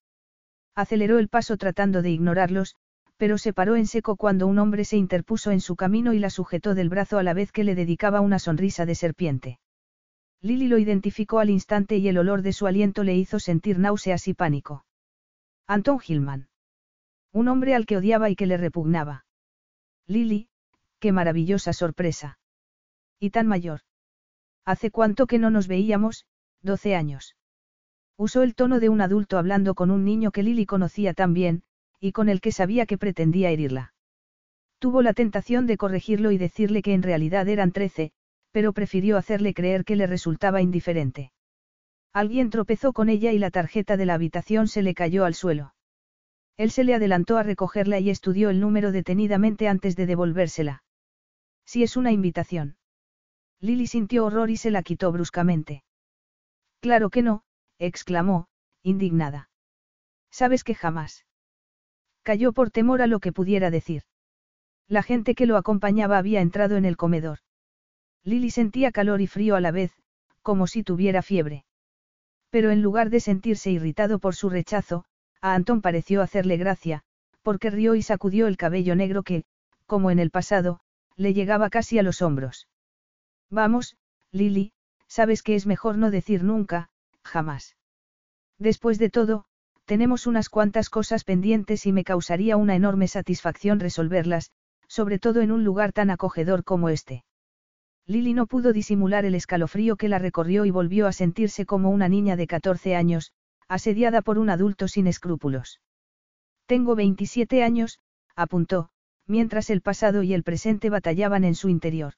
Aceleró el paso tratando de ignorarlos, pero se paró en seco cuando un hombre se interpuso en su camino y la sujetó del brazo a la vez que le dedicaba una sonrisa de serpiente. Lily lo identificó al instante y el olor de su aliento le hizo sentir náuseas y pánico. Anton Hillman. Un hombre al que odiaba y que le repugnaba. Lily, qué maravillosa sorpresa. Y tan mayor. ¿Hace cuánto que no nos veíamos? Doce años. Usó el tono de un adulto hablando con un niño que Lily conocía tan bien, y con el que sabía que pretendía herirla. Tuvo la tentación de corregirlo y decirle que en realidad eran trece, pero prefirió hacerle creer que le resultaba indiferente. Alguien tropezó con ella y la tarjeta de la habitación se le cayó al suelo. Él se le adelantó a recogerla y estudió el número detenidamente antes de devolvérsela. Si es una invitación. Lily sintió horror y se la quitó bruscamente. Claro que no, exclamó, indignada. Sabes que jamás. Cayó por temor a lo que pudiera decir. La gente que lo acompañaba había entrado en el comedor. Lily sentía calor y frío a la vez, como si tuviera fiebre. Pero en lugar de sentirse irritado por su rechazo, a Antón pareció hacerle gracia, porque rió y sacudió el cabello negro que, como en el pasado, le llegaba casi a los hombros. Vamos, Lily, sabes que es mejor no decir nunca, jamás. Después de todo, tenemos unas cuantas cosas pendientes y me causaría una enorme satisfacción resolverlas, sobre todo en un lugar tan acogedor como este. Lily no pudo disimular el escalofrío que la recorrió y volvió a sentirse como una niña de 14 años, asediada por un adulto sin escrúpulos. Tengo 27 años, apuntó, mientras el pasado y el presente batallaban en su interior.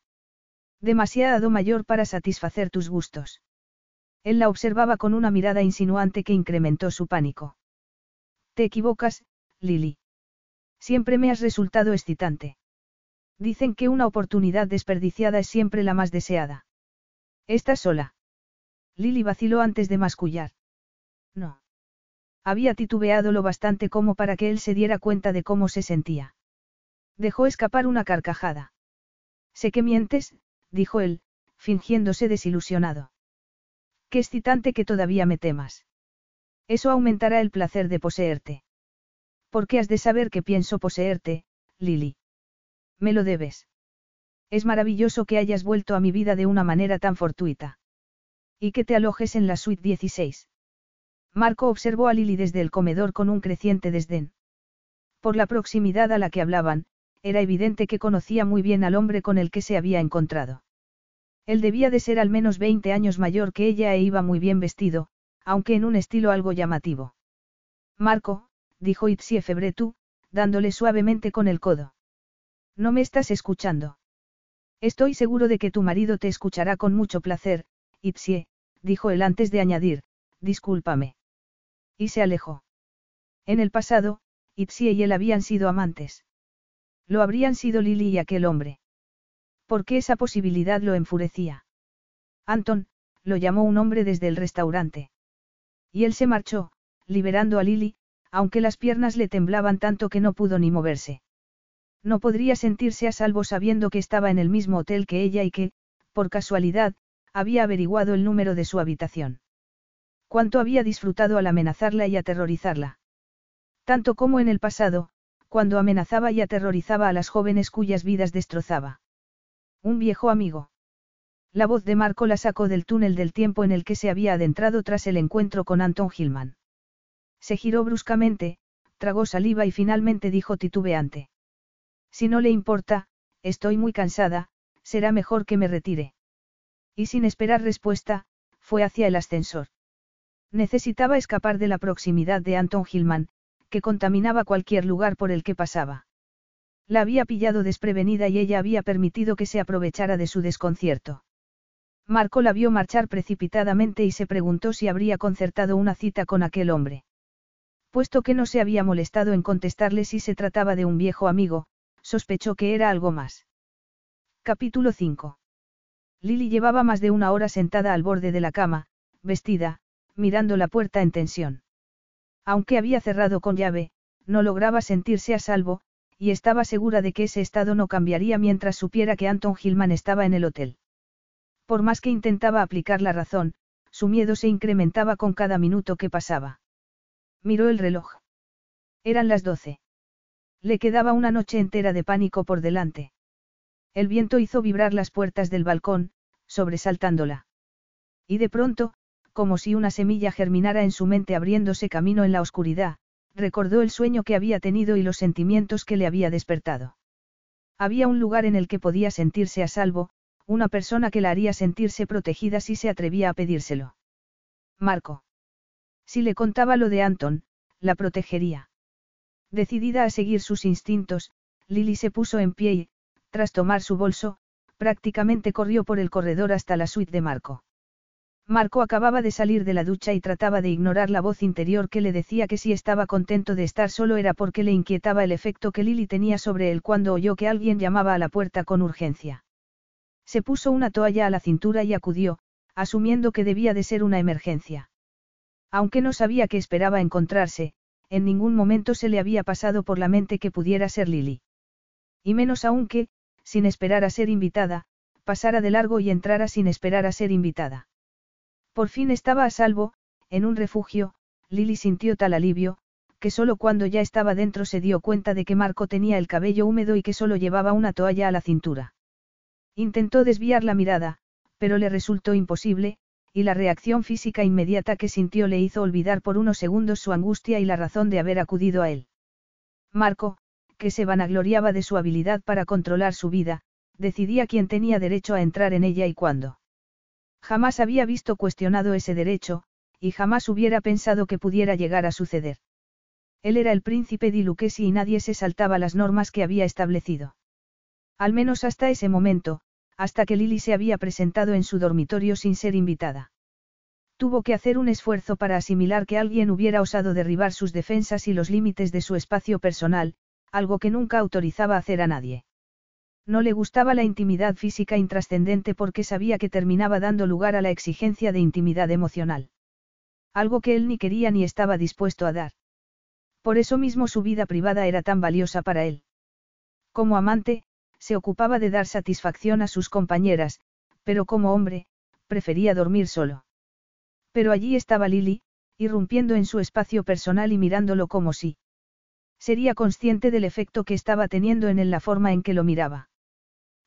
Demasiado mayor para satisfacer tus gustos. Él la observaba con una mirada insinuante que incrementó su pánico. Te equivocas, Lily. Siempre me has resultado excitante. Dicen que una oportunidad desperdiciada es siempre la más deseada. ¿Estás sola? Lily vaciló antes de mascullar. No. Había titubeado lo bastante como para que él se diera cuenta de cómo se sentía. Dejó escapar una carcajada. Sé que mientes, dijo él, fingiéndose desilusionado. Qué excitante que todavía me temas. Eso aumentará el placer de poseerte. ¿Por qué has de saber que pienso poseerte, Lily? Me lo debes. Es maravilloso que hayas vuelto a mi vida de una manera tan fortuita. Y que te alojes en la suite 16. Marco observó a Lily desde el comedor con un creciente desdén. Por la proximidad a la que hablaban, era evidente que conocía muy bien al hombre con el que se había encontrado. Él debía de ser al menos 20 años mayor que ella e iba muy bien vestido, aunque en un estilo algo llamativo. Marco, dijo Itzie Febretu, dándole suavemente con el codo. No me estás escuchando. Estoy seguro de que tu marido te escuchará con mucho placer, Itzie, dijo él antes de añadir, discúlpame. Y se alejó. En el pasado, Itzie y él habían sido amantes. Lo habrían sido Lily y aquel hombre. ¿Por qué esa posibilidad lo enfurecía? Anton, lo llamó un hombre desde el restaurante. Y él se marchó, liberando a Lily, aunque las piernas le temblaban tanto que no pudo ni moverse. No podría sentirse a salvo sabiendo que estaba en el mismo hotel que ella y que, por casualidad, había averiguado el número de su habitación. Cuánto había disfrutado al amenazarla y aterrorizarla. Tanto como en el pasado, cuando amenazaba y aterrorizaba a las jóvenes cuyas vidas destrozaba. Un viejo amigo. La voz de Marco la sacó del túnel del tiempo en el que se había adentrado tras el encuentro con Anton Gilman. Se giró bruscamente, tragó saliva y finalmente dijo titubeante. Si no le importa, estoy muy cansada, será mejor que me retire. Y sin esperar respuesta, fue hacia el ascensor. Necesitaba escapar de la proximidad de Anton Gilman, que contaminaba cualquier lugar por el que pasaba. La había pillado desprevenida y ella había permitido que se aprovechara de su desconcierto. Marco la vio marchar precipitadamente y se preguntó si habría concertado una cita con aquel hombre. Puesto que no se había molestado en contestarle si se trataba de un viejo amigo, sospechó que era algo más. Capítulo 5. Lily llevaba más de una hora sentada al borde de la cama, vestida, mirando la puerta en tensión. Aunque había cerrado con llave, no lograba sentirse a salvo, y estaba segura de que ese estado no cambiaría mientras supiera que Anton Gilman estaba en el hotel. Por más que intentaba aplicar la razón, su miedo se incrementaba con cada minuto que pasaba. Miró el reloj. Eran las doce. Le quedaba una noche entera de pánico por delante. El viento hizo vibrar las puertas del balcón, sobresaltándola. Y de pronto, como si una semilla germinara en su mente abriéndose camino en la oscuridad, recordó el sueño que había tenido y los sentimientos que le había despertado. Había un lugar en el que podía sentirse a salvo, una persona que la haría sentirse protegida si se atrevía a pedírselo. Marco. Si le contaba lo de Anton, la protegería. Decidida a seguir sus instintos, Lily se puso en pie y, tras tomar su bolso, prácticamente corrió por el corredor hasta la suite de Marco. Marco acababa de salir de la ducha y trataba de ignorar la voz interior que le decía que si estaba contento de estar solo era porque le inquietaba el efecto que Lily tenía sobre él cuando oyó que alguien llamaba a la puerta con urgencia. Se puso una toalla a la cintura y acudió, asumiendo que debía de ser una emergencia. Aunque no sabía qué esperaba encontrarse, en ningún momento se le había pasado por la mente que pudiera ser Lily. Y menos aún que, sin esperar a ser invitada, pasara de largo y entrara sin esperar a ser invitada. Por fin estaba a salvo, en un refugio, Lily sintió tal alivio, que solo cuando ya estaba dentro se dio cuenta de que Marco tenía el cabello húmedo y que solo llevaba una toalla a la cintura. Intentó desviar la mirada, pero le resultó imposible, y la reacción física inmediata que sintió le hizo olvidar por unos segundos su angustia y la razón de haber acudido a él. Marco, que se vanagloriaba de su habilidad para controlar su vida, decidía quién tenía derecho a entrar en ella y cuándo. Jamás había visto cuestionado ese derecho, y jamás hubiera pensado que pudiera llegar a suceder. Él era el príncipe di Lucchesi y nadie se saltaba las normas que había establecido. Al menos hasta ese momento, hasta que Lily se había presentado en su dormitorio sin ser invitada. Tuvo que hacer un esfuerzo para asimilar que alguien hubiera osado derribar sus defensas y los límites de su espacio personal, algo que nunca autorizaba hacer a nadie. No le gustaba la intimidad física intrascendente porque sabía que terminaba dando lugar a la exigencia de intimidad emocional. Algo que él ni quería ni estaba dispuesto a dar. Por eso mismo su vida privada era tan valiosa para él. Como amante, se ocupaba de dar satisfacción a sus compañeras, pero como hombre, prefería dormir solo. Pero allí estaba Lily, irrumpiendo en su espacio personal y mirándolo como si. Sería consciente del efecto que estaba teniendo en él la forma en que lo miraba.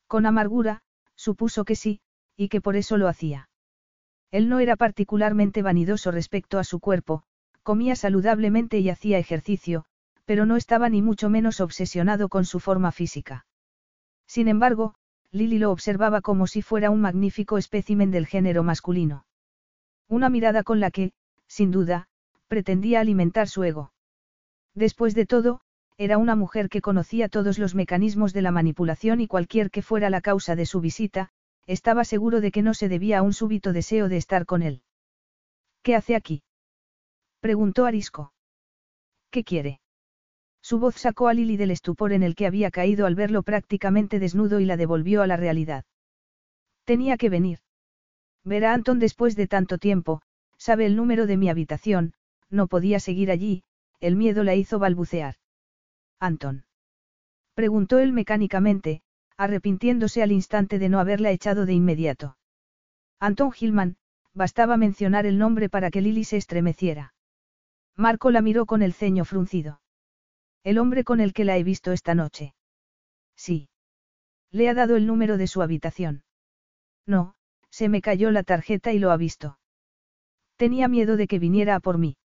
Con amargura, supuso que sí, y que por eso lo hacía. Él no era particularmente vanidoso respecto a su cuerpo, comía saludablemente y hacía ejercicio, pero no estaba ni mucho menos obsesionado con su forma física. Sin embargo, Lily lo observaba como si fuera un magnífico espécimen del género masculino. Una mirada con la que, sin duda, pretendía alimentar su ego. Después de todo, era una mujer que conocía todos los mecanismos de la manipulación y cualquier que fuera la causa de su visita, estaba seguro de que no se debía a un súbito deseo de estar con él. ¿Qué hace aquí? preguntó Arisco. ¿Qué quiere? Su voz sacó a Lily del estupor en el que había caído al verlo prácticamente desnudo y la devolvió a la realidad. Tenía que venir. Ver a Anton después de tanto tiempo, sabe el número de mi habitación, no podía seguir allí, el miedo la hizo balbucear. Anton. Preguntó él mecánicamente, arrepintiéndose al instante de no haberla echado de inmediato. Anton Gilman, bastaba mencionar el nombre para que Lily se estremeciera. Marco la miró con el ceño fruncido. El hombre con el que la he visto esta noche. Sí. Le ha dado el número de su habitación. No, se me cayó la tarjeta y lo ha visto. Tenía miedo de que viniera a por mí.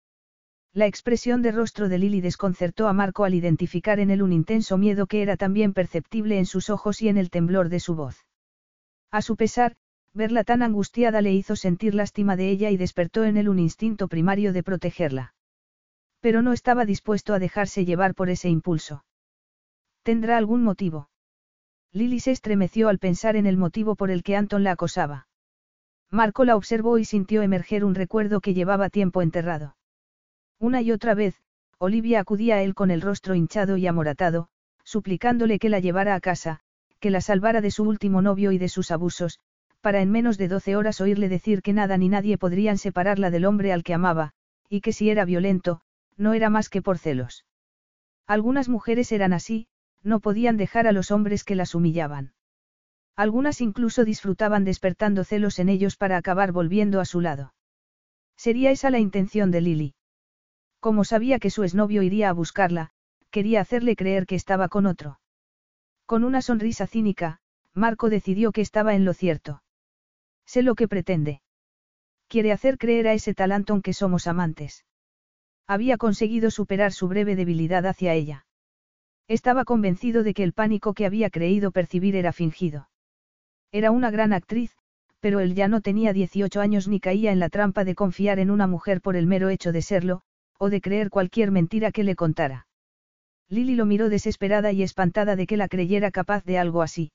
La expresión de rostro de Lily desconcertó a Marco al identificar en él un intenso miedo que era también perceptible en sus ojos y en el temblor de su voz. A su pesar, verla tan angustiada le hizo sentir lástima de ella y despertó en él un instinto primario de protegerla. Pero no estaba dispuesto a dejarse llevar por ese impulso. ¿Tendrá algún motivo? Lily se estremeció al pensar en el motivo por el que Anton la acosaba. Marco la observó y sintió emerger un recuerdo que llevaba tiempo enterrado. Una y otra vez, Olivia acudía a él con el rostro hinchado y amoratado, suplicándole que la llevara a casa, que la salvara de su último novio y de sus abusos, para en menos de doce horas oírle decir que nada ni nadie podrían separarla del hombre al que amaba, y que si era violento, no era más que por celos. Algunas mujeres eran así, no podían dejar a los hombres que las humillaban. Algunas incluso disfrutaban despertando celos en ellos para acabar volviendo a su lado. Sería esa la intención de Lily. Como sabía que su exnovio iría a buscarla, quería hacerle creer que estaba con otro. Con una sonrisa cínica, Marco decidió que estaba en lo cierto. Sé lo que pretende. Quiere hacer creer a ese talantón que somos amantes. Había conseguido superar su breve debilidad hacia ella. Estaba convencido de que el pánico que había creído percibir era fingido. Era una gran actriz, pero él ya no tenía 18 años ni caía en la trampa de confiar en una mujer por el mero hecho de serlo, o de creer cualquier mentira que le contara. Lily lo miró desesperada y espantada de que la creyera capaz de algo así.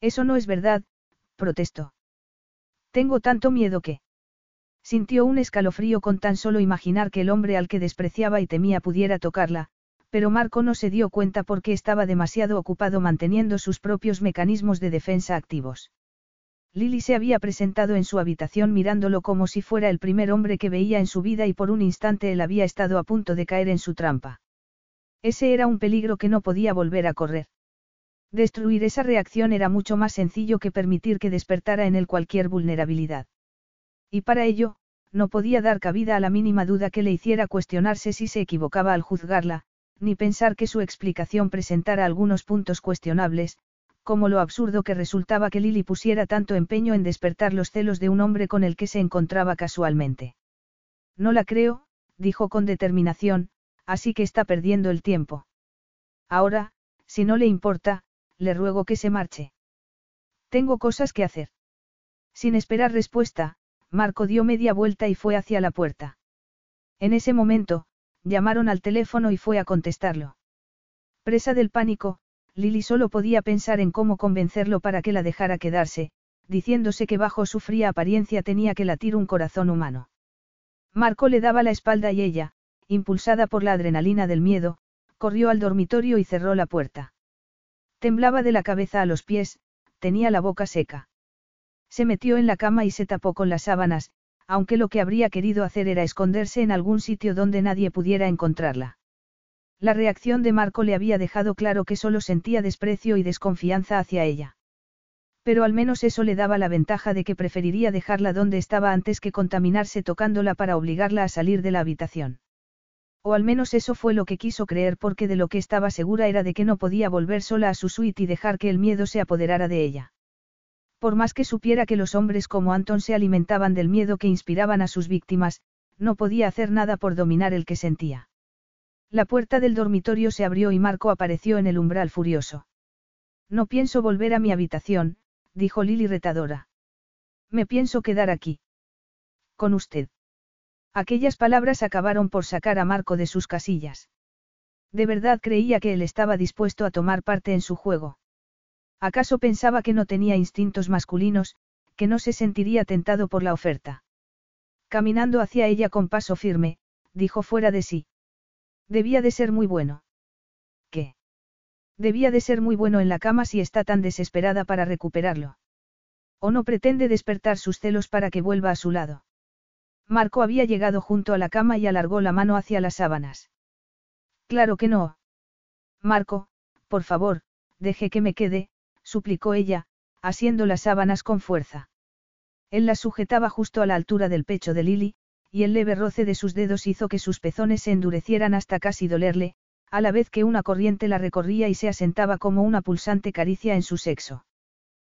Eso no es verdad, protestó. Tengo tanto miedo que. Sintió un escalofrío con tan solo imaginar que el hombre al que despreciaba y temía pudiera tocarla, pero Marco no se dio cuenta porque estaba demasiado ocupado manteniendo sus propios mecanismos de defensa activos. Lily se había presentado en su habitación mirándolo como si fuera el primer hombre que veía en su vida y por un instante él había estado a punto de caer en su trampa. Ese era un peligro que no podía volver a correr. Destruir esa reacción era mucho más sencillo que permitir que despertara en él cualquier vulnerabilidad. Y para ello, no podía dar cabida a la mínima duda que le hiciera cuestionarse si se equivocaba al juzgarla, ni pensar que su explicación presentara algunos puntos cuestionables, como lo absurdo que resultaba que Lily pusiera tanto empeño en despertar los celos de un hombre con el que se encontraba casualmente. No la creo, dijo con determinación, así que está perdiendo el tiempo. Ahora, si no le importa, le ruego que se marche. Tengo cosas que hacer. Sin esperar respuesta, Marco dio media vuelta y fue hacia la puerta. En ese momento, llamaron al teléfono y fue a contestarlo. Presa del pánico, Lily solo podía pensar en cómo convencerlo para que la dejara quedarse, diciéndose que bajo su fría apariencia tenía que latir un corazón humano. Marco le daba la espalda y ella, impulsada por la adrenalina del miedo, corrió al dormitorio y cerró la puerta. Temblaba de la cabeza a los pies, tenía la boca seca. Se metió en la cama y se tapó con las sábanas, aunque lo que habría querido hacer era esconderse en algún sitio donde nadie pudiera encontrarla. La reacción de Marco le había dejado claro que solo sentía desprecio y desconfianza hacia ella. Pero al menos eso le daba la ventaja de que preferiría dejarla donde estaba antes que contaminarse tocándola para obligarla a salir de la habitación. O al menos eso fue lo que quiso creer porque de lo que estaba segura era de que no podía volver sola a su suite y dejar que el miedo se apoderara de ella. Por más que supiera que los hombres como Anton se alimentaban del miedo que inspiraban a sus víctimas, no podía hacer nada por dominar el que sentía. La puerta del dormitorio se abrió y Marco apareció en el umbral furioso. No pienso volver a mi habitación, dijo Lily retadora. Me pienso quedar aquí. Con usted. Aquellas palabras acabaron por sacar a Marco de sus casillas. De verdad creía que él estaba dispuesto a tomar parte en su juego. ¿Acaso pensaba que no tenía instintos masculinos, que no se sentiría tentado por la oferta? Caminando hacia ella con paso firme, dijo fuera de sí. Debía de ser muy bueno. ¿Qué? Debía de ser muy bueno en la cama si está tan desesperada para recuperarlo. ¿O no pretende despertar sus celos para que vuelva a su lado? Marco había llegado junto a la cama y alargó la mano hacia las sábanas. Claro que no. Marco, por favor, deje que me quede, suplicó ella, asiendo las sábanas con fuerza. Él las sujetaba justo a la altura del pecho de Lily, y el leve roce de sus dedos hizo que sus pezones se endurecieran hasta casi dolerle, a la vez que una corriente la recorría y se asentaba como una pulsante caricia en su sexo.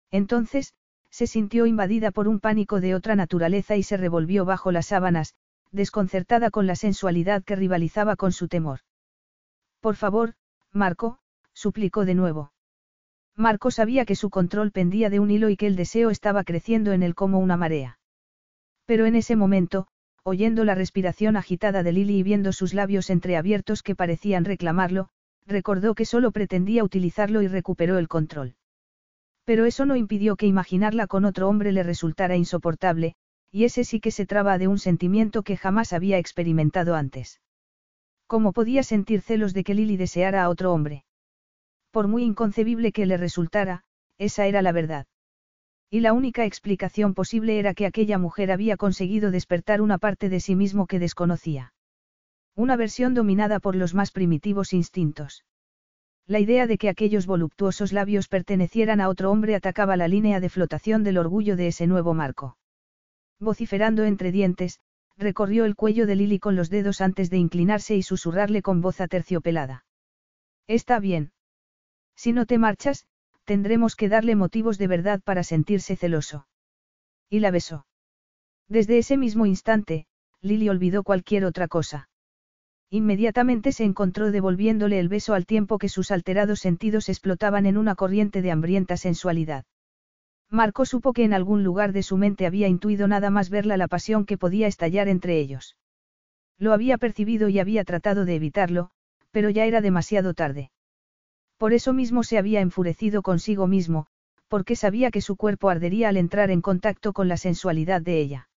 Entonces, se sintió invadida por un pánico de otra naturaleza y se revolvió bajo las sábanas, desconcertada con la sensualidad que rivalizaba con su temor. Por favor, Marco, suplicó de nuevo. Marco sabía que su control pendía de un hilo y que el deseo estaba creciendo en él como una marea. Pero en ese momento, oyendo la respiración agitada de Lily y viendo sus labios entreabiertos que parecían reclamarlo, recordó que solo pretendía utilizarlo y recuperó el control. Pero eso no impidió que imaginarla con otro hombre le resultara insoportable, y ese sí que se traba de un sentimiento que jamás había experimentado antes. ¿Cómo podía sentir celos de que Lily deseara a otro hombre? Por muy inconcebible que le resultara, esa era la verdad. Y la única explicación posible era que aquella mujer había conseguido despertar una parte de sí mismo que desconocía. Una versión dominada por los más primitivos instintos. La idea de que aquellos voluptuosos labios pertenecieran a otro hombre atacaba la línea de flotación del orgullo de ese nuevo marco. Vociferando entre dientes, recorrió el cuello de Lily con los dedos antes de inclinarse y susurrarle con voz aterciopelada. Está bien. Si no te marchas, tendremos que darle motivos de verdad para sentirse celoso. Y la besó. Desde ese mismo instante, Lily olvidó cualquier otra cosa. Inmediatamente se encontró devolviéndole el beso al tiempo que sus alterados sentidos explotaban en una corriente de hambrienta sensualidad. Marco supo que en algún lugar de su mente había intuido nada más verla la pasión que podía estallar entre ellos. Lo había percibido y había tratado de evitarlo, pero ya era demasiado tarde. Por eso mismo se había enfurecido consigo mismo, porque sabía que su cuerpo ardería al entrar en contacto con la sensualidad de ella.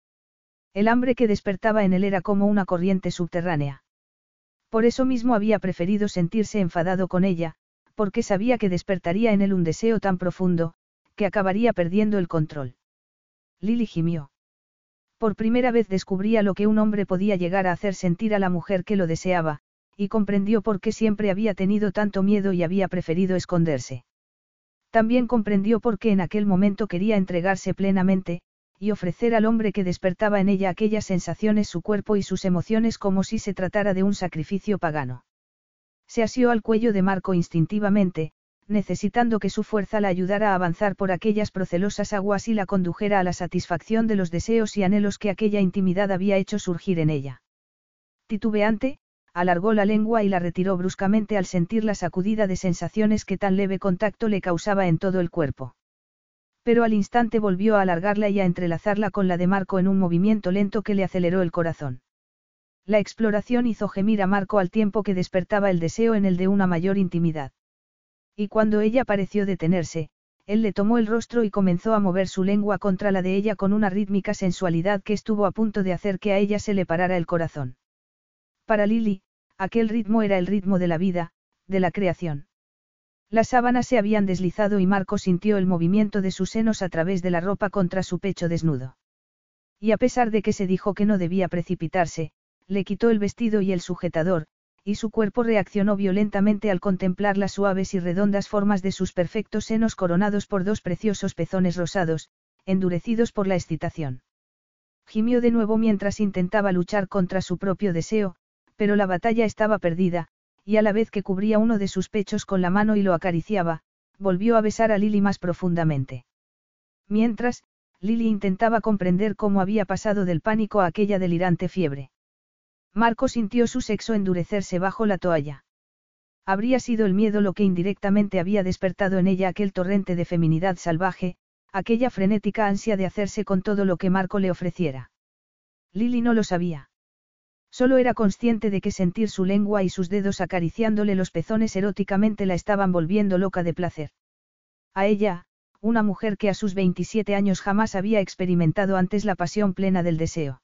El hambre que despertaba en él era como una corriente subterránea. Por eso mismo había preferido sentirse enfadado con ella, porque sabía que despertaría en él un deseo tan profundo, que acabaría perdiendo el control. Lily gimió. Por primera vez descubría lo que un hombre podía llegar a hacer sentir a la mujer que lo deseaba, y comprendió por qué siempre había tenido tanto miedo y había preferido esconderse. También comprendió por qué en aquel momento quería entregarse plenamente, y ofrecer al hombre que despertaba en ella aquellas sensaciones su cuerpo y sus emociones como si se tratara de un sacrificio pagano. Se asió al cuello de Marco instintivamente, necesitando que su fuerza la ayudara a avanzar por aquellas procelosas aguas y la condujera a la satisfacción de los deseos y anhelos que aquella intimidad había hecho surgir en ella. Titubeante, alargó la lengua y la retiró bruscamente al sentir la sacudida de sensaciones que tan leve contacto le causaba en todo el cuerpo. Pero al instante volvió a alargarla y a entrelazarla con la de Marco en un movimiento lento que le aceleró el corazón. La exploración hizo gemir a Marco al tiempo que despertaba el deseo en el de una mayor intimidad. Y cuando ella pareció detenerse, él le tomó el rostro y comenzó a mover su lengua contra la de ella con una rítmica sensualidad que estuvo a punto de hacer que a ella se le parara el corazón. Para Lily, aquel ritmo era el ritmo de la vida, de la creación. Las sábanas se habían deslizado y Marco sintió el movimiento de sus senos a través de la ropa contra su pecho desnudo. Y a pesar de que se dijo que no debía precipitarse, le quitó el vestido y el sujetador, y su cuerpo reaccionó violentamente al contemplar las suaves y redondas formas de sus perfectos senos coronados por dos preciosos pezones rosados, endurecidos por la excitación. Gimió de nuevo mientras intentaba luchar contra su propio deseo, pero la batalla estaba perdida, y a la vez que cubría uno de sus pechos con la mano y lo acariciaba, volvió a besar a Lily más profundamente. Mientras, Lily intentaba comprender cómo había pasado del pánico a aquella delirante fiebre. Marco sintió su sexo endurecerse bajo la toalla. Habría sido el miedo lo que indirectamente había despertado en ella aquel torrente de feminidad salvaje, aquella frenética ansia de hacerse con todo lo que Marco le ofreciera. Lily no lo sabía. Solo era consciente de que sentir su lengua y sus dedos acariciándole los pezones eróticamente la estaban volviendo loca de placer. A ella, una mujer que a sus 27 años jamás había experimentado antes la pasión plena del deseo.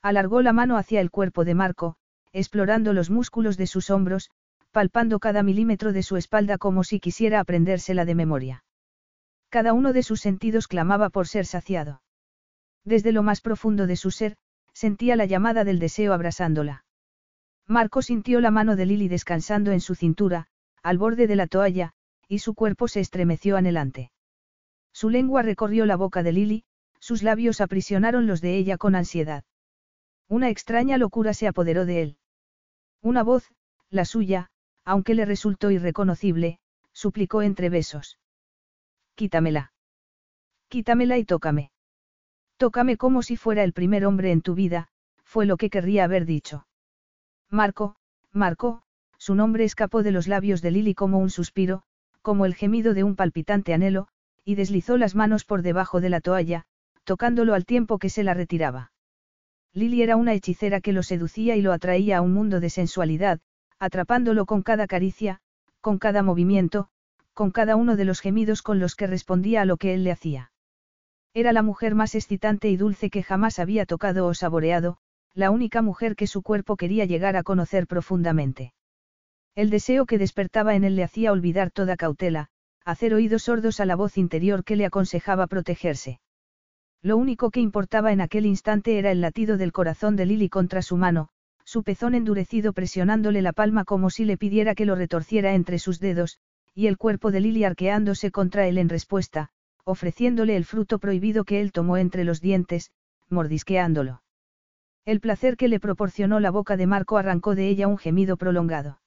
Alargó la mano hacia el cuerpo de Marco, explorando los músculos de sus hombros, palpando cada milímetro de su espalda como si quisiera aprendérsela de memoria. Cada uno de sus sentidos clamaba por ser saciado. Desde lo más profundo de su ser, sentía la llamada del deseo abrasándola. Marco sintió la mano de Lily descansando en su cintura, al borde de la toalla, y su cuerpo se estremeció anhelante. Su lengua recorrió la boca de Lily, sus labios aprisionaron los de ella con ansiedad. Una extraña locura se apoderó de él. Una voz, la suya, aunque le resultó irreconocible, suplicó entre besos. Quítamela. Quítamela y tócame. Tócame como si fuera el primer hombre en tu vida, fue lo que querría haber dicho. Marco, Marco, su nombre escapó de los labios de Lily como un suspiro, como el gemido de un palpitante anhelo, y deslizó las manos por debajo de la toalla, tocándolo al tiempo que se la retiraba. Lily era una hechicera que lo seducía y lo atraía a un mundo de sensualidad, atrapándolo con cada caricia, con cada movimiento, con cada uno de los gemidos con los que respondía a lo que él le hacía. Era la mujer más excitante y dulce que jamás había tocado o saboreado, la única mujer que su cuerpo quería llegar a conocer profundamente. El deseo que despertaba en él le hacía olvidar toda cautela, hacer oídos sordos a la voz interior que le aconsejaba protegerse. Lo único que importaba en aquel instante era el latido del corazón de Lily contra su mano, su pezón endurecido presionándole la palma como si le pidiera que lo retorciera entre sus dedos, y el cuerpo de Lily arqueándose contra él en respuesta, ofreciéndole el fruto prohibido que él tomó entre los dientes, mordisqueándolo. El placer que le proporcionó la boca de Marco arrancó de ella un gemido prolongado.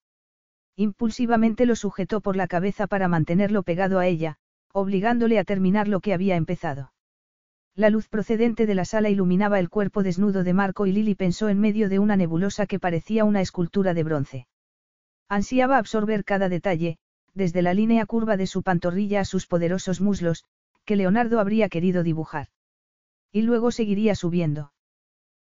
Impulsivamente lo sujetó por la cabeza para mantenerlo pegado a ella, obligándole a terminar lo que había empezado. La luz procedente de la sala iluminaba el cuerpo desnudo de Marco y Lily pensó en medio de una nebulosa que parecía una escultura de bronce. Ansiaba absorber cada detalle, desde la línea curva de su pantorrilla a sus poderosos muslos, que Leonardo habría querido dibujar. Y luego seguiría subiendo.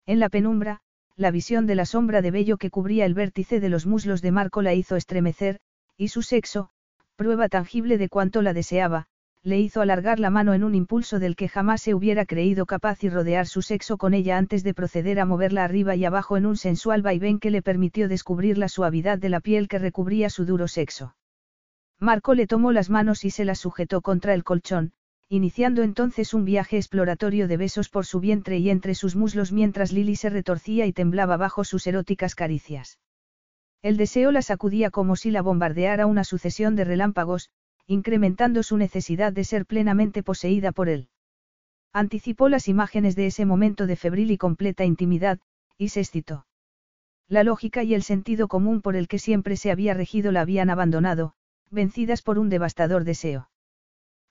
En la penumbra, la visión de la sombra de vello que cubría el vértice de los muslos de Marco la hizo estremecer, y su sexo, prueba tangible de cuánto la deseaba, le hizo alargar la mano en un impulso del que jamás se hubiera creído capaz y rodear su sexo con ella antes de proceder a moverla arriba y abajo en un sensual vaivén que le permitió descubrir la suavidad de la piel que recubría su duro sexo. Marco le tomó las manos y se las sujetó contra el colchón, iniciando entonces un viaje exploratorio de besos por su vientre y entre sus muslos mientras Lily se retorcía y temblaba bajo sus eróticas caricias. El deseo la sacudía como si la bombardeara una sucesión de relámpagos, incrementando su necesidad de ser plenamente poseída por él. Anticipó las imágenes de ese momento de febril y completa intimidad, y se excitó. La lógica y el sentido común por el que siempre se había regido la habían abandonado, vencidas por un devastador deseo.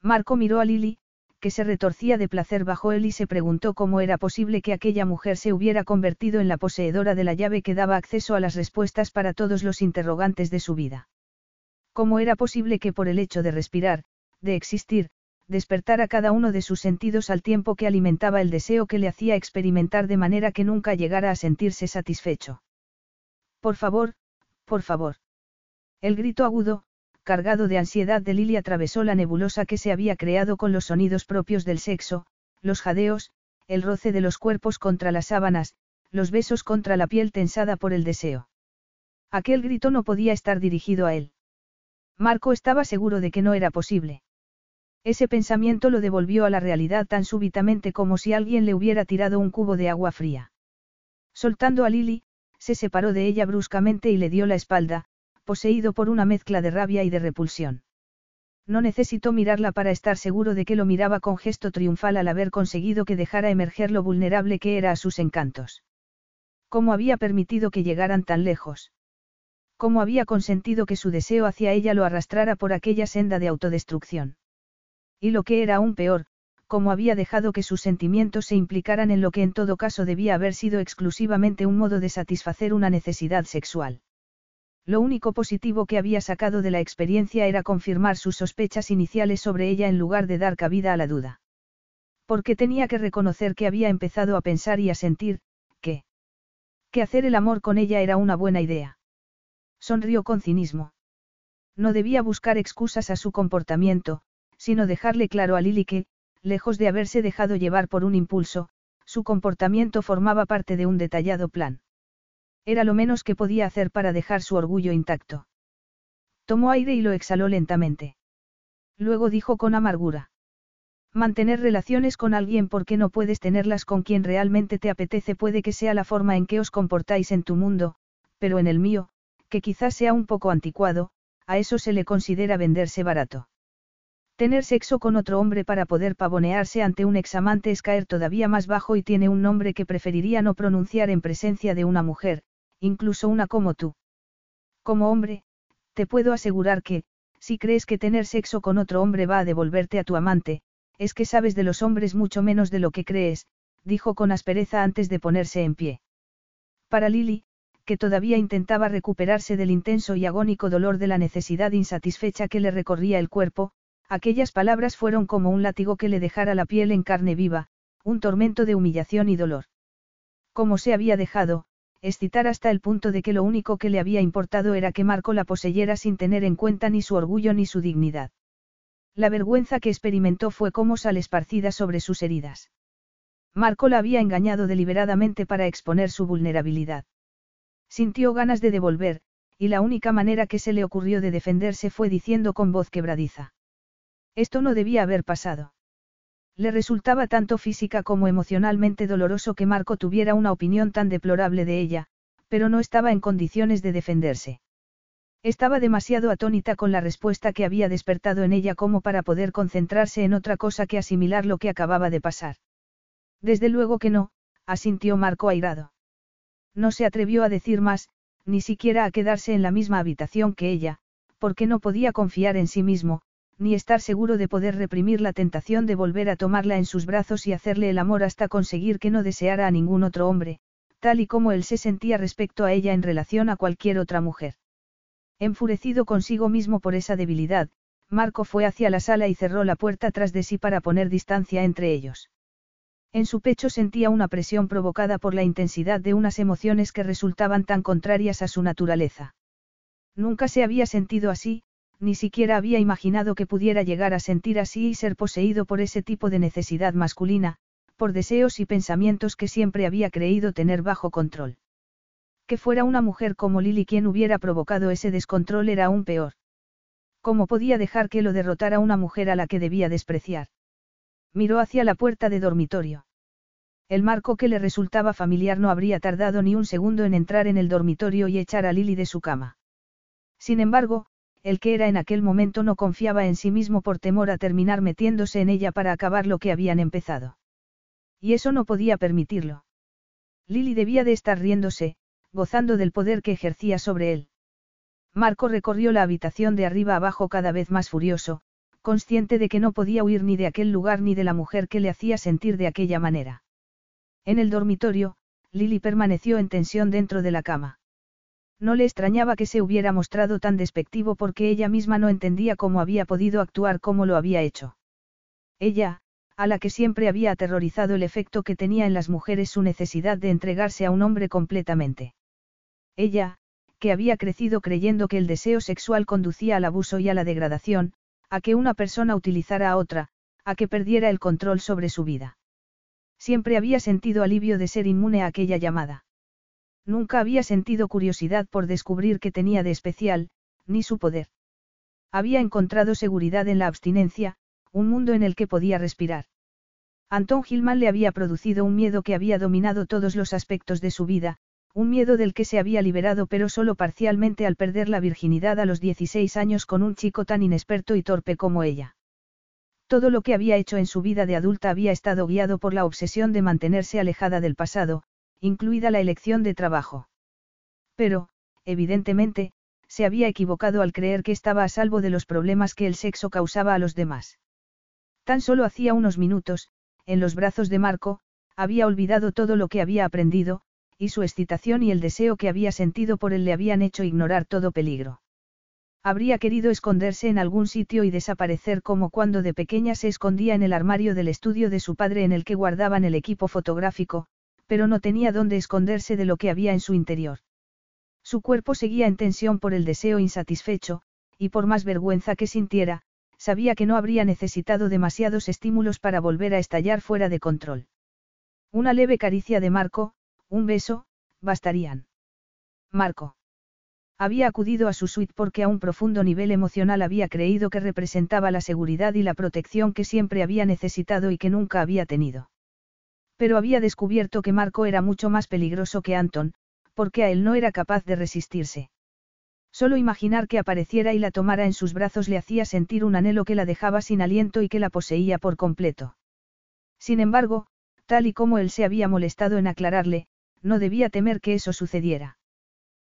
Marco miró a Lily, que se retorcía de placer bajo él y se preguntó cómo era posible que aquella mujer se hubiera convertido en la poseedora de la llave que daba acceso a las respuestas para todos los interrogantes de su vida. ¿Cómo era posible que por el hecho de respirar, de existir, despertara cada uno de sus sentidos al tiempo que alimentaba el deseo que le hacía experimentar de manera que nunca llegara a sentirse satisfecho? Por favor, por favor. El grito agudo, cargado de ansiedad de Lily atravesó la nebulosa que se había creado con los sonidos propios del sexo, los jadeos, el roce de los cuerpos contra las sábanas, los besos contra la piel tensada por el deseo. Aquel grito no podía estar dirigido a él. Marco estaba seguro de que no era posible. Ese pensamiento lo devolvió a la realidad tan súbitamente como si alguien le hubiera tirado un cubo de agua fría. Soltando a Lily, se separó de ella bruscamente y le dio la espalda, poseído por una mezcla de rabia y de repulsión. No necesitó mirarla para estar seguro de que lo miraba con gesto triunfal al haber conseguido que dejara emerger lo vulnerable que era a sus encantos. ¿Cómo había permitido que llegaran tan lejos? cómo había consentido que su deseo hacia ella lo arrastrara por aquella senda de autodestrucción. Y lo que era aún peor, cómo había dejado que sus sentimientos se implicaran en lo que en todo caso debía haber sido exclusivamente un modo de satisfacer una necesidad sexual. Lo único positivo que había sacado de la experiencia era confirmar sus sospechas iniciales sobre ella en lugar de dar cabida a la duda. Porque tenía que reconocer que había empezado a pensar y a sentir, que... que hacer el amor con ella era una buena idea. Sonrió con cinismo. No debía buscar excusas a su comportamiento, sino dejarle claro a Lily que, lejos de haberse dejado llevar por un impulso, su comportamiento formaba parte de un detallado plan. Era lo menos que podía hacer para dejar su orgullo intacto. Tomó aire y lo exhaló lentamente. Luego dijo con amargura. Mantener relaciones con alguien porque no puedes tenerlas con quien realmente te apetece puede que sea la forma en que os comportáis en tu mundo, pero en el mío, que quizás sea un poco anticuado, a eso se le considera venderse barato. Tener sexo con otro hombre para poder pavonearse ante un examante es caer todavía más bajo y tiene un nombre que preferiría no pronunciar en presencia de una mujer, incluso una como tú. Como hombre, te puedo asegurar que, si crees que tener sexo con otro hombre va a devolverte a tu amante, es que sabes de los hombres mucho menos de lo que crees, dijo con aspereza antes de ponerse en pie. Para Lily, que todavía intentaba recuperarse del intenso y agónico dolor de la necesidad insatisfecha que le recorría el cuerpo, aquellas palabras fueron como un látigo que le dejara la piel en carne viva, un tormento de humillación y dolor. Como se había dejado, excitar hasta el punto de que lo único que le había importado era que Marco la poseyera sin tener en cuenta ni su orgullo ni su dignidad. La vergüenza que experimentó fue como sal esparcida sobre sus heridas. Marco la había engañado deliberadamente para exponer su vulnerabilidad. Sintió ganas de devolver, y la única manera que se le ocurrió de defenderse fue diciendo con voz quebradiza. Esto no debía haber pasado. Le resultaba tanto física como emocionalmente doloroso que Marco tuviera una opinión tan deplorable de ella, pero no estaba en condiciones de defenderse. Estaba demasiado atónita con la respuesta que había despertado en ella como para poder concentrarse en otra cosa que asimilar lo que acababa de pasar. Desde luego que no, asintió Marco airado. No se atrevió a decir más, ni siquiera a quedarse en la misma habitación que ella, porque no podía confiar en sí mismo, ni estar seguro de poder reprimir la tentación de volver a tomarla en sus brazos y hacerle el amor hasta conseguir que no deseara a ningún otro hombre, tal y como él se sentía respecto a ella en relación a cualquier otra mujer. Enfurecido consigo mismo por esa debilidad, Marco fue hacia la sala y cerró la puerta tras de sí para poner distancia entre ellos. En su pecho sentía una presión provocada por la intensidad de unas emociones que resultaban tan contrarias a su naturaleza. Nunca se había sentido así, ni siquiera había imaginado que pudiera llegar a sentir así y ser poseído por ese tipo de necesidad masculina, por deseos y pensamientos que siempre había creído tener bajo control. Que fuera una mujer como Lily quien hubiera provocado ese descontrol era aún peor. ¿Cómo podía dejar que lo derrotara una mujer a la que debía despreciar? Miró hacia la puerta de dormitorio. El marco que le resultaba familiar no habría tardado ni un segundo en entrar en el dormitorio y echar a Lily de su cama. Sin embargo, el que era en aquel momento no confiaba en sí mismo por temor a terminar metiéndose en ella para acabar lo que habían empezado. Y eso no podía permitirlo. Lily debía de estar riéndose, gozando del poder que ejercía sobre él. Marco recorrió la habitación de arriba abajo cada vez más furioso, consciente de que no podía huir ni de aquel lugar ni de la mujer que le hacía sentir de aquella manera. En el dormitorio, Lily permaneció en tensión dentro de la cama. No le extrañaba que se hubiera mostrado tan despectivo porque ella misma no entendía cómo había podido actuar como lo había hecho. Ella, a la que siempre había aterrorizado el efecto que tenía en las mujeres su necesidad de entregarse a un hombre completamente. Ella, que había crecido creyendo que el deseo sexual conducía al abuso y a la degradación, a que una persona utilizara a otra, a que perdiera el control sobre su vida. Siempre había sentido alivio de ser inmune a aquella llamada. Nunca había sentido curiosidad por descubrir qué tenía de especial, ni su poder. Había encontrado seguridad en la abstinencia, un mundo en el que podía respirar. Antón Gilman le había producido un miedo que había dominado todos los aspectos de su vida, un miedo del que se había liberado pero solo parcialmente al perder la virginidad a los 16 años con un chico tan inexperto y torpe como ella. Todo lo que había hecho en su vida de adulta había estado guiado por la obsesión de mantenerse alejada del pasado, incluida la elección de trabajo. Pero, evidentemente, se había equivocado al creer que estaba a salvo de los problemas que el sexo causaba a los demás. Tan solo hacía unos minutos, en los brazos de Marco, había olvidado todo lo que había aprendido, y su excitación y el deseo que había sentido por él le habían hecho ignorar todo peligro. Habría querido esconderse en algún sitio y desaparecer como cuando de pequeña se escondía en el armario del estudio de su padre en el que guardaban el equipo fotográfico, pero no tenía dónde esconderse de lo que había en su interior. Su cuerpo seguía en tensión por el deseo insatisfecho, y por más vergüenza que sintiera, sabía que no habría necesitado demasiados estímulos para volver a estallar fuera de control. Una leve caricia de Marco, un beso, bastarían. Marco. Había acudido a su suite porque a un profundo nivel emocional había creído que representaba la seguridad y la protección que siempre había necesitado y que nunca había tenido. Pero había descubierto que Marco era mucho más peligroso que Anton, porque a él no era capaz de resistirse. Solo imaginar que apareciera y la tomara en sus brazos le hacía sentir un anhelo que la dejaba sin aliento y que la poseía por completo. Sin embargo, tal y como él se había molestado en aclararle, no debía temer que eso sucediera.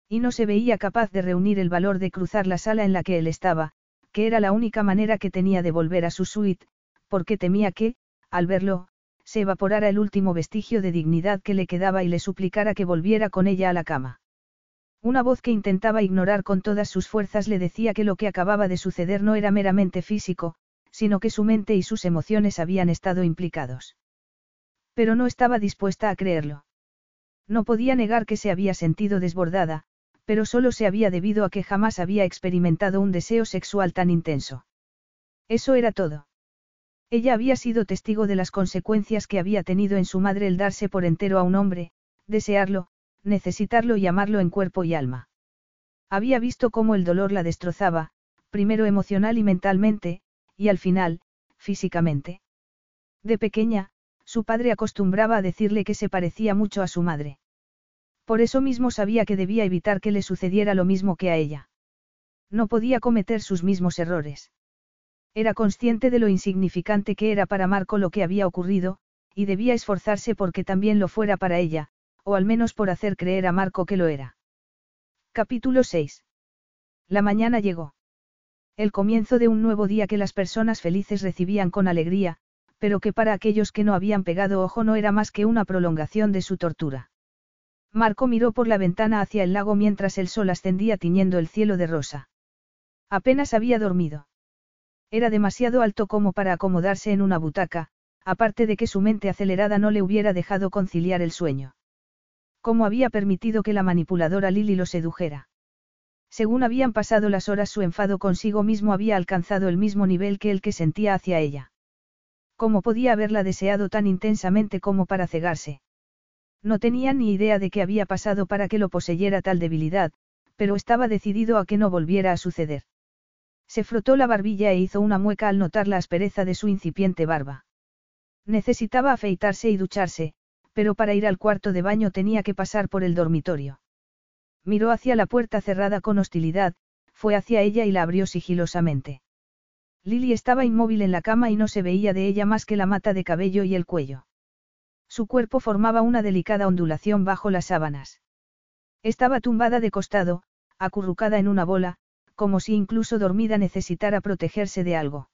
Y no se veía capaz de reunir el valor de cruzar la sala en la que él estaba, que era la única manera que tenía de volver a su suite, porque temía que, al verlo, se evaporara el último vestigio de dignidad que le quedaba y le suplicara que volviera con ella a la cama. Una voz que intentaba ignorar con todas sus fuerzas le decía que lo que acababa de suceder no era meramente físico, sino que su mente y sus emociones habían estado implicados. Pero no estaba dispuesta a creerlo. No podía negar que se había sentido desbordada, pero solo se había debido a que jamás había experimentado un deseo sexual tan intenso. Eso era todo. Ella había sido testigo de las consecuencias que había tenido en su madre el darse por entero a un hombre, desearlo, necesitarlo y amarlo en cuerpo y alma. Había visto cómo el dolor la destrozaba, primero emocional y mentalmente, y al final, físicamente. De pequeña, su padre acostumbraba a decirle que se parecía mucho a su madre. Por eso mismo sabía que debía evitar que le sucediera lo mismo que a ella. No podía cometer sus mismos errores. Era consciente de lo insignificante que era para Marco lo que había ocurrido, y debía esforzarse porque también lo fuera para ella, o al menos por hacer creer a Marco que lo era. Capítulo 6. La mañana llegó. El comienzo de un nuevo día que las personas felices recibían con alegría, pero que para aquellos que no habían pegado ojo no era más que una prolongación de su tortura. Marco miró por la ventana hacia el lago mientras el sol ascendía tiñendo el cielo de rosa. Apenas había dormido. Era demasiado alto como para acomodarse en una butaca, aparte de que su mente acelerada no le hubiera dejado conciliar el sueño. ¿Cómo había permitido que la manipuladora Lily lo sedujera? Según habían pasado las horas su enfado consigo mismo había alcanzado el mismo nivel que el que sentía hacia ella. ¿Cómo podía haberla deseado tan intensamente como para cegarse? No tenía ni idea de qué había pasado para que lo poseyera tal debilidad, pero estaba decidido a que no volviera a suceder. Se frotó la barbilla e hizo una mueca al notar la aspereza de su incipiente barba. Necesitaba afeitarse y ducharse, pero para ir al cuarto de baño tenía que pasar por el dormitorio. Miró hacia la puerta cerrada con hostilidad, fue hacia ella y la abrió sigilosamente. Lily estaba inmóvil en la cama y no se veía de ella más que la mata de cabello y el cuello. Su cuerpo formaba una delicada ondulación bajo las sábanas. Estaba tumbada de costado, acurrucada en una bola, como si incluso dormida necesitara protegerse de algo.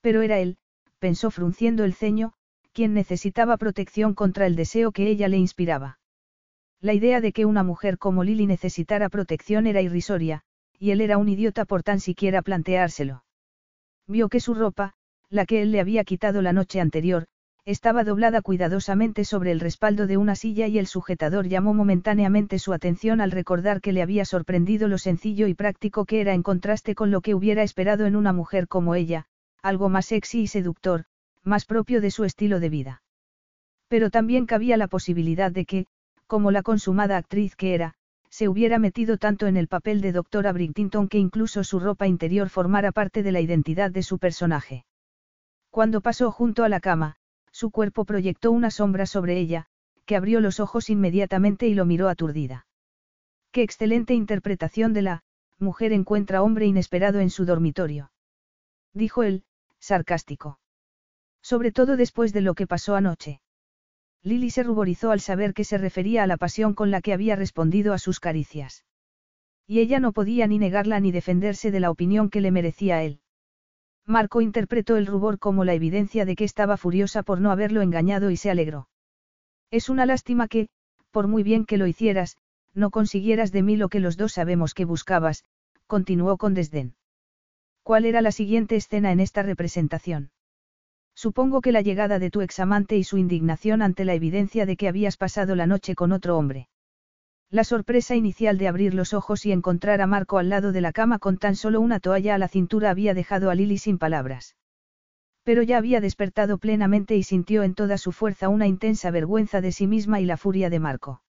Pero era él, pensó frunciendo el ceño, quien necesitaba protección contra el deseo que ella le inspiraba. La idea de que una mujer como Lily necesitara protección era irrisoria, y él era un idiota por tan siquiera planteárselo. Vio que su ropa, la que él le había quitado la noche anterior, estaba doblada cuidadosamente sobre el respaldo de una silla y el sujetador llamó momentáneamente su atención al recordar que le había sorprendido lo sencillo y práctico que era en contraste con lo que hubiera esperado en una mujer como ella, algo más sexy y seductor, más propio de su estilo de vida. Pero también cabía la posibilidad de que, como la consumada actriz que era, se hubiera metido tanto en el papel de doctora Bridgerton que incluso su ropa interior formara parte de la identidad de su personaje. Cuando pasó junto a la cama, su cuerpo proyectó una sombra sobre ella, que abrió los ojos inmediatamente y lo miró aturdida. Qué excelente interpretación de la, mujer encuentra hombre inesperado en su dormitorio. Dijo él, sarcástico. Sobre todo después de lo que pasó anoche. Lily se ruborizó al saber que se refería a la pasión con la que había respondido a sus caricias. Y ella no podía ni negarla ni defenderse de la opinión que le merecía él. Marco interpretó el rubor como la evidencia de que estaba furiosa por no haberlo engañado y se alegró. Es una lástima que, por muy bien que lo hicieras, no consiguieras de mí lo que los dos sabemos que buscabas, continuó con desdén. ¿Cuál era la siguiente escena en esta representación? Supongo que la llegada de tu examante y su indignación ante la evidencia de que habías pasado la noche con otro hombre. La sorpresa inicial de abrir los ojos y encontrar a Marco al lado de la cama con tan solo una toalla a la cintura había dejado a Lily sin palabras. Pero ya había despertado plenamente y sintió en toda su fuerza una intensa vergüenza de sí misma y la furia de Marco.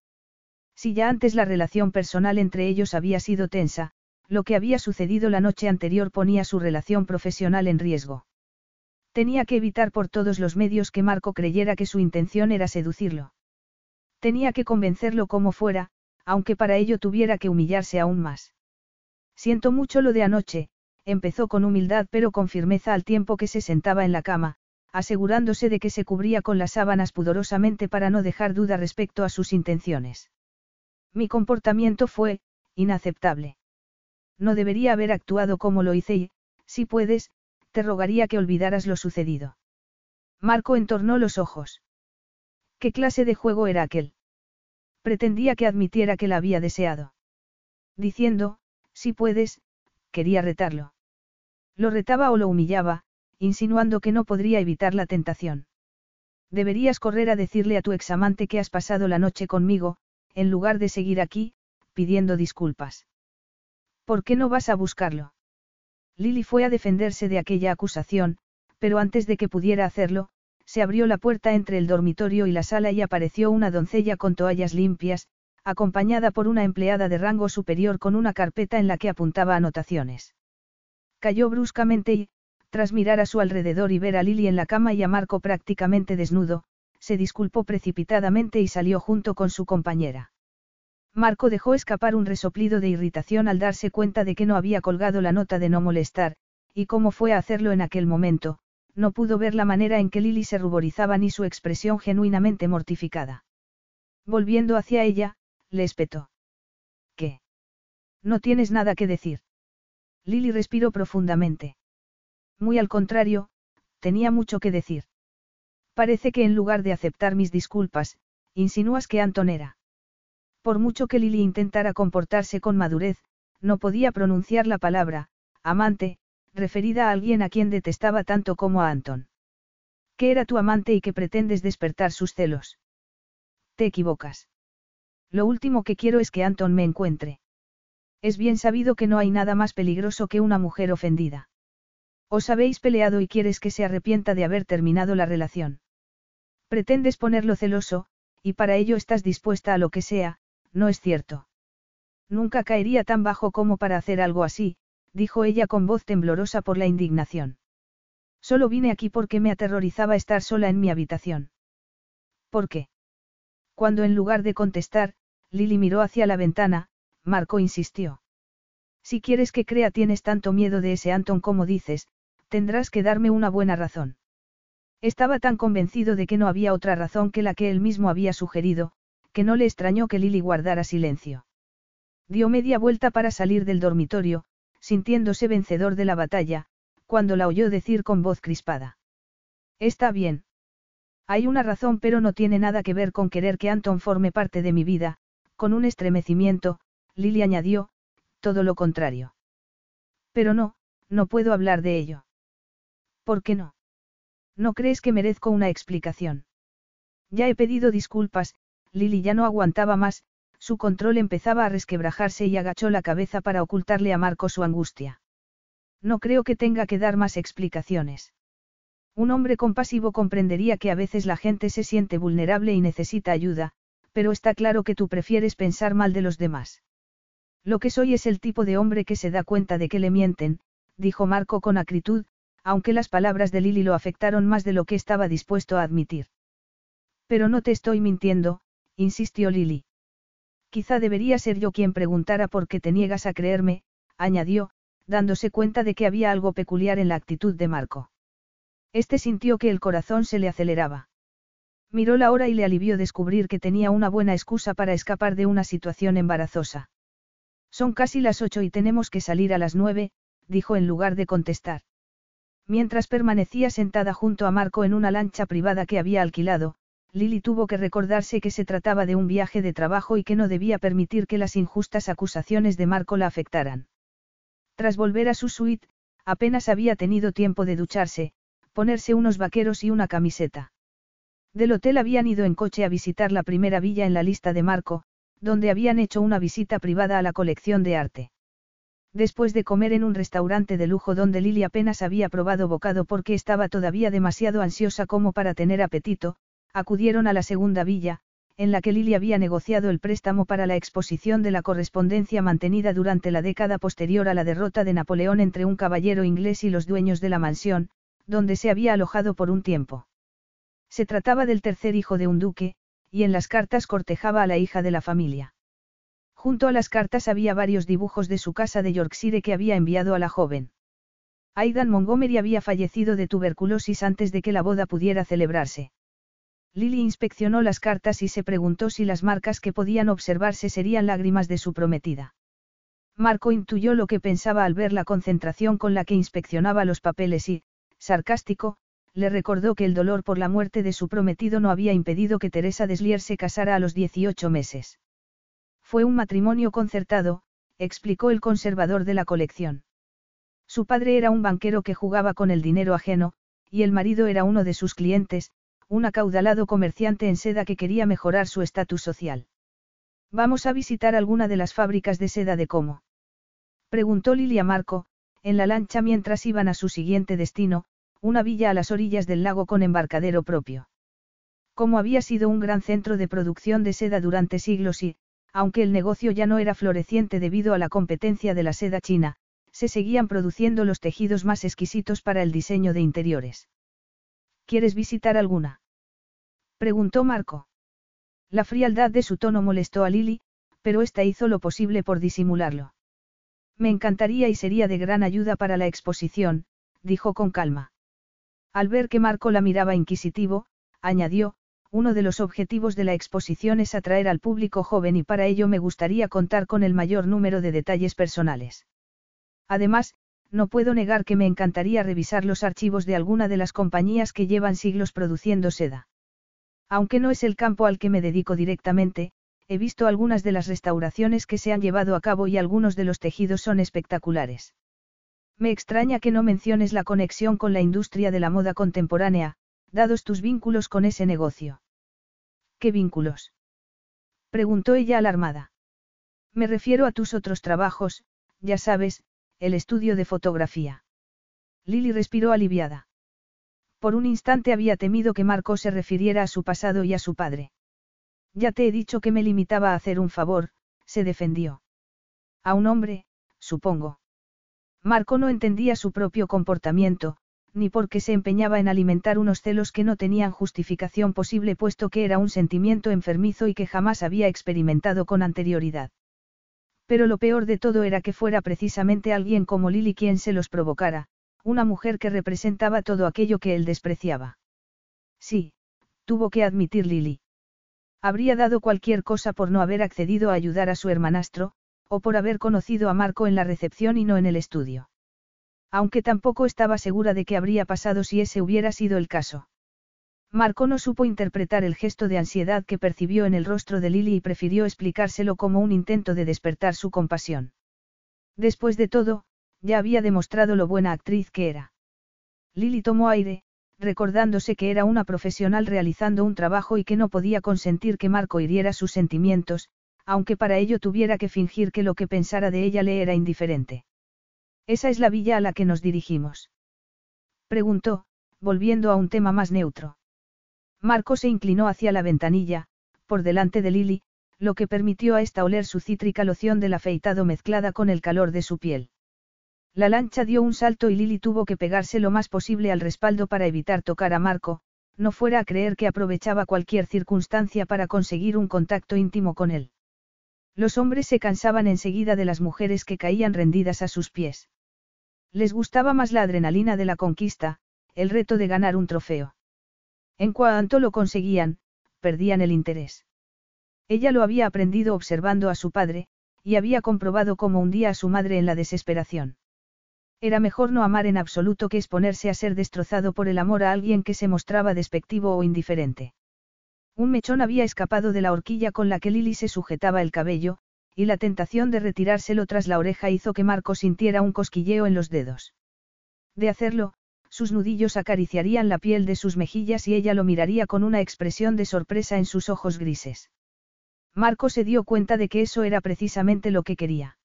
Si ya antes la relación personal entre ellos había sido tensa, lo que había sucedido la noche anterior ponía su relación profesional en riesgo. Tenía que evitar por todos los medios que Marco creyera que su intención era seducirlo. Tenía que convencerlo como fuera, aunque para ello tuviera que humillarse aún más. Siento mucho lo de anoche, empezó con humildad pero con firmeza al tiempo que se sentaba en la cama, asegurándose de que se cubría con las sábanas pudorosamente para no dejar duda respecto a sus intenciones. Mi comportamiento fue, inaceptable. No debería haber actuado como lo hice y, si puedes, te rogaría que olvidaras lo sucedido. Marco entornó los ojos. ¿Qué clase de juego era aquel? Pretendía que admitiera que la había deseado. Diciendo, si puedes, quería retarlo. Lo retaba o lo humillaba, insinuando que no podría evitar la tentación. Deberías correr a decirle a tu examante que has pasado la noche conmigo, en lugar de seguir aquí, pidiendo disculpas. ¿Por qué no vas a buscarlo? Lily fue a defenderse de aquella acusación, pero antes de que pudiera hacerlo, se abrió la puerta entre el dormitorio y la sala y apareció una doncella con toallas limpias, acompañada por una empleada de rango superior con una carpeta en la que apuntaba anotaciones. Cayó bruscamente y, tras mirar a su alrededor y ver a Lily en la cama y a Marco prácticamente desnudo, se disculpó precipitadamente y salió junto con su compañera. Marco dejó escapar un resoplido de irritación al darse cuenta de que no había colgado la nota de no molestar, y cómo fue a hacerlo en aquel momento, no pudo ver la manera en que Lily se ruborizaba ni su expresión genuinamente mortificada. Volviendo hacia ella, le espetó. ¿Qué? No tienes nada que decir. Lily respiró profundamente. Muy al contrario, tenía mucho que decir. Parece que en lugar de aceptar mis disculpas, insinúas que Anton era. Por mucho que Lily intentara comportarse con madurez, no podía pronunciar la palabra, amante, referida a alguien a quien detestaba tanto como a Anton. Que era tu amante y que pretendes despertar sus celos. Te equivocas. Lo último que quiero es que Anton me encuentre. Es bien sabido que no hay nada más peligroso que una mujer ofendida. Os habéis peleado y quieres que se arrepienta de haber terminado la relación. Pretendes ponerlo celoso, y para ello estás dispuesta a lo que sea, no es cierto. Nunca caería tan bajo como para hacer algo así, dijo ella con voz temblorosa por la indignación. Solo vine aquí porque me aterrorizaba estar sola en mi habitación. ¿Por qué? Cuando en lugar de contestar, Lily miró hacia la ventana, Marco insistió. Si quieres que crea tienes tanto miedo de ese Anton como dices, tendrás que darme una buena razón. Estaba tan convencido de que no había otra razón que la que él mismo había sugerido, que no le extrañó que Lily guardara silencio. Dio media vuelta para salir del dormitorio, sintiéndose vencedor de la batalla, cuando la oyó decir con voz crispada. Está bien. Hay una razón pero no tiene nada que ver con querer que Anton forme parte de mi vida, con un estremecimiento, Lily añadió, todo lo contrario. Pero no, no puedo hablar de ello. ¿Por qué no? ¿No crees que merezco una explicación? Ya he pedido disculpas, Lily ya no aguantaba más, su control empezaba a resquebrajarse y agachó la cabeza para ocultarle a Marco su angustia. No creo que tenga que dar más explicaciones. Un hombre compasivo comprendería que a veces la gente se siente vulnerable y necesita ayuda, pero está claro que tú prefieres pensar mal de los demás. Lo que soy es el tipo de hombre que se da cuenta de que le mienten, dijo Marco con acritud, aunque las palabras de Lily lo afectaron más de lo que estaba dispuesto a admitir. Pero no te estoy mintiendo, insistió Lily. Quizá debería ser yo quien preguntara por qué te niegas a creerme, añadió, dándose cuenta de que había algo peculiar en la actitud de Marco. Este sintió que el corazón se le aceleraba. Miró la hora y le alivió descubrir que tenía una buena excusa para escapar de una situación embarazosa. Son casi las ocho y tenemos que salir a las nueve, dijo en lugar de contestar. Mientras permanecía sentada junto a Marco en una lancha privada que había alquilado, Lily tuvo que recordarse que se trataba de un viaje de trabajo y que no debía permitir que las injustas acusaciones de Marco la afectaran. Tras volver a su suite, apenas había tenido tiempo de ducharse, ponerse unos vaqueros y una camiseta. Del hotel habían ido en coche a visitar la primera villa en la lista de Marco, donde habían hecho una visita privada a la colección de arte. Después de comer en un restaurante de lujo donde Lily apenas había probado bocado porque estaba todavía demasiado ansiosa como para tener apetito, acudieron a la segunda villa, en la que Lily había negociado el préstamo para la exposición de la correspondencia mantenida durante la década posterior a la derrota de Napoleón entre un caballero inglés y los dueños de la mansión, donde se había alojado por un tiempo. Se trataba del tercer hijo de un duque, y en las cartas cortejaba a la hija de la familia. Junto a las cartas había varios dibujos de su casa de Yorkshire que había enviado a la joven. Aidan Montgomery había fallecido de tuberculosis antes de que la boda pudiera celebrarse. Lily inspeccionó las cartas y se preguntó si las marcas que podían observarse serían lágrimas de su prometida. Marco intuyó lo que pensaba al ver la concentración con la que inspeccionaba los papeles y, sarcástico, le recordó que el dolor por la muerte de su prometido no había impedido que Teresa Deslier se casara a los 18 meses. Fue un matrimonio concertado, explicó el conservador de la colección. Su padre era un banquero que jugaba con el dinero ajeno, y el marido era uno de sus clientes, un acaudalado comerciante en seda que quería mejorar su estatus social. Vamos a visitar alguna de las fábricas de seda de Como. Preguntó Lilia Marco, en la lancha mientras iban a su siguiente destino, una villa a las orillas del lago con embarcadero propio. Como había sido un gran centro de producción de seda durante siglos y, aunque el negocio ya no era floreciente debido a la competencia de la seda china, se seguían produciendo los tejidos más exquisitos para el diseño de interiores. ¿Quieres visitar alguna? Preguntó Marco. La frialdad de su tono molestó a Lily, pero ésta hizo lo posible por disimularlo. Me encantaría y sería de gran ayuda para la exposición, dijo con calma. Al ver que Marco la miraba inquisitivo, añadió, uno de los objetivos de la exposición es atraer al público joven y para ello me gustaría contar con el mayor número de detalles personales. Además, no puedo negar que me encantaría revisar los archivos de alguna de las compañías que llevan siglos produciendo seda. Aunque no es el campo al que me dedico directamente, he visto algunas de las restauraciones que se han llevado a cabo y algunos de los tejidos son espectaculares. Me extraña que no menciones la conexión con la industria de la moda contemporánea, dados tus vínculos con ese negocio. ¿Qué vínculos? preguntó ella alarmada. Me refiero a tus otros trabajos, ya sabes, el estudio de fotografía. Lily respiró aliviada. Por un instante había temido que Marco se refiriera a su pasado y a su padre. Ya te he dicho que me limitaba a hacer un favor, se defendió. A un hombre, supongo. Marco no entendía su propio comportamiento, ni por qué se empeñaba en alimentar unos celos que no tenían justificación posible puesto que era un sentimiento enfermizo y que jamás había experimentado con anterioridad. Pero lo peor de todo era que fuera precisamente alguien como Lily quien se los provocara, una mujer que representaba todo aquello que él despreciaba. Sí, tuvo que admitir Lily. Habría dado cualquier cosa por no haber accedido a ayudar a su hermanastro, o por haber conocido a Marco en la recepción y no en el estudio. Aunque tampoco estaba segura de qué habría pasado si ese hubiera sido el caso. Marco no supo interpretar el gesto de ansiedad que percibió en el rostro de Lily y prefirió explicárselo como un intento de despertar su compasión. Después de todo, ya había demostrado lo buena actriz que era. Lily tomó aire, recordándose que era una profesional realizando un trabajo y que no podía consentir que Marco hiriera sus sentimientos, aunque para ello tuviera que fingir que lo que pensara de ella le era indiferente. ¿Esa es la villa a la que nos dirigimos? Preguntó, volviendo a un tema más neutro. Marco se inclinó hacia la ventanilla, por delante de Lily, lo que permitió a esta oler su cítrica loción del afeitado mezclada con el calor de su piel. La lancha dio un salto y Lily tuvo que pegarse lo más posible al respaldo para evitar tocar a Marco, no fuera a creer que aprovechaba cualquier circunstancia para conseguir un contacto íntimo con él. Los hombres se cansaban enseguida de las mujeres que caían rendidas a sus pies. Les gustaba más la adrenalina de la conquista, el reto de ganar un trofeo. En cuanto lo conseguían, perdían el interés. Ella lo había aprendido observando a su padre, y había comprobado cómo hundía a su madre en la desesperación. Era mejor no amar en absoluto que exponerse a ser destrozado por el amor a alguien que se mostraba despectivo o indiferente. Un mechón había escapado de la horquilla con la que Lily se sujetaba el cabello, y la tentación de retirárselo tras la oreja hizo que Marco sintiera un cosquilleo en los dedos. De hacerlo, sus nudillos acariciarían la piel de sus mejillas y ella lo miraría con una expresión de sorpresa en sus ojos grises. Marco se dio cuenta de que eso era precisamente lo que quería.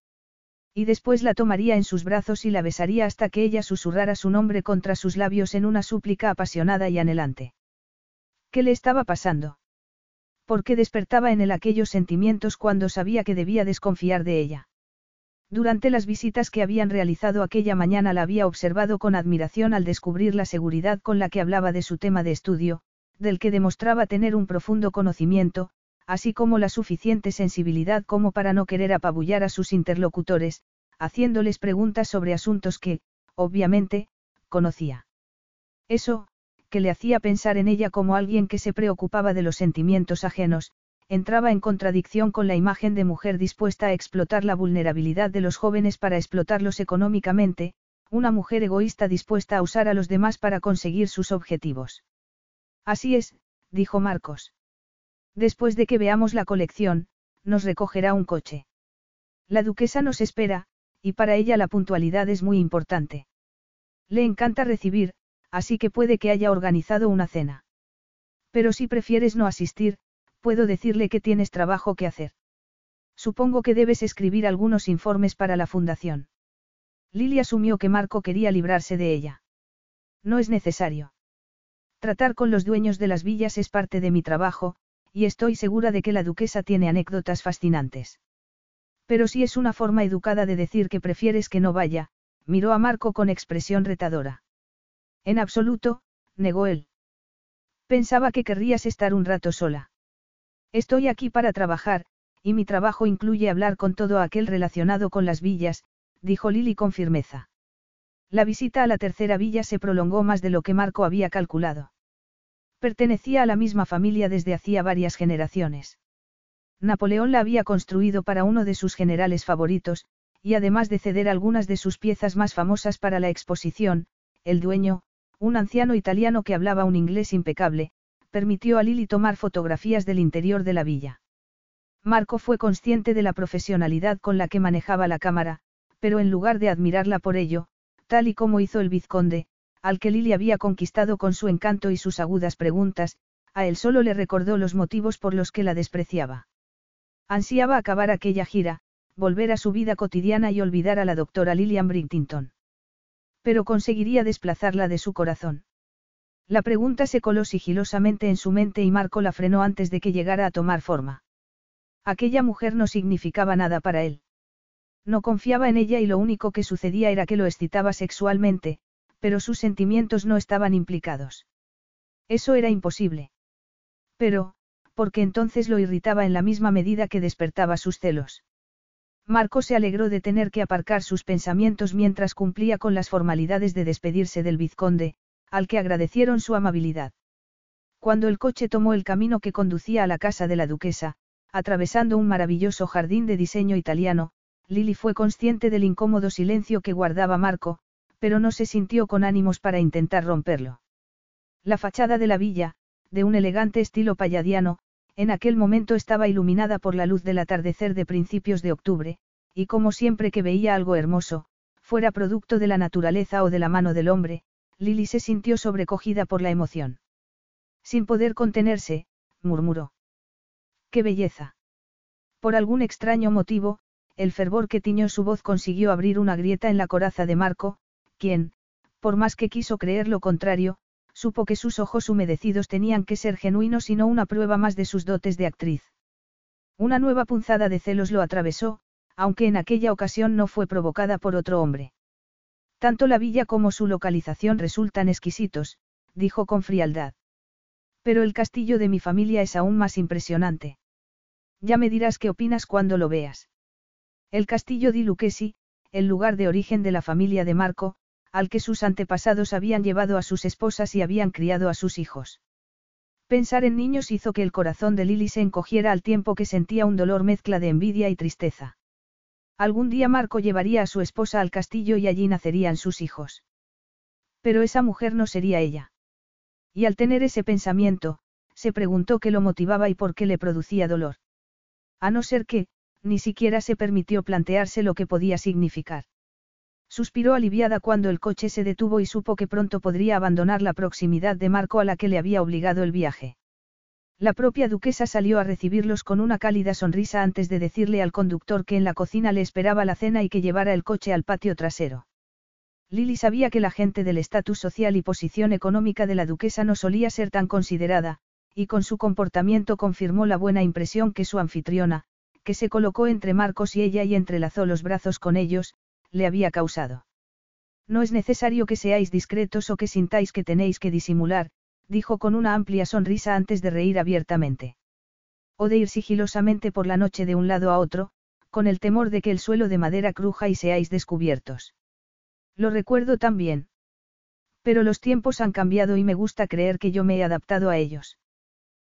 Y después la tomaría en sus brazos y la besaría hasta que ella susurrara su nombre contra sus labios en una súplica apasionada y anhelante. ¿Qué le estaba pasando? ¿Por qué despertaba en él aquellos sentimientos cuando sabía que debía desconfiar de ella? Durante las visitas que habían realizado aquella mañana la había observado con admiración al descubrir la seguridad con la que hablaba de su tema de estudio, del que demostraba tener un profundo conocimiento, así como la suficiente sensibilidad como para no querer apabullar a sus interlocutores, haciéndoles preguntas sobre asuntos que, obviamente, conocía. Eso, que le hacía pensar en ella como alguien que se preocupaba de los sentimientos ajenos, entraba en contradicción con la imagen de mujer dispuesta a explotar la vulnerabilidad de los jóvenes para explotarlos económicamente, una mujer egoísta dispuesta a usar a los demás para conseguir sus objetivos. Así es, dijo Marcos. Después de que veamos la colección, nos recogerá un coche. La duquesa nos espera, y para ella la puntualidad es muy importante. Le encanta recibir, así que puede que haya organizado una cena. Pero si prefieres no asistir, puedo decirle que tienes trabajo que hacer. Supongo que debes escribir algunos informes para la fundación. Lily asumió que Marco quería librarse de ella. No es necesario. Tratar con los dueños de las villas es parte de mi trabajo, y estoy segura de que la duquesa tiene anécdotas fascinantes. Pero si es una forma educada de decir que prefieres que no vaya, miró a Marco con expresión retadora. En absoluto, negó él. Pensaba que querrías estar un rato sola. Estoy aquí para trabajar, y mi trabajo incluye hablar con todo aquel relacionado con las villas, dijo Lily con firmeza. La visita a la tercera villa se prolongó más de lo que Marco había calculado. Pertenecía a la misma familia desde hacía varias generaciones. Napoleón la había construido para uno de sus generales favoritos, y además de ceder algunas de sus piezas más famosas para la exposición, el dueño, un anciano italiano que hablaba un inglés impecable, permitió a Lily tomar fotografías del interior de la villa. Marco fue consciente de la profesionalidad con la que manejaba la cámara, pero en lugar de admirarla por ello, tal y como hizo el vizconde, al que Lily había conquistado con su encanto y sus agudas preguntas, a él solo le recordó los motivos por los que la despreciaba. Ansiaba acabar aquella gira, volver a su vida cotidiana y olvidar a la doctora Lillian Bridtington. Pero conseguiría desplazarla de su corazón. La pregunta se coló sigilosamente en su mente y Marco la frenó antes de que llegara a tomar forma. Aquella mujer no significaba nada para él. No confiaba en ella y lo único que sucedía era que lo excitaba sexualmente, pero sus sentimientos no estaban implicados. Eso era imposible. Pero, porque entonces lo irritaba en la misma medida que despertaba sus celos. Marco se alegró de tener que aparcar sus pensamientos mientras cumplía con las formalidades de despedirse del vizconde, al que agradecieron su amabilidad. Cuando el coche tomó el camino que conducía a la casa de la duquesa, atravesando un maravilloso jardín de diseño italiano, Lily fue consciente del incómodo silencio que guardaba Marco, pero no se sintió con ánimos para intentar romperlo. La fachada de la villa, de un elegante estilo palladiano, en aquel momento estaba iluminada por la luz del atardecer de principios de octubre, y como siempre que veía algo hermoso, fuera producto de la naturaleza o de la mano del hombre, Lily se sintió sobrecogida por la emoción. Sin poder contenerse, murmuró. ¡Qué belleza! Por algún extraño motivo, el fervor que tiñó su voz consiguió abrir una grieta en la coraza de Marco, quien, por más que quiso creer lo contrario, supo que sus ojos humedecidos tenían que ser genuinos y no una prueba más de sus dotes de actriz. Una nueva punzada de celos lo atravesó, aunque en aquella ocasión no fue provocada por otro hombre. Tanto la villa como su localización resultan exquisitos, dijo con frialdad. Pero el castillo de mi familia es aún más impresionante. Ya me dirás qué opinas cuando lo veas. El castillo di Lucchesi, el lugar de origen de la familia de Marco, al que sus antepasados habían llevado a sus esposas y habían criado a sus hijos. Pensar en niños hizo que el corazón de Lily se encogiera al tiempo que sentía un dolor mezcla de envidia y tristeza. Algún día Marco llevaría a su esposa al castillo y allí nacerían sus hijos. Pero esa mujer no sería ella. Y al tener ese pensamiento, se preguntó qué lo motivaba y por qué le producía dolor. A no ser que, ni siquiera se permitió plantearse lo que podía significar. Suspiró aliviada cuando el coche se detuvo y supo que pronto podría abandonar la proximidad de Marco a la que le había obligado el viaje. La propia duquesa salió a recibirlos con una cálida sonrisa antes de decirle al conductor que en la cocina le esperaba la cena y que llevara el coche al patio trasero. Lily sabía que la gente del estatus social y posición económica de la duquesa no solía ser tan considerada, y con su comportamiento confirmó la buena impresión que su anfitriona, que se colocó entre Marcos y ella y entrelazó los brazos con ellos, le había causado. No es necesario que seáis discretos o que sintáis que tenéis que disimular, dijo con una amplia sonrisa antes de reír abiertamente. O de ir sigilosamente por la noche de un lado a otro, con el temor de que el suelo de madera cruja y seáis descubiertos. Lo recuerdo también. Pero los tiempos han cambiado y me gusta creer que yo me he adaptado a ellos.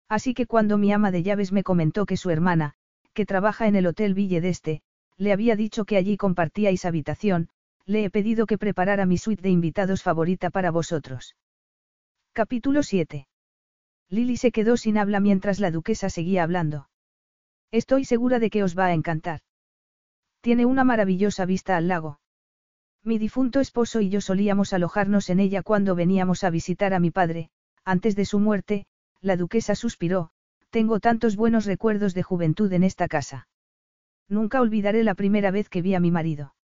Así que cuando mi ama de llaves me comentó que su hermana, que trabaja en el Hotel Ville d'Este, le había dicho que allí compartíais habitación, le he pedido que preparara mi suite de invitados favorita para vosotros. Capítulo 7. Lily se quedó sin habla mientras la duquesa seguía hablando. Estoy segura de que os va a encantar. Tiene una maravillosa vista al lago. Mi difunto esposo y yo solíamos alojarnos en ella cuando veníamos a visitar a mi padre, antes de su muerte, la duquesa suspiró, tengo tantos buenos recuerdos de juventud en esta casa. Nunca olvidaré la primera vez que vi a mi marido.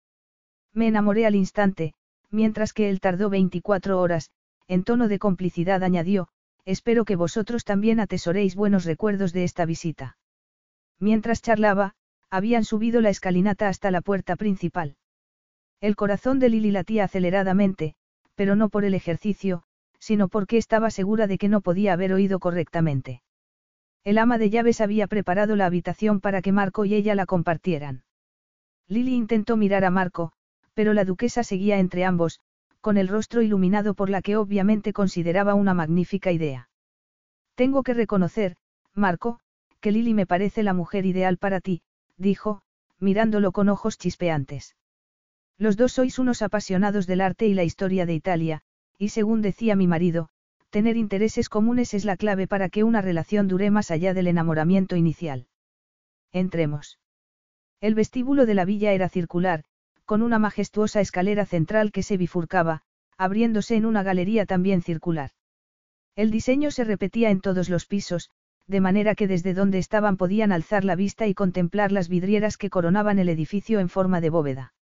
Me enamoré al instante, mientras que él tardó 24 horas, en tono de complicidad añadió, espero que vosotros también atesoréis buenos recuerdos de esta visita. Mientras charlaba, habían subido la escalinata hasta la puerta principal. El corazón de Lily latía aceleradamente, pero no por el ejercicio, sino porque estaba segura de que no podía haber oído correctamente. El ama de llaves había preparado la habitación para que Marco y ella la compartieran. Lily intentó mirar a Marco, pero la duquesa seguía entre ambos, con el rostro iluminado por la que obviamente consideraba una magnífica idea. Tengo que reconocer, Marco, que Lily me parece la mujer ideal para ti, dijo, mirándolo con ojos chispeantes. Los dos sois unos apasionados del arte y la historia de Italia, y según decía mi marido, tener intereses comunes es la clave para que una relación dure más allá del enamoramiento inicial. Entremos. El vestíbulo de la villa era circular, con una majestuosa escalera central que se bifurcaba, abriéndose en una galería también circular. El diseño se repetía en todos los pisos, de manera que desde donde estaban podían alzar la vista y contemplar las vidrieras que coronaban el edificio en forma de bóveda.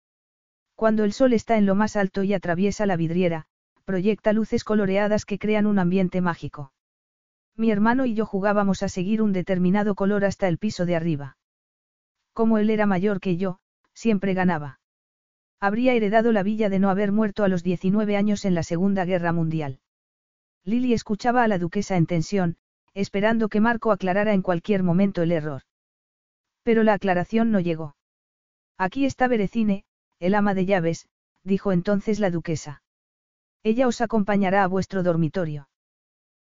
Cuando el sol está en lo más alto y atraviesa la vidriera, proyecta luces coloreadas que crean un ambiente mágico. Mi hermano y yo jugábamos a seguir un determinado color hasta el piso de arriba. Como él era mayor que yo, siempre ganaba. Habría heredado la villa de no haber muerto a los 19 años en la Segunda Guerra Mundial. Lily escuchaba a la duquesa en tensión, esperando que Marco aclarara en cualquier momento el error. Pero la aclaración no llegó. Aquí está Berecine, el ama de llaves, dijo entonces la duquesa. Ella os acompañará a vuestro dormitorio.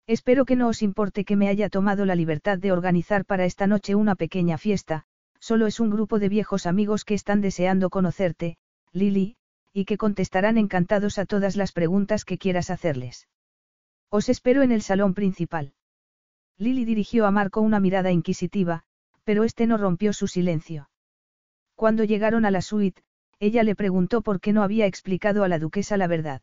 Espero que no os importe que me haya tomado la libertad de organizar para esta noche una pequeña fiesta, solo es un grupo de viejos amigos que están deseando conocerte, Lily, y que contestarán encantados a todas las preguntas que quieras hacerles. Os espero en el salón principal. Lily dirigió a Marco una mirada inquisitiva, pero este no rompió su silencio. Cuando llegaron a la suite, ella le preguntó por qué no había explicado a la duquesa la verdad.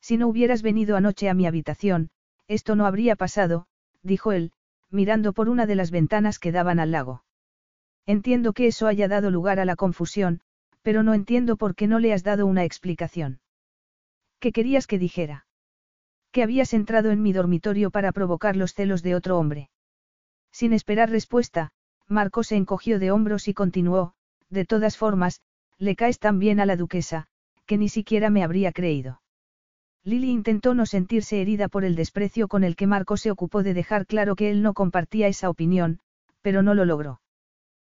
Si no hubieras venido anoche a mi habitación, esto no habría pasado, dijo él, mirando por una de las ventanas que daban al lago. Entiendo que eso haya dado lugar a la confusión, pero no entiendo por qué no le has dado una explicación. ¿Qué querías que dijera? Que habías entrado en mi dormitorio para provocar los celos de otro hombre. Sin esperar respuesta, Marco se encogió de hombros y continuó, de todas formas, le caes tan bien a la duquesa, que ni siquiera me habría creído. Lily intentó no sentirse herida por el desprecio con el que Marco se ocupó de dejar claro que él no compartía esa opinión, pero no lo logró.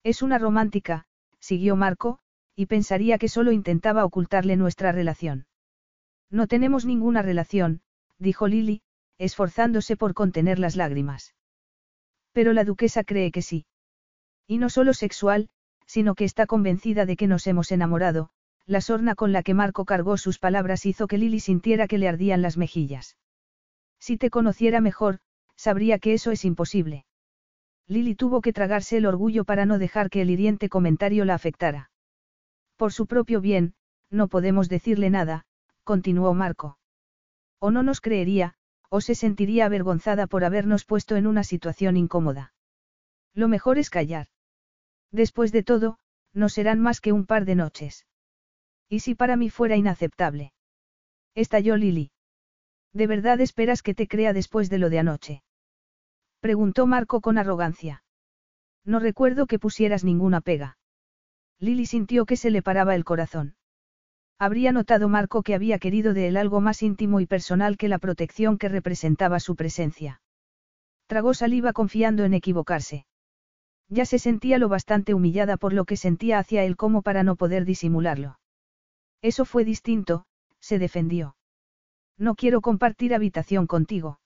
Es una romántica, siguió Marco, y pensaría que solo intentaba ocultarle nuestra relación. No tenemos ninguna relación, dijo Lily, esforzándose por contener las lágrimas. Pero la duquesa cree que sí. Y no solo sexual, sino que está convencida de que nos hemos enamorado, la sorna con la que Marco cargó sus palabras hizo que Lily sintiera que le ardían las mejillas. Si te conociera mejor, sabría que eso es imposible. Lily tuvo que tragarse el orgullo para no dejar que el hiriente comentario la afectara. Por su propio bien, no podemos decirle nada, continuó Marco. O no nos creería, o se sentiría avergonzada por habernos puesto en una situación incómoda. Lo mejor es callar. Después de todo, no serán más que un par de noches. ¿Y si para mí fuera inaceptable? Estalló Lily. ¿De verdad esperas que te crea después de lo de anoche? Preguntó Marco con arrogancia. No recuerdo que pusieras ninguna pega. Lily sintió que se le paraba el corazón. Habría notado Marco que había querido de él algo más íntimo y personal que la protección que representaba su presencia. Tragó saliva confiando en equivocarse. Ya se sentía lo bastante humillada por lo que sentía hacia él como para no poder disimularlo. Eso fue distinto, se defendió. No quiero compartir habitación contigo.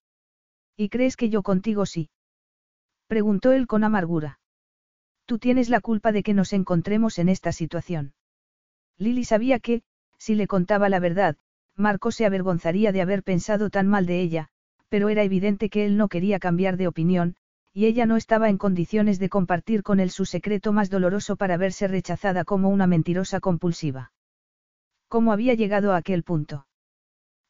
¿Y crees que yo contigo sí? Preguntó él con amargura. Tú tienes la culpa de que nos encontremos en esta situación. Lily sabía que, si le contaba la verdad, Marco se avergonzaría de haber pensado tan mal de ella, pero era evidente que él no quería cambiar de opinión, y ella no estaba en condiciones de compartir con él su secreto más doloroso para verse rechazada como una mentirosa compulsiva. ¿Cómo había llegado a aquel punto?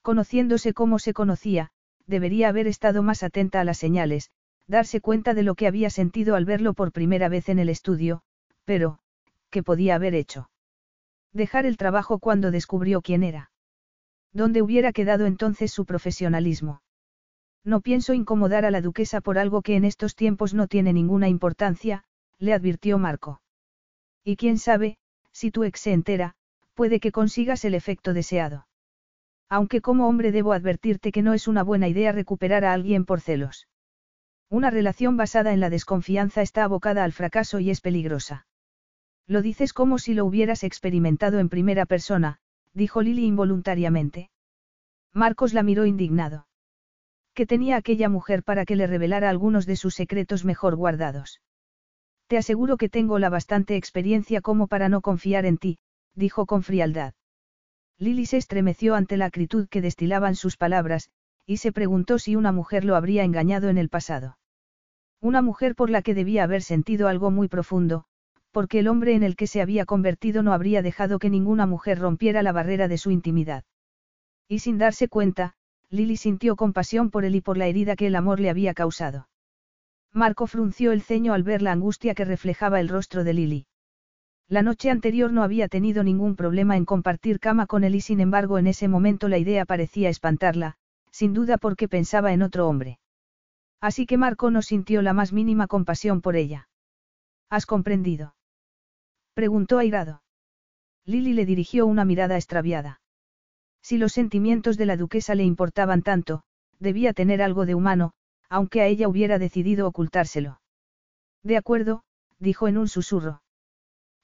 Conociéndose como se conocía, debería haber estado más atenta a las señales, darse cuenta de lo que había sentido al verlo por primera vez en el estudio, pero, ¿qué podía haber hecho? Dejar el trabajo cuando descubrió quién era. ¿Dónde hubiera quedado entonces su profesionalismo? No pienso incomodar a la duquesa por algo que en estos tiempos no tiene ninguna importancia, le advirtió Marco. Y quién sabe, si tu ex se entera, puede que consigas el efecto deseado. Aunque como hombre debo advertirte que no es una buena idea recuperar a alguien por celos. Una relación basada en la desconfianza está abocada al fracaso y es peligrosa. Lo dices como si lo hubieras experimentado en primera persona, dijo Lily involuntariamente. Marcos la miró indignado. ¿Qué tenía aquella mujer para que le revelara algunos de sus secretos mejor guardados? Te aseguro que tengo la bastante experiencia como para no confiar en ti, dijo con frialdad. Lily se estremeció ante la acritud que destilaban sus palabras, y se preguntó si una mujer lo habría engañado en el pasado. Una mujer por la que debía haber sentido algo muy profundo, porque el hombre en el que se había convertido no habría dejado que ninguna mujer rompiera la barrera de su intimidad. Y sin darse cuenta, Lily sintió compasión por él y por la herida que el amor le había causado. Marco frunció el ceño al ver la angustia que reflejaba el rostro de Lily. La noche anterior no había tenido ningún problema en compartir cama con él y sin embargo en ese momento la idea parecía espantarla, sin duda porque pensaba en otro hombre. Así que Marco no sintió la más mínima compasión por ella. ¿Has comprendido? Preguntó airado. Lily le dirigió una mirada extraviada. Si los sentimientos de la duquesa le importaban tanto, debía tener algo de humano, aunque a ella hubiera decidido ocultárselo. De acuerdo, dijo en un susurro.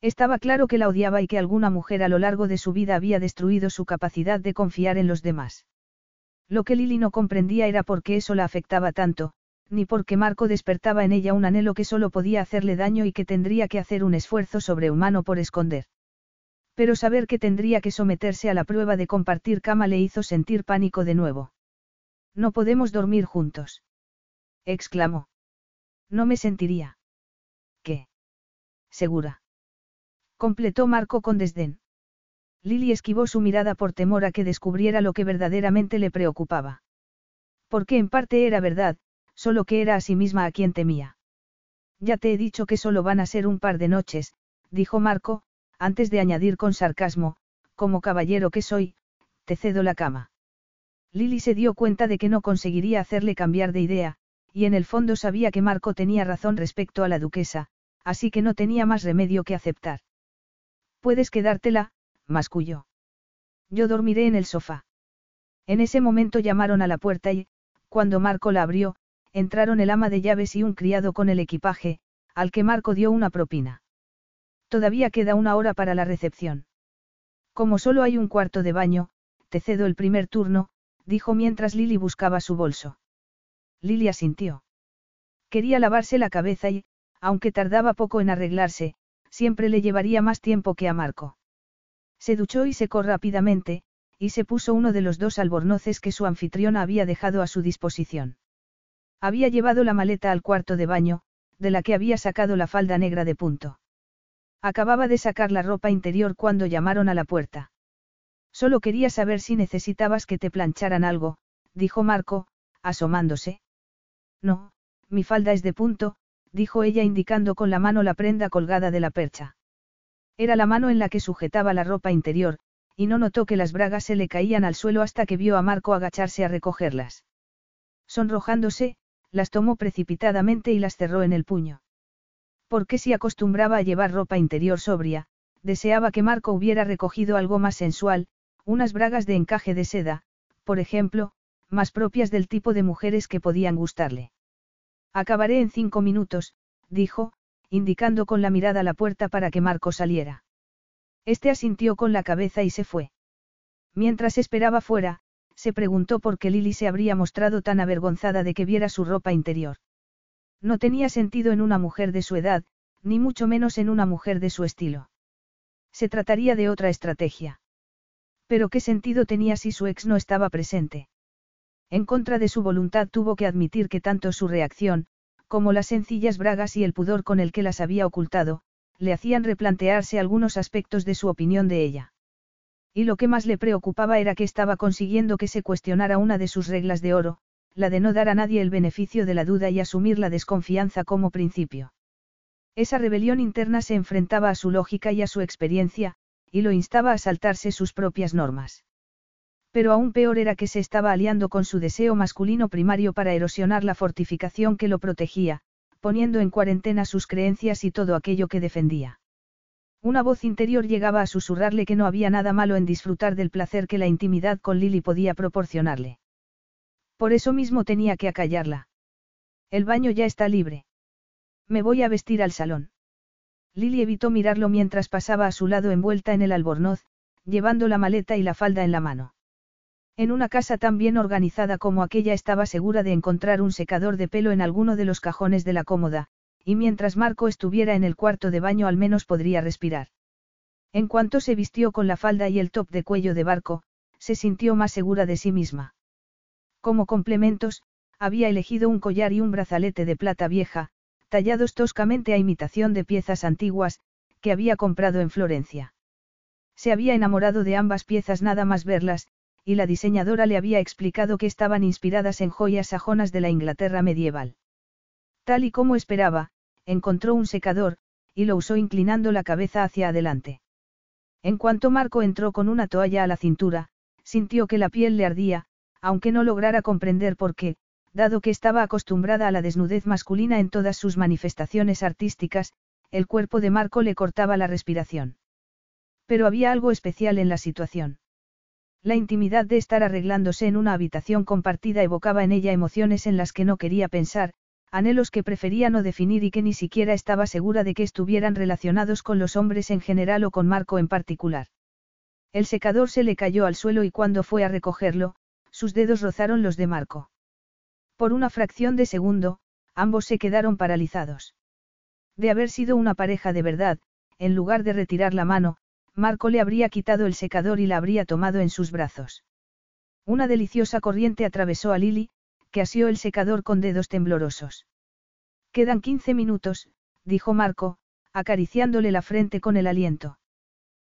Estaba claro que la odiaba y que alguna mujer a lo largo de su vida había destruido su capacidad de confiar en los demás. Lo que Lily no comprendía era por qué eso la afectaba tanto, ni por qué Marco despertaba en ella un anhelo que solo podía hacerle daño y que tendría que hacer un esfuerzo sobrehumano por esconder. Pero saber que tendría que someterse a la prueba de compartir cama le hizo sentir pánico de nuevo. No podemos dormir juntos. exclamó. No me sentiría. ¿Qué? Segura completó Marco con desdén. Lily esquivó su mirada por temor a que descubriera lo que verdaderamente le preocupaba. Porque en parte era verdad, solo que era a sí misma a quien temía. Ya te he dicho que solo van a ser un par de noches, dijo Marco, antes de añadir con sarcasmo, como caballero que soy, te cedo la cama. Lily se dio cuenta de que no conseguiría hacerle cambiar de idea, y en el fondo sabía que Marco tenía razón respecto a la duquesa, así que no tenía más remedio que aceptar. Puedes quedártela, masculló. Yo dormiré en el sofá. En ese momento llamaron a la puerta y, cuando Marco la abrió, entraron el ama de llaves y un criado con el equipaje, al que Marco dio una propina. Todavía queda una hora para la recepción. Como solo hay un cuarto de baño, te cedo el primer turno, dijo mientras Lily buscaba su bolso. Lily asintió. Quería lavarse la cabeza y, aunque tardaba poco en arreglarse, siempre le llevaría más tiempo que a Marco. Se duchó y secó rápidamente, y se puso uno de los dos albornoces que su anfitriona había dejado a su disposición. Había llevado la maleta al cuarto de baño, de la que había sacado la falda negra de punto. Acababa de sacar la ropa interior cuando llamaron a la puerta. Solo quería saber si necesitabas que te plancharan algo, dijo Marco, asomándose. No, mi falda es de punto, dijo ella indicando con la mano la prenda colgada de la percha. Era la mano en la que sujetaba la ropa interior, y no notó que las bragas se le caían al suelo hasta que vio a Marco agacharse a recogerlas. Sonrojándose, las tomó precipitadamente y las cerró en el puño. Porque si acostumbraba a llevar ropa interior sobria, deseaba que Marco hubiera recogido algo más sensual, unas bragas de encaje de seda, por ejemplo, más propias del tipo de mujeres que podían gustarle. Acabaré en cinco minutos, dijo, indicando con la mirada la puerta para que Marco saliera. Este asintió con la cabeza y se fue. Mientras esperaba fuera, se preguntó por qué Lily se habría mostrado tan avergonzada de que viera su ropa interior. No tenía sentido en una mujer de su edad, ni mucho menos en una mujer de su estilo. Se trataría de otra estrategia. Pero qué sentido tenía si su ex no estaba presente. En contra de su voluntad tuvo que admitir que tanto su reacción, como las sencillas bragas y el pudor con el que las había ocultado, le hacían replantearse algunos aspectos de su opinión de ella. Y lo que más le preocupaba era que estaba consiguiendo que se cuestionara una de sus reglas de oro, la de no dar a nadie el beneficio de la duda y asumir la desconfianza como principio. Esa rebelión interna se enfrentaba a su lógica y a su experiencia, y lo instaba a saltarse sus propias normas. Pero aún peor era que se estaba aliando con su deseo masculino primario para erosionar la fortificación que lo protegía, poniendo en cuarentena sus creencias y todo aquello que defendía. Una voz interior llegaba a susurrarle que no había nada malo en disfrutar del placer que la intimidad con Lily podía proporcionarle. Por eso mismo tenía que acallarla. El baño ya está libre. Me voy a vestir al salón. Lily evitó mirarlo mientras pasaba a su lado envuelta en el albornoz, llevando la maleta y la falda en la mano. En una casa tan bien organizada como aquella estaba segura de encontrar un secador de pelo en alguno de los cajones de la cómoda, y mientras Marco estuviera en el cuarto de baño al menos podría respirar. En cuanto se vistió con la falda y el top de cuello de barco, se sintió más segura de sí misma. Como complementos, había elegido un collar y un brazalete de plata vieja, tallados toscamente a imitación de piezas antiguas, que había comprado en Florencia. Se había enamorado de ambas piezas nada más verlas, y la diseñadora le había explicado que estaban inspiradas en joyas sajonas de la Inglaterra medieval. Tal y como esperaba, encontró un secador, y lo usó inclinando la cabeza hacia adelante. En cuanto Marco entró con una toalla a la cintura, sintió que la piel le ardía, aunque no lograra comprender por qué, dado que estaba acostumbrada a la desnudez masculina en todas sus manifestaciones artísticas, el cuerpo de Marco le cortaba la respiración. Pero había algo especial en la situación. La intimidad de estar arreglándose en una habitación compartida evocaba en ella emociones en las que no quería pensar, anhelos que prefería no definir y que ni siquiera estaba segura de que estuvieran relacionados con los hombres en general o con Marco en particular. El secador se le cayó al suelo y cuando fue a recogerlo, sus dedos rozaron los de Marco. Por una fracción de segundo, ambos se quedaron paralizados. De haber sido una pareja de verdad, en lugar de retirar la mano, Marco le habría quitado el secador y la habría tomado en sus brazos. Una deliciosa corriente atravesó a Lily, que asió el secador con dedos temblorosos. Quedan quince minutos, dijo Marco, acariciándole la frente con el aliento.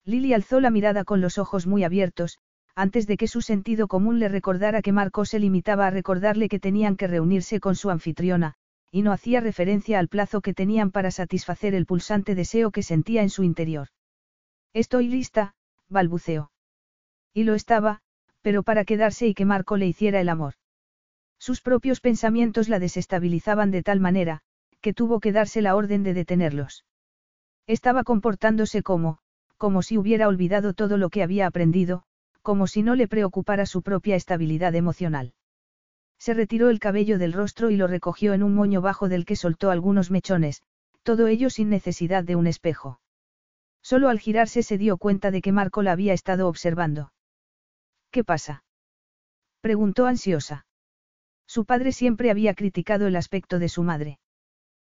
Lily alzó la mirada con los ojos muy abiertos, antes de que su sentido común le recordara que Marco se limitaba a recordarle que tenían que reunirse con su anfitriona, y no hacía referencia al plazo que tenían para satisfacer el pulsante deseo que sentía en su interior. Estoy lista, balbuceó. Y lo estaba, pero para quedarse y que Marco le hiciera el amor. Sus propios pensamientos la desestabilizaban de tal manera, que tuvo que darse la orden de detenerlos. Estaba comportándose como, como si hubiera olvidado todo lo que había aprendido, como si no le preocupara su propia estabilidad emocional. Se retiró el cabello del rostro y lo recogió en un moño bajo del que soltó algunos mechones, todo ello sin necesidad de un espejo. Solo al girarse se dio cuenta de que Marco la había estado observando. ¿Qué pasa? preguntó ansiosa. Su padre siempre había criticado el aspecto de su madre.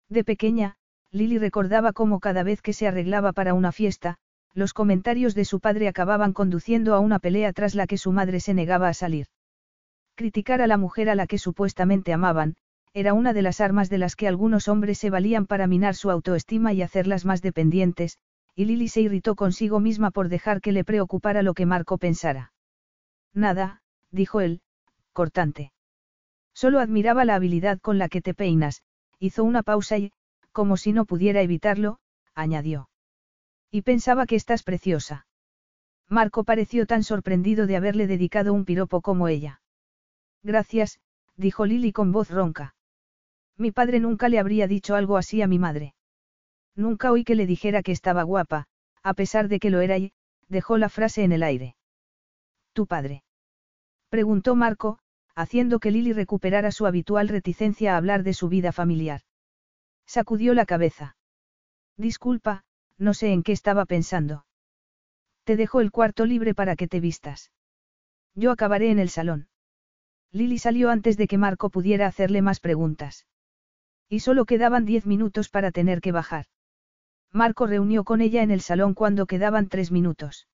De pequeña, Lily recordaba cómo cada vez que se arreglaba para una fiesta, los comentarios de su padre acababan conduciendo a una pelea tras la que su madre se negaba a salir. Criticar a la mujer a la que supuestamente amaban, era una de las armas de las que algunos hombres se valían para minar su autoestima y hacerlas más dependientes, y Lily se irritó consigo misma por dejar que le preocupara lo que Marco pensara. Nada, dijo él, cortante. Solo admiraba la habilidad con la que te peinas, hizo una pausa y, como si no pudiera evitarlo, añadió. Y pensaba que estás preciosa. Marco pareció tan sorprendido de haberle dedicado un piropo como ella. Gracias, dijo Lily con voz ronca. Mi padre nunca le habría dicho algo así a mi madre. Nunca oí que le dijera que estaba guapa, a pesar de que lo era y, dejó la frase en el aire. ¿Tu padre? Preguntó Marco, haciendo que Lily recuperara su habitual reticencia a hablar de su vida familiar. Sacudió la cabeza. Disculpa, no sé en qué estaba pensando. Te dejo el cuarto libre para que te vistas. Yo acabaré en el salón. Lily salió antes de que Marco pudiera hacerle más preguntas. Y solo quedaban diez minutos para tener que bajar. Marco reunió con ella en el salón cuando quedaban tres minutos.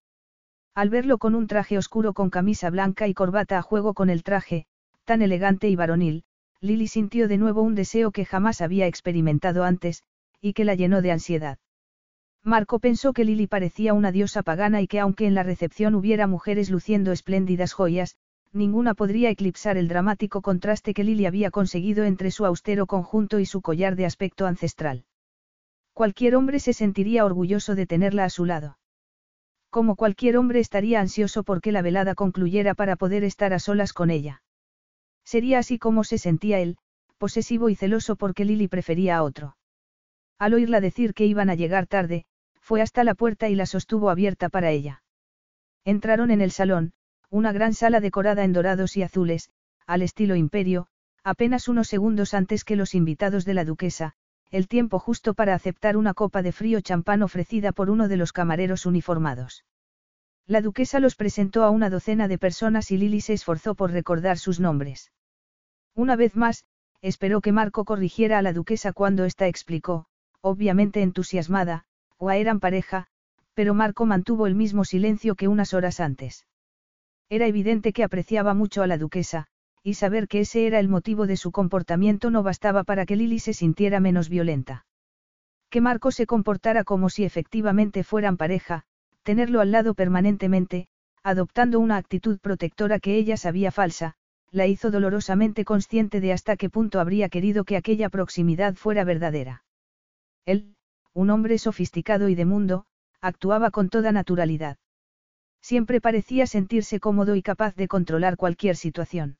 Al verlo con un traje oscuro con camisa blanca y corbata a juego con el traje, tan elegante y varonil, Lily sintió de nuevo un deseo que jamás había experimentado antes, y que la llenó de ansiedad. Marco pensó que Lily parecía una diosa pagana y que aunque en la recepción hubiera mujeres luciendo espléndidas joyas, ninguna podría eclipsar el dramático contraste que Lily había conseguido entre su austero conjunto y su collar de aspecto ancestral. Cualquier hombre se sentiría orgulloso de tenerla a su lado. Como cualquier hombre estaría ansioso porque la velada concluyera para poder estar a solas con ella. Sería así como se sentía él, posesivo y celoso porque Lily prefería a otro. Al oírla decir que iban a llegar tarde, fue hasta la puerta y la sostuvo abierta para ella. Entraron en el salón, una gran sala decorada en dorados y azules, al estilo imperio, apenas unos segundos antes que los invitados de la duquesa, el tiempo justo para aceptar una copa de frío champán ofrecida por uno de los camareros uniformados. La duquesa los presentó a una docena de personas y Lily se esforzó por recordar sus nombres. Una vez más, esperó que Marco corrigiera a la duquesa cuando ésta explicó, obviamente entusiasmada, o eran pareja, pero Marco mantuvo el mismo silencio que unas horas antes. Era evidente que apreciaba mucho a la duquesa, y saber que ese era el motivo de su comportamiento no bastaba para que Lily se sintiera menos violenta. Que Marco se comportara como si efectivamente fueran pareja, tenerlo al lado permanentemente, adoptando una actitud protectora que ella sabía falsa, la hizo dolorosamente consciente de hasta qué punto habría querido que aquella proximidad fuera verdadera. Él, un hombre sofisticado y de mundo, actuaba con toda naturalidad. Siempre parecía sentirse cómodo y capaz de controlar cualquier situación.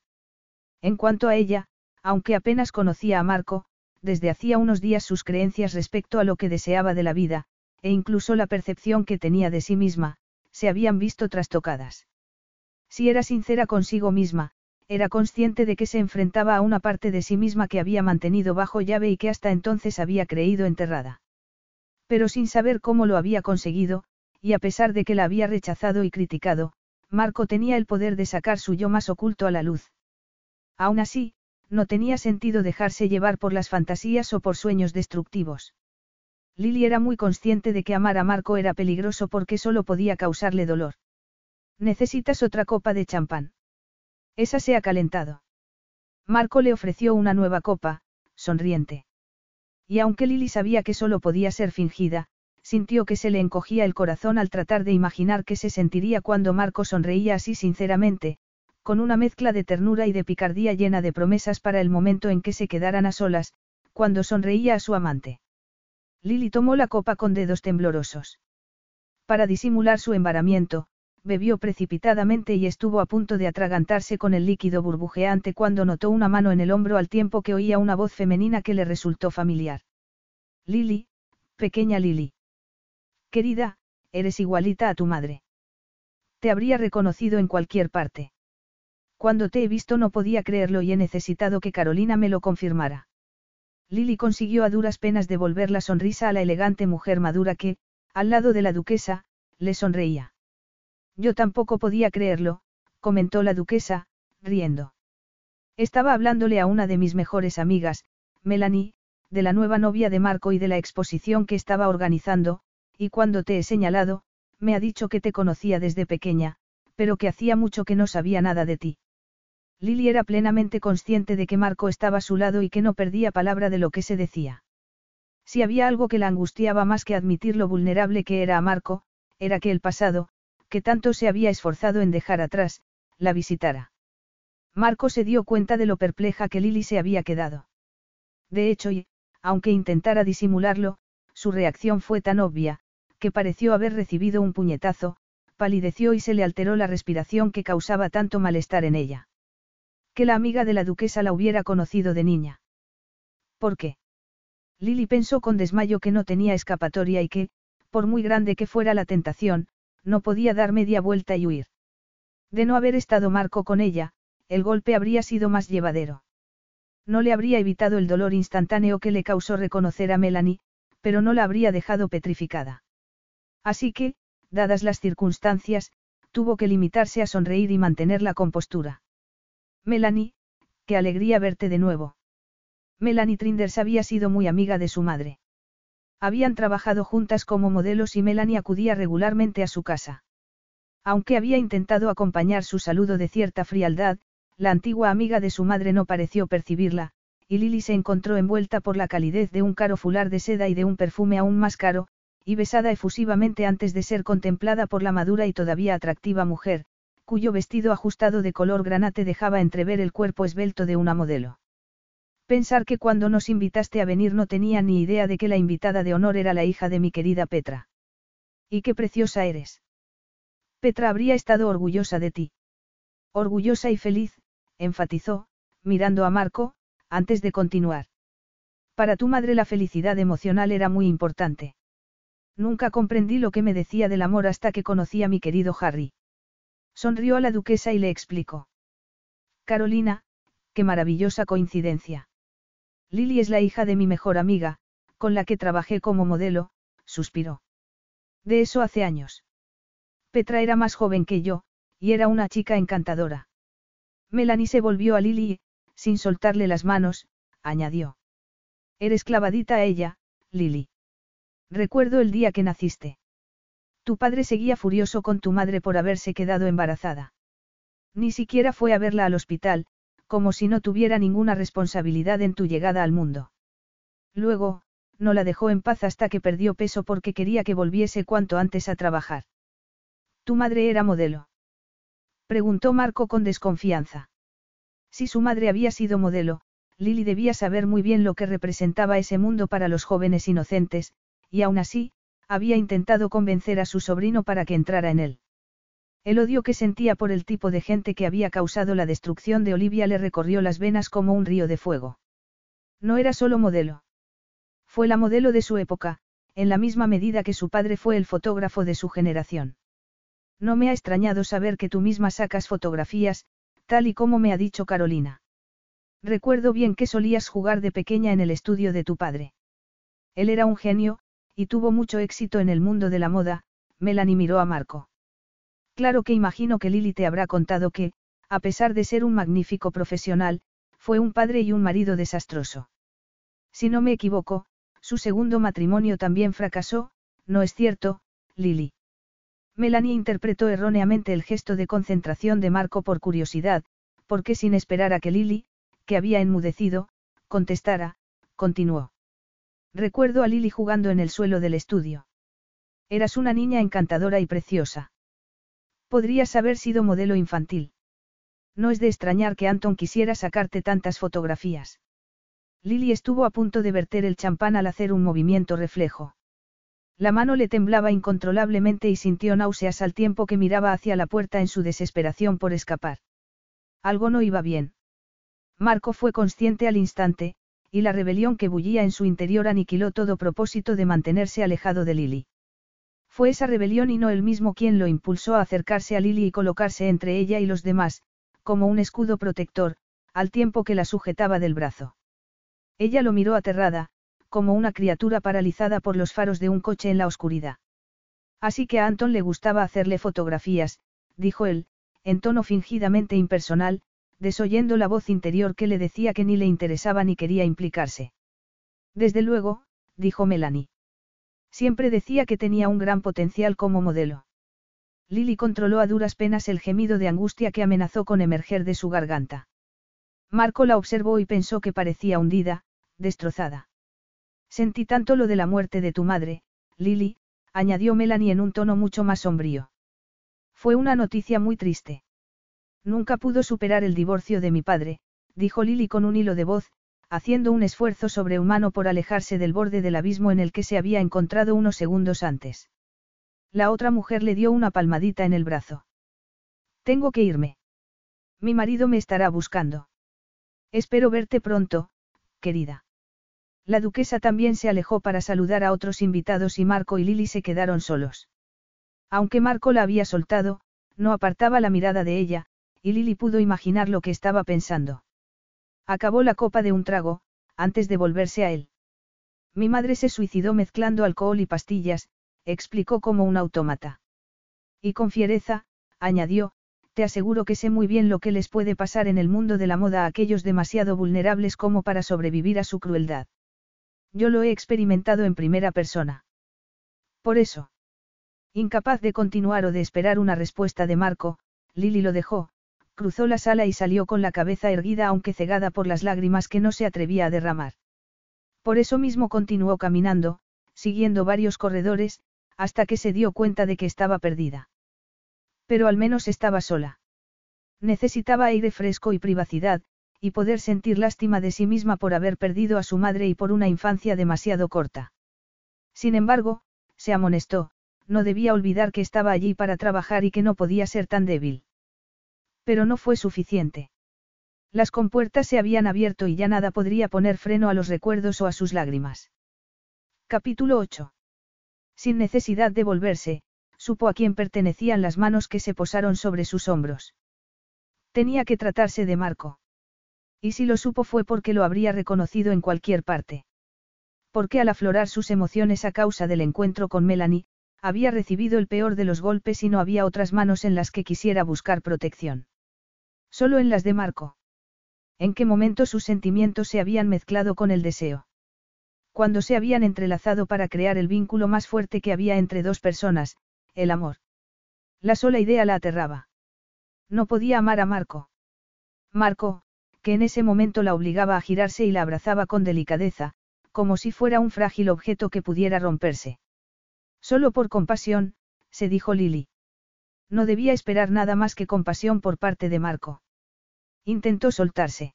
En cuanto a ella, aunque apenas conocía a Marco, desde hacía unos días sus creencias respecto a lo que deseaba de la vida, e incluso la percepción que tenía de sí misma, se habían visto trastocadas. Si era sincera consigo misma, era consciente de que se enfrentaba a una parte de sí misma que había mantenido bajo llave y que hasta entonces había creído enterrada. Pero sin saber cómo lo había conseguido, y a pesar de que la había rechazado y criticado, Marco tenía el poder de sacar su yo más oculto a la luz. Aún así, no tenía sentido dejarse llevar por las fantasías o por sueños destructivos. Lily era muy consciente de que amar a Marco era peligroso porque solo podía causarle dolor. Necesitas otra copa de champán. Esa se ha calentado. Marco le ofreció una nueva copa, sonriente. Y aunque Lily sabía que solo podía ser fingida, sintió que se le encogía el corazón al tratar de imaginar qué se sentiría cuando Marco sonreía así sinceramente, con una mezcla de ternura y de picardía llena de promesas para el momento en que se quedaran a solas, cuando sonreía a su amante. Lily tomó la copa con dedos temblorosos. Para disimular su embaramiento, bebió precipitadamente y estuvo a punto de atragantarse con el líquido burbujeante cuando notó una mano en el hombro al tiempo que oía una voz femenina que le resultó familiar. Lily, pequeña Lily. Querida, eres igualita a tu madre. Te habría reconocido en cualquier parte. Cuando te he visto no podía creerlo y he necesitado que Carolina me lo confirmara. Lily consiguió a duras penas devolver la sonrisa a la elegante mujer madura que, al lado de la duquesa, le sonreía. Yo tampoco podía creerlo, comentó la duquesa, riendo. Estaba hablándole a una de mis mejores amigas, Melanie, de la nueva novia de Marco y de la exposición que estaba organizando, y cuando te he señalado, me ha dicho que te conocía desde pequeña, pero que hacía mucho que no sabía nada de ti. Lily era plenamente consciente de que Marco estaba a su lado y que no perdía palabra de lo que se decía. Si había algo que la angustiaba más que admitir lo vulnerable que era a Marco, era que el pasado, que tanto se había esforzado en dejar atrás, la visitara. Marco se dio cuenta de lo perpleja que Lily se había quedado. De hecho, y, aunque intentara disimularlo, su reacción fue tan obvia, que pareció haber recibido un puñetazo, palideció y se le alteró la respiración que causaba tanto malestar en ella. Que la amiga de la duquesa la hubiera conocido de niña. ¿Por qué? Lily pensó con desmayo que no tenía escapatoria y que, por muy grande que fuera la tentación, no podía dar media vuelta y huir. De no haber estado Marco con ella, el golpe habría sido más llevadero. No le habría evitado el dolor instantáneo que le causó reconocer a Melanie, pero no la habría dejado petrificada. Así que, dadas las circunstancias, tuvo que limitarse a sonreír y mantener la compostura. Melanie, qué alegría verte de nuevo. Melanie Trinders había sido muy amiga de su madre. Habían trabajado juntas como modelos y Melanie acudía regularmente a su casa. Aunque había intentado acompañar su saludo de cierta frialdad, la antigua amiga de su madre no pareció percibirla, y Lily se encontró envuelta por la calidez de un caro fular de seda y de un perfume aún más caro, y besada efusivamente antes de ser contemplada por la madura y todavía atractiva mujer, cuyo vestido ajustado de color granate dejaba entrever el cuerpo esbelto de una modelo. Pensar que cuando nos invitaste a venir no tenía ni idea de que la invitada de honor era la hija de mi querida Petra. Y qué preciosa eres. Petra habría estado orgullosa de ti. Orgullosa y feliz, enfatizó, mirando a Marco, antes de continuar. Para tu madre la felicidad emocional era muy importante. Nunca comprendí lo que me decía del amor hasta que conocí a mi querido Harry. Sonrió a la duquesa y le explicó. Carolina, qué maravillosa coincidencia. Lily es la hija de mi mejor amiga, con la que trabajé como modelo, suspiró. De eso hace años. Petra era más joven que yo, y era una chica encantadora. Melanie se volvió a Lily y, sin soltarle las manos, añadió. Eres clavadita a ella, Lily. Recuerdo el día que naciste. Tu padre seguía furioso con tu madre por haberse quedado embarazada. Ni siquiera fue a verla al hospital, como si no tuviera ninguna responsabilidad en tu llegada al mundo. Luego, no la dejó en paz hasta que perdió peso porque quería que volviese cuanto antes a trabajar. ¿Tu madre era modelo? Preguntó Marco con desconfianza. Si su madre había sido modelo, Lily debía saber muy bien lo que representaba ese mundo para los jóvenes inocentes, y aún así, había intentado convencer a su sobrino para que entrara en él. El odio que sentía por el tipo de gente que había causado la destrucción de Olivia le recorrió las venas como un río de fuego. No era solo modelo. Fue la modelo de su época, en la misma medida que su padre fue el fotógrafo de su generación. No me ha extrañado saber que tú misma sacas fotografías, tal y como me ha dicho Carolina. Recuerdo bien que solías jugar de pequeña en el estudio de tu padre. Él era un genio, y tuvo mucho éxito en el mundo de la moda, Melanie miró a Marco. Claro que imagino que Lily te habrá contado que, a pesar de ser un magnífico profesional, fue un padre y un marido desastroso. Si no me equivoco, su segundo matrimonio también fracasó, ¿no es cierto, Lily? Melanie interpretó erróneamente el gesto de concentración de Marco por curiosidad, porque sin esperar a que Lily, que había enmudecido, contestara, continuó. Recuerdo a Lily jugando en el suelo del estudio. Eras una niña encantadora y preciosa. Podrías haber sido modelo infantil. No es de extrañar que Anton quisiera sacarte tantas fotografías. Lily estuvo a punto de verter el champán al hacer un movimiento reflejo. La mano le temblaba incontrolablemente y sintió náuseas al tiempo que miraba hacia la puerta en su desesperación por escapar. Algo no iba bien. Marco fue consciente al instante, y la rebelión que bullía en su interior aniquiló todo propósito de mantenerse alejado de Lily. Fue esa rebelión y no él mismo quien lo impulsó a acercarse a Lily y colocarse entre ella y los demás, como un escudo protector, al tiempo que la sujetaba del brazo. Ella lo miró aterrada, como una criatura paralizada por los faros de un coche en la oscuridad. Así que a Anton le gustaba hacerle fotografías, dijo él, en tono fingidamente impersonal, desoyendo la voz interior que le decía que ni le interesaba ni quería implicarse. Desde luego, dijo Melanie. Siempre decía que tenía un gran potencial como modelo. Lily controló a duras penas el gemido de angustia que amenazó con emerger de su garganta. Marco la observó y pensó que parecía hundida, destrozada. Sentí tanto lo de la muerte de tu madre, Lily, añadió Melanie en un tono mucho más sombrío. Fue una noticia muy triste. Nunca pudo superar el divorcio de mi padre, dijo Lily con un hilo de voz, haciendo un esfuerzo sobrehumano por alejarse del borde del abismo en el que se había encontrado unos segundos antes. La otra mujer le dio una palmadita en el brazo. Tengo que irme. Mi marido me estará buscando. Espero verte pronto, querida. La duquesa también se alejó para saludar a otros invitados y Marco y Lily se quedaron solos. Aunque Marco la había soltado, no apartaba la mirada de ella, y Lily pudo imaginar lo que estaba pensando. Acabó la copa de un trago, antes de volverse a él. Mi madre se suicidó mezclando alcohol y pastillas, explicó como un autómata. Y con fiereza, añadió, te aseguro que sé muy bien lo que les puede pasar en el mundo de la moda a aquellos demasiado vulnerables como para sobrevivir a su crueldad. Yo lo he experimentado en primera persona. Por eso. Incapaz de continuar o de esperar una respuesta de Marco, Lily lo dejó, cruzó la sala y salió con la cabeza erguida aunque cegada por las lágrimas que no se atrevía a derramar. Por eso mismo continuó caminando, siguiendo varios corredores, hasta que se dio cuenta de que estaba perdida. Pero al menos estaba sola. Necesitaba aire fresco y privacidad, y poder sentir lástima de sí misma por haber perdido a su madre y por una infancia demasiado corta. Sin embargo, se amonestó, no debía olvidar que estaba allí para trabajar y que no podía ser tan débil. Pero no fue suficiente. Las compuertas se habían abierto y ya nada podría poner freno a los recuerdos o a sus lágrimas. Capítulo 8. Sin necesidad de volverse, supo a quién pertenecían las manos que se posaron sobre sus hombros. Tenía que tratarse de Marco. Y si lo supo fue porque lo habría reconocido en cualquier parte. Porque al aflorar sus emociones a causa del encuentro con Melanie, había recibido el peor de los golpes y no había otras manos en las que quisiera buscar protección. Solo en las de Marco. ¿En qué momento sus sentimientos se habían mezclado con el deseo? Cuando se habían entrelazado para crear el vínculo más fuerte que había entre dos personas, el amor. La sola idea la aterraba. No podía amar a Marco. Marco, que en ese momento la obligaba a girarse y la abrazaba con delicadeza, como si fuera un frágil objeto que pudiera romperse. Solo por compasión, se dijo Lily. No debía esperar nada más que compasión por parte de Marco. Intentó soltarse.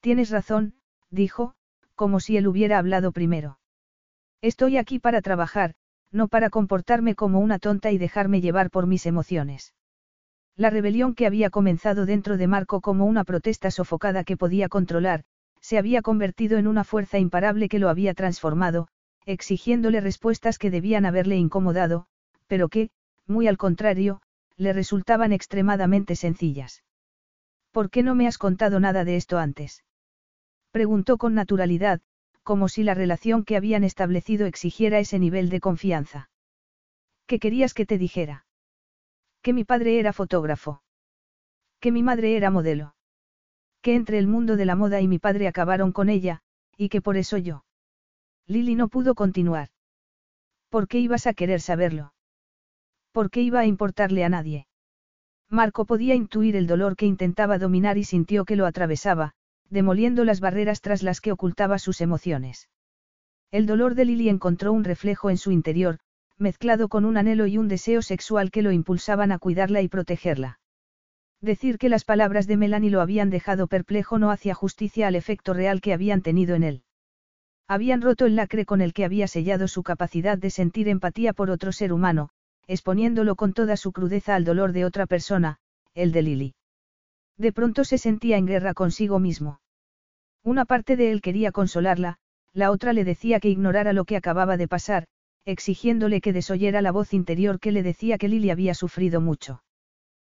Tienes razón, dijo, como si él hubiera hablado primero. Estoy aquí para trabajar, no para comportarme como una tonta y dejarme llevar por mis emociones. La rebelión que había comenzado dentro de Marco como una protesta sofocada que podía controlar, se había convertido en una fuerza imparable que lo había transformado, exigiéndole respuestas que debían haberle incomodado, pero que, muy al contrario, le resultaban extremadamente sencillas. ¿Por qué no me has contado nada de esto antes? Preguntó con naturalidad, como si la relación que habían establecido exigiera ese nivel de confianza. ¿Qué querías que te dijera? Que mi padre era fotógrafo. Que mi madre era modelo. Que entre el mundo de la moda y mi padre acabaron con ella, y que por eso yo. Lily no pudo continuar. ¿Por qué ibas a querer saberlo? ¿Por qué iba a importarle a nadie? Marco podía intuir el dolor que intentaba dominar y sintió que lo atravesaba, demoliendo las barreras tras las que ocultaba sus emociones. El dolor de Lily encontró un reflejo en su interior, mezclado con un anhelo y un deseo sexual que lo impulsaban a cuidarla y protegerla. Decir que las palabras de Melanie lo habían dejado perplejo no hacía justicia al efecto real que habían tenido en él. Habían roto el lacre con el que había sellado su capacidad de sentir empatía por otro ser humano, exponiéndolo con toda su crudeza al dolor de otra persona, el de Lily. De pronto se sentía en guerra consigo mismo. Una parte de él quería consolarla, la otra le decía que ignorara lo que acababa de pasar, exigiéndole que desoyera la voz interior que le decía que Lily había sufrido mucho.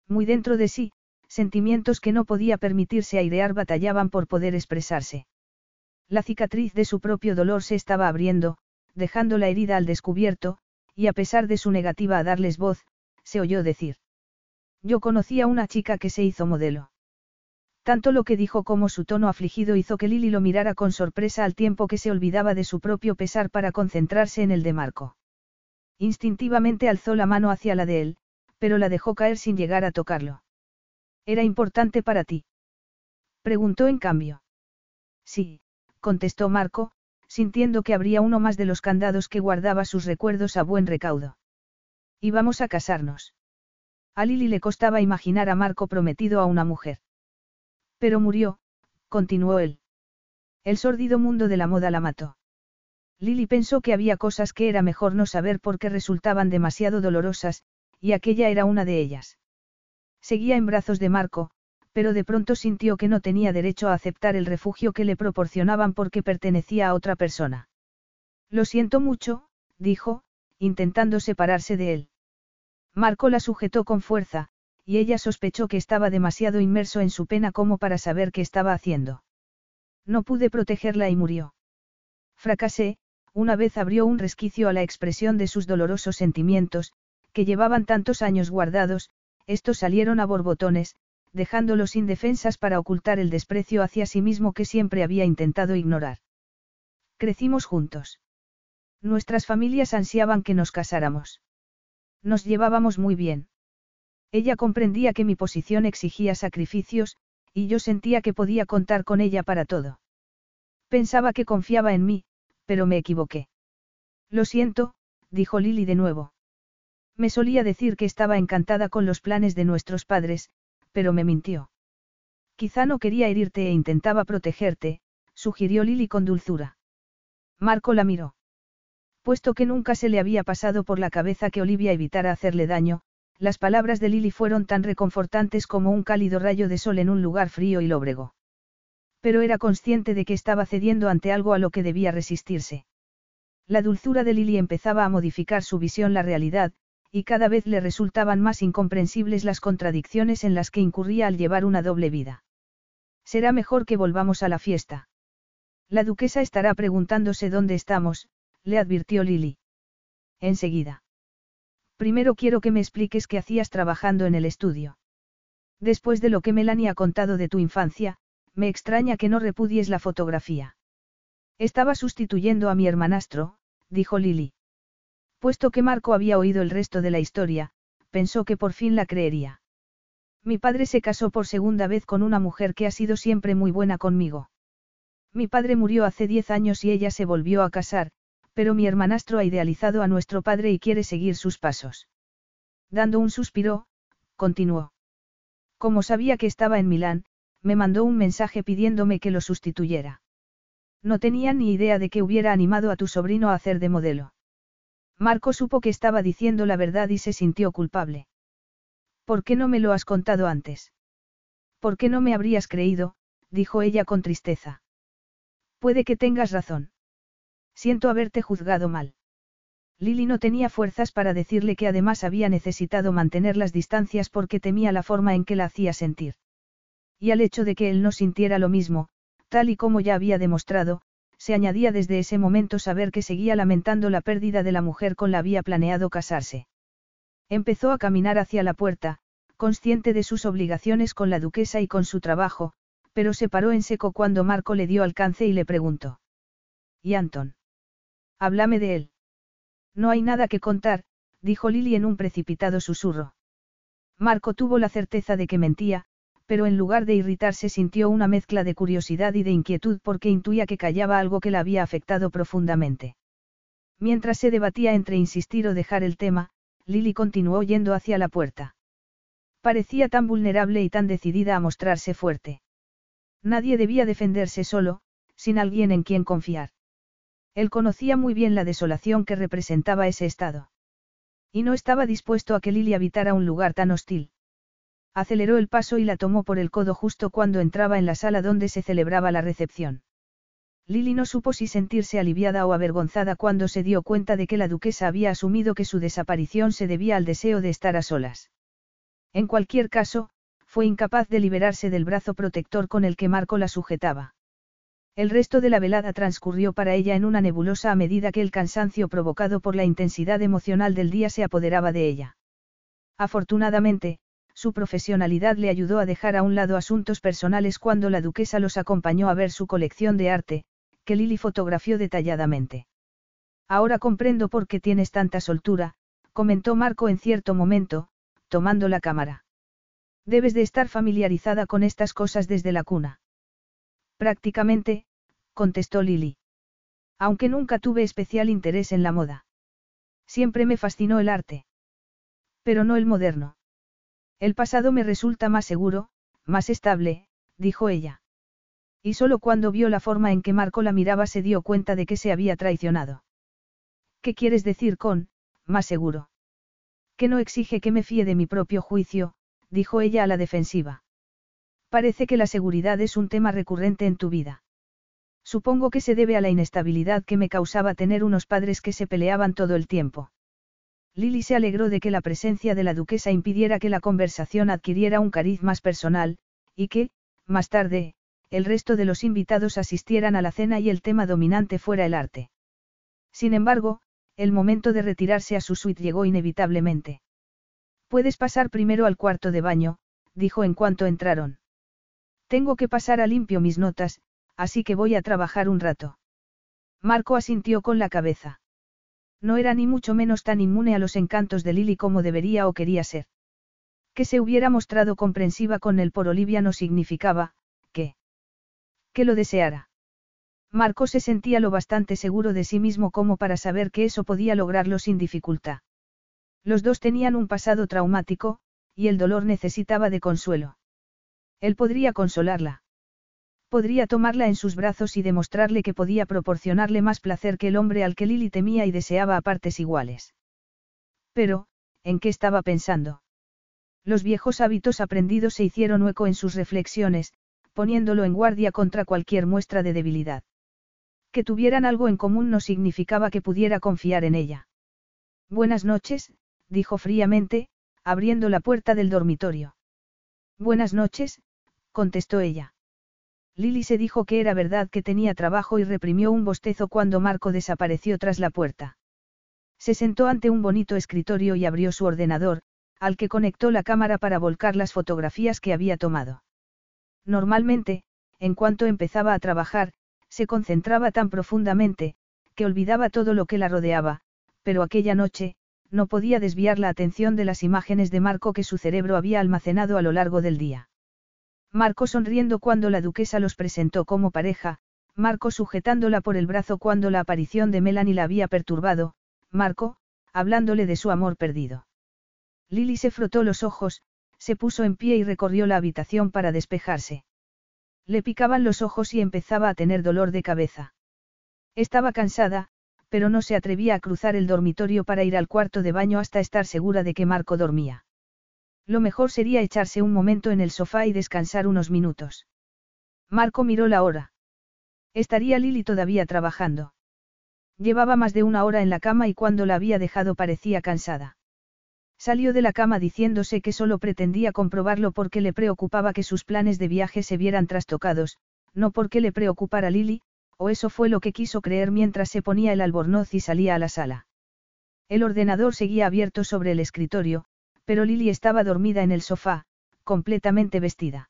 Muy dentro de sí, sentimientos que no podía permitirse airear batallaban por poder expresarse. La cicatriz de su propio dolor se estaba abriendo, dejando la herida al descubierto, y a pesar de su negativa a darles voz, se oyó decir. Yo conocí a una chica que se hizo modelo. Tanto lo que dijo como su tono afligido hizo que Lily lo mirara con sorpresa al tiempo que se olvidaba de su propio pesar para concentrarse en el de Marco. Instintivamente alzó la mano hacia la de él, pero la dejó caer sin llegar a tocarlo. ¿Era importante para ti? Preguntó en cambio. Sí, contestó Marco, sintiendo que abría uno más de los candados que guardaba sus recuerdos a buen recaudo. Y vamos a casarnos. A Lily le costaba imaginar a Marco prometido a una mujer. Pero murió, continuó él. El sórdido mundo de la moda la mató. Lily pensó que había cosas que era mejor no saber porque resultaban demasiado dolorosas, y aquella era una de ellas. Seguía en brazos de Marco, pero de pronto sintió que no tenía derecho a aceptar el refugio que le proporcionaban porque pertenecía a otra persona. Lo siento mucho, dijo, intentando separarse de él. Marco la sujetó con fuerza, y ella sospechó que estaba demasiado inmerso en su pena como para saber qué estaba haciendo. No pude protegerla y murió. Fracasé, una vez abrió un resquicio a la expresión de sus dolorosos sentimientos, que llevaban tantos años guardados, estos salieron a borbotones, dejándolos indefensas para ocultar el desprecio hacia sí mismo que siempre había intentado ignorar. Crecimos juntos. Nuestras familias ansiaban que nos casáramos. Nos llevábamos muy bien. Ella comprendía que mi posición exigía sacrificios, y yo sentía que podía contar con ella para todo. Pensaba que confiaba en mí, pero me equivoqué. Lo siento, dijo Lily de nuevo. Me solía decir que estaba encantada con los planes de nuestros padres, pero me mintió. Quizá no quería herirte e intentaba protegerte, sugirió Lily con dulzura. Marco la miró. Puesto que nunca se le había pasado por la cabeza que Olivia evitara hacerle daño, las palabras de Lily fueron tan reconfortantes como un cálido rayo de sol en un lugar frío y lóbrego. Pero era consciente de que estaba cediendo ante algo a lo que debía resistirse. La dulzura de Lily empezaba a modificar su visión la realidad, y cada vez le resultaban más incomprensibles las contradicciones en las que incurría al llevar una doble vida. Será mejor que volvamos a la fiesta. La duquesa estará preguntándose dónde estamos, le advirtió Lily. Enseguida. Primero quiero que me expliques qué hacías trabajando en el estudio. Después de lo que Melanie ha contado de tu infancia, me extraña que no repudies la fotografía. Estaba sustituyendo a mi hermanastro, dijo Lily. Puesto que Marco había oído el resto de la historia, pensó que por fin la creería. Mi padre se casó por segunda vez con una mujer que ha sido siempre muy buena conmigo. Mi padre murió hace diez años y ella se volvió a casar, pero mi hermanastro ha idealizado a nuestro padre y quiere seguir sus pasos. Dando un suspiro, continuó. Como sabía que estaba en Milán, me mandó un mensaje pidiéndome que lo sustituyera. No tenía ni idea de que hubiera animado a tu sobrino a hacer de modelo. Marco supo que estaba diciendo la verdad y se sintió culpable. ¿Por qué no me lo has contado antes? ¿Por qué no me habrías creído? dijo ella con tristeza. Puede que tengas razón. Siento haberte juzgado mal. Lily no tenía fuerzas para decirle que además había necesitado mantener las distancias porque temía la forma en que la hacía sentir. Y al hecho de que él no sintiera lo mismo, tal y como ya había demostrado, se añadía desde ese momento saber que seguía lamentando la pérdida de la mujer con la había planeado casarse. Empezó a caminar hacia la puerta, consciente de sus obligaciones con la duquesa y con su trabajo, pero se paró en seco cuando Marco le dio alcance y le preguntó. ¿Y Anton? Háblame de él. No hay nada que contar, dijo Lily en un precipitado susurro. Marco tuvo la certeza de que mentía, pero en lugar de irritarse sintió una mezcla de curiosidad y de inquietud porque intuía que callaba algo que la había afectado profundamente. Mientras se debatía entre insistir o dejar el tema, Lily continuó yendo hacia la puerta. Parecía tan vulnerable y tan decidida a mostrarse fuerte. Nadie debía defenderse solo, sin alguien en quien confiar. Él conocía muy bien la desolación que representaba ese estado. Y no estaba dispuesto a que Lily habitara un lugar tan hostil. Aceleró el paso y la tomó por el codo justo cuando entraba en la sala donde se celebraba la recepción. Lily no supo si sentirse aliviada o avergonzada cuando se dio cuenta de que la duquesa había asumido que su desaparición se debía al deseo de estar a solas. En cualquier caso, fue incapaz de liberarse del brazo protector con el que Marco la sujetaba. El resto de la velada transcurrió para ella en una nebulosa a medida que el cansancio provocado por la intensidad emocional del día se apoderaba de ella. Afortunadamente, su profesionalidad le ayudó a dejar a un lado asuntos personales cuando la duquesa los acompañó a ver su colección de arte, que Lily fotografió detalladamente. Ahora comprendo por qué tienes tanta soltura, comentó Marco en cierto momento, tomando la cámara. Debes de estar familiarizada con estas cosas desde la cuna. Prácticamente, contestó Lily. Aunque nunca tuve especial interés en la moda. Siempre me fascinó el arte. Pero no el moderno. El pasado me resulta más seguro, más estable, dijo ella. Y solo cuando vio la forma en que Marco la miraba se dio cuenta de que se había traicionado. ¿Qué quieres decir con, más seguro? Que no exige que me fíe de mi propio juicio, dijo ella a la defensiva. Parece que la seguridad es un tema recurrente en tu vida. Supongo que se debe a la inestabilidad que me causaba tener unos padres que se peleaban todo el tiempo. Lily se alegró de que la presencia de la duquesa impidiera que la conversación adquiriera un cariz más personal, y que, más tarde, el resto de los invitados asistieran a la cena y el tema dominante fuera el arte. Sin embargo, el momento de retirarse a su suite llegó inevitablemente. Puedes pasar primero al cuarto de baño, dijo en cuanto entraron. Tengo que pasar a limpio mis notas, así que voy a trabajar un rato. Marco asintió con la cabeza. No era ni mucho menos tan inmune a los encantos de Lily como debería o quería ser. Que se hubiera mostrado comprensiva con él por Olivia no significaba, que... que lo deseara. Marco se sentía lo bastante seguro de sí mismo como para saber que eso podía lograrlo sin dificultad. Los dos tenían un pasado traumático, y el dolor necesitaba de consuelo. Él podría consolarla. Podría tomarla en sus brazos y demostrarle que podía proporcionarle más placer que el hombre al que Lily temía y deseaba a partes iguales. Pero, ¿en qué estaba pensando? Los viejos hábitos aprendidos se hicieron eco en sus reflexiones, poniéndolo en guardia contra cualquier muestra de debilidad. Que tuvieran algo en común no significaba que pudiera confiar en ella. Buenas noches, dijo fríamente, abriendo la puerta del dormitorio. Buenas noches, contestó ella. Lily se dijo que era verdad que tenía trabajo y reprimió un bostezo cuando Marco desapareció tras la puerta. Se sentó ante un bonito escritorio y abrió su ordenador, al que conectó la cámara para volcar las fotografías que había tomado. Normalmente, en cuanto empezaba a trabajar, se concentraba tan profundamente, que olvidaba todo lo que la rodeaba, pero aquella noche, no podía desviar la atención de las imágenes de Marco que su cerebro había almacenado a lo largo del día. Marco sonriendo cuando la duquesa los presentó como pareja, Marco sujetándola por el brazo cuando la aparición de Melanie la había perturbado, Marco, hablándole de su amor perdido. Lily se frotó los ojos, se puso en pie y recorrió la habitación para despejarse. Le picaban los ojos y empezaba a tener dolor de cabeza. Estaba cansada, pero no se atrevía a cruzar el dormitorio para ir al cuarto de baño hasta estar segura de que Marco dormía. Lo mejor sería echarse un momento en el sofá y descansar unos minutos. Marco miró la hora. Estaría Lily todavía trabajando. Llevaba más de una hora en la cama y cuando la había dejado parecía cansada. Salió de la cama diciéndose que solo pretendía comprobarlo porque le preocupaba que sus planes de viaje se vieran trastocados, no porque le preocupara Lily, o eso fue lo que quiso creer mientras se ponía el albornoz y salía a la sala. El ordenador seguía abierto sobre el escritorio, pero Lily estaba dormida en el sofá, completamente vestida.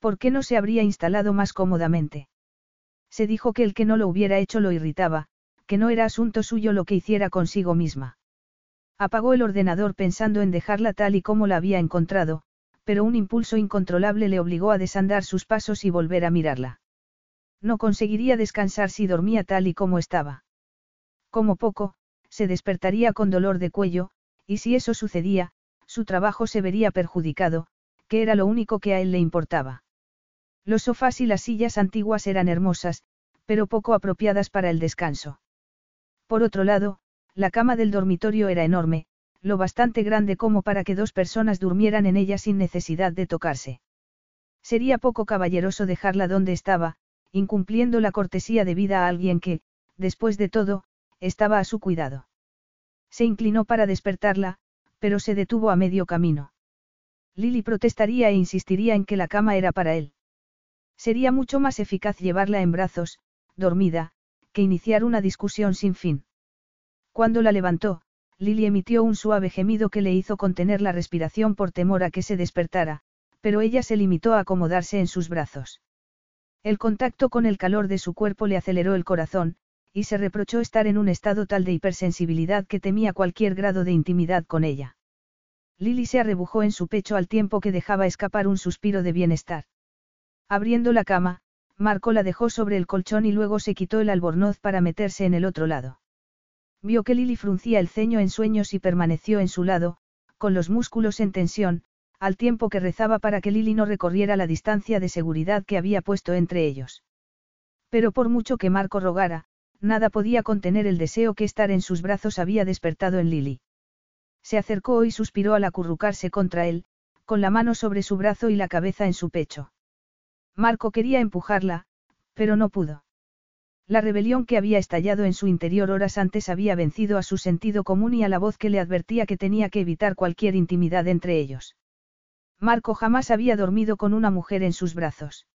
¿Por qué no se habría instalado más cómodamente? Se dijo que el que no lo hubiera hecho lo irritaba, que no era asunto suyo lo que hiciera consigo misma. Apagó el ordenador pensando en dejarla tal y como la había encontrado, pero un impulso incontrolable le obligó a desandar sus pasos y volver a mirarla. No conseguiría descansar si dormía tal y como estaba. Como poco, se despertaría con dolor de cuello, y si eso sucedía, su trabajo se vería perjudicado, que era lo único que a él le importaba. Los sofás y las sillas antiguas eran hermosas, pero poco apropiadas para el descanso. Por otro lado, la cama del dormitorio era enorme, lo bastante grande como para que dos personas durmieran en ella sin necesidad de tocarse. Sería poco caballeroso dejarla donde estaba, incumpliendo la cortesía debida a alguien que, después de todo, estaba a su cuidado. Se inclinó para despertarla, pero se detuvo a medio camino. Lily protestaría e insistiría en que la cama era para él. Sería mucho más eficaz llevarla en brazos, dormida, que iniciar una discusión sin fin. Cuando la levantó, Lily emitió un suave gemido que le hizo contener la respiración por temor a que se despertara, pero ella se limitó a acomodarse en sus brazos. El contacto con el calor de su cuerpo le aceleró el corazón, y se reprochó estar en un estado tal de hipersensibilidad que temía cualquier grado de intimidad con ella. Lily se arrebujó en su pecho al tiempo que dejaba escapar un suspiro de bienestar. Abriendo la cama, Marco la dejó sobre el colchón y luego se quitó el albornoz para meterse en el otro lado. Vio que Lily fruncía el ceño en sueños y permaneció en su lado, con los músculos en tensión, al tiempo que rezaba para que Lily no recorriera la distancia de seguridad que había puesto entre ellos. Pero por mucho que Marco rogara, nada podía contener el deseo que estar en sus brazos había despertado en Lily. Se acercó y suspiró al acurrucarse contra él, con la mano sobre su brazo y la cabeza en su pecho. Marco quería empujarla, pero no pudo. La rebelión que había estallado en su interior horas antes había vencido a su sentido común y a la voz que le advertía que tenía que evitar cualquier intimidad entre ellos. Marco jamás había dormido con una mujer en sus brazos.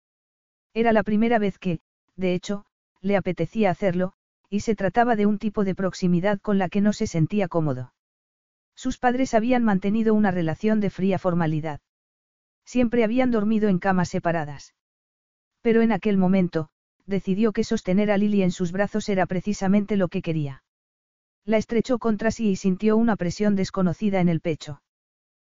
Era la primera vez que, de hecho, le apetecía hacerlo, y se trataba de un tipo de proximidad con la que no se sentía cómodo. Sus padres habían mantenido una relación de fría formalidad. Siempre habían dormido en camas separadas. Pero en aquel momento, decidió que sostener a Lily en sus brazos era precisamente lo que quería. La estrechó contra sí y sintió una presión desconocida en el pecho.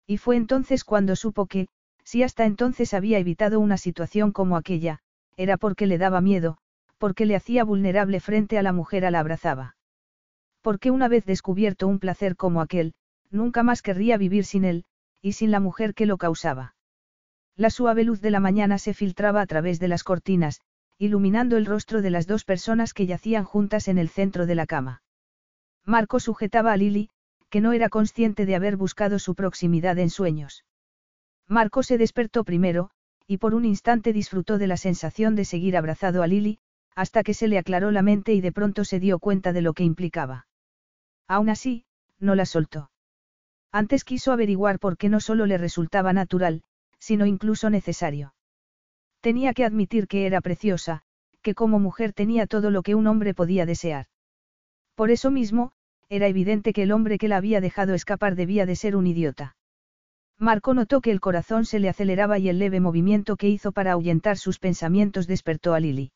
Y fue entonces cuando supo que, si hasta entonces había evitado una situación como aquella, era porque le daba miedo, porque le hacía vulnerable frente a la mujer a la abrazaba. Porque una vez descubierto un placer como aquel, nunca más querría vivir sin él, y sin la mujer que lo causaba. La suave luz de la mañana se filtraba a través de las cortinas, iluminando el rostro de las dos personas que yacían juntas en el centro de la cama. Marco sujetaba a Lily, que no era consciente de haber buscado su proximidad en sueños. Marco se despertó primero, y por un instante disfrutó de la sensación de seguir abrazado a Lily, hasta que se le aclaró la mente y de pronto se dio cuenta de lo que implicaba. Aún así, no la soltó. Antes quiso averiguar por qué no solo le resultaba natural, sino incluso necesario. Tenía que admitir que era preciosa, que como mujer tenía todo lo que un hombre podía desear. Por eso mismo, era evidente que el hombre que la había dejado escapar debía de ser un idiota. Marco notó que el corazón se le aceleraba y el leve movimiento que hizo para ahuyentar sus pensamientos despertó a Lily.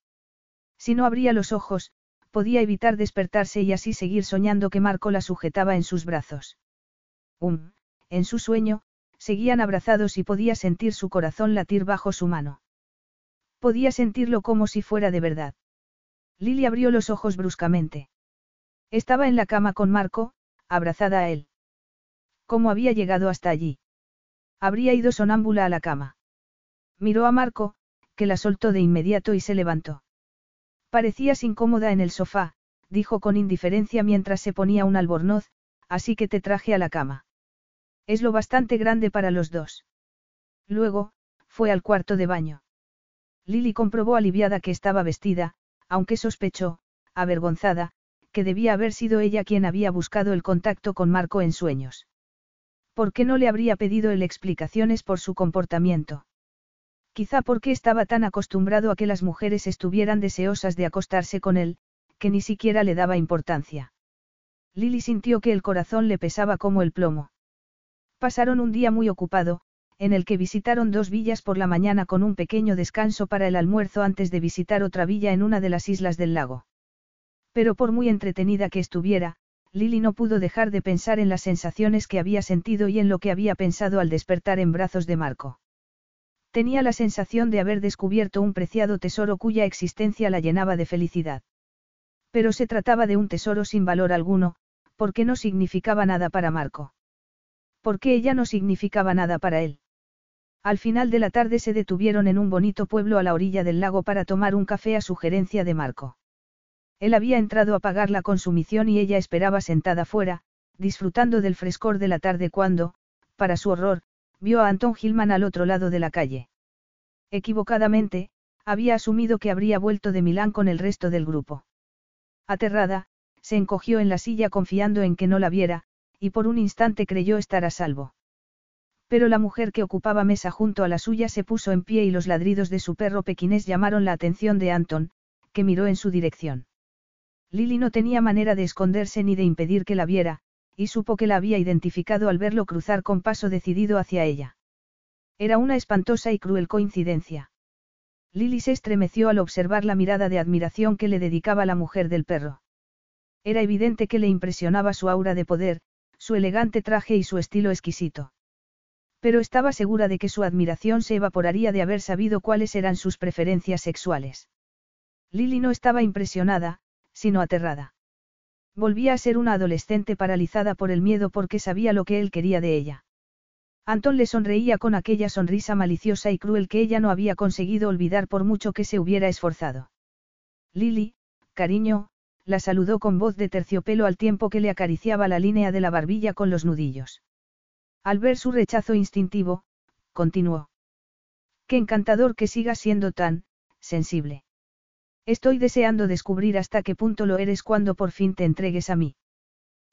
Si no abría los ojos, podía evitar despertarse y así seguir soñando que Marco la sujetaba en sus brazos. Um, en su sueño, seguían abrazados y podía sentir su corazón latir bajo su mano. Podía sentirlo como si fuera de verdad. Lily abrió los ojos bruscamente. Estaba en la cama con Marco, abrazada a él. ¿Cómo había llegado hasta allí? Habría ido sonámbula a la cama. Miró a Marco, que la soltó de inmediato y se levantó. Parecías incómoda en el sofá, dijo con indiferencia mientras se ponía un albornoz, así que te traje a la cama. Es lo bastante grande para los dos. Luego, fue al cuarto de baño. Lily comprobó aliviada que estaba vestida, aunque sospechó, avergonzada, que debía haber sido ella quien había buscado el contacto con Marco en sueños. ¿Por qué no le habría pedido él explicaciones por su comportamiento? Quizá porque estaba tan acostumbrado a que las mujeres estuvieran deseosas de acostarse con él, que ni siquiera le daba importancia. Lily sintió que el corazón le pesaba como el plomo. Pasaron un día muy ocupado, en el que visitaron dos villas por la mañana con un pequeño descanso para el almuerzo antes de visitar otra villa en una de las islas del lago. Pero por muy entretenida que estuviera, Lily no pudo dejar de pensar en las sensaciones que había sentido y en lo que había pensado al despertar en brazos de Marco. Tenía la sensación de haber descubierto un preciado tesoro cuya existencia la llenaba de felicidad. Pero se trataba de un tesoro sin valor alguno, porque no significaba nada para Marco. Porque ella no significaba nada para él. Al final de la tarde se detuvieron en un bonito pueblo a la orilla del lago para tomar un café a sugerencia de Marco. Él había entrado a pagar la consumición y ella esperaba sentada fuera, disfrutando del frescor de la tarde cuando, para su horror, vio a Anton Gilman al otro lado de la calle. Equivocadamente, había asumido que habría vuelto de Milán con el resto del grupo. Aterrada, se encogió en la silla confiando en que no la viera, y por un instante creyó estar a salvo. Pero la mujer que ocupaba mesa junto a la suya se puso en pie y los ladridos de su perro pequinés llamaron la atención de Anton, que miró en su dirección. Lily no tenía manera de esconderse ni de impedir que la viera, y supo que la había identificado al verlo cruzar con paso decidido hacia ella. Era una espantosa y cruel coincidencia. Lily se estremeció al observar la mirada de admiración que le dedicaba la mujer del perro. Era evidente que le impresionaba su aura de poder, su elegante traje y su estilo exquisito. Pero estaba segura de que su admiración se evaporaría de haber sabido cuáles eran sus preferencias sexuales. Lily no estaba impresionada, sino aterrada. Volvía a ser una adolescente paralizada por el miedo porque sabía lo que él quería de ella. Antón le sonreía con aquella sonrisa maliciosa y cruel que ella no había conseguido olvidar por mucho que se hubiera esforzado. Lily, cariño, la saludó con voz de terciopelo al tiempo que le acariciaba la línea de la barbilla con los nudillos. Al ver su rechazo instintivo, continuó. Qué encantador que sigas siendo tan, sensible. Estoy deseando descubrir hasta qué punto lo eres cuando por fin te entregues a mí.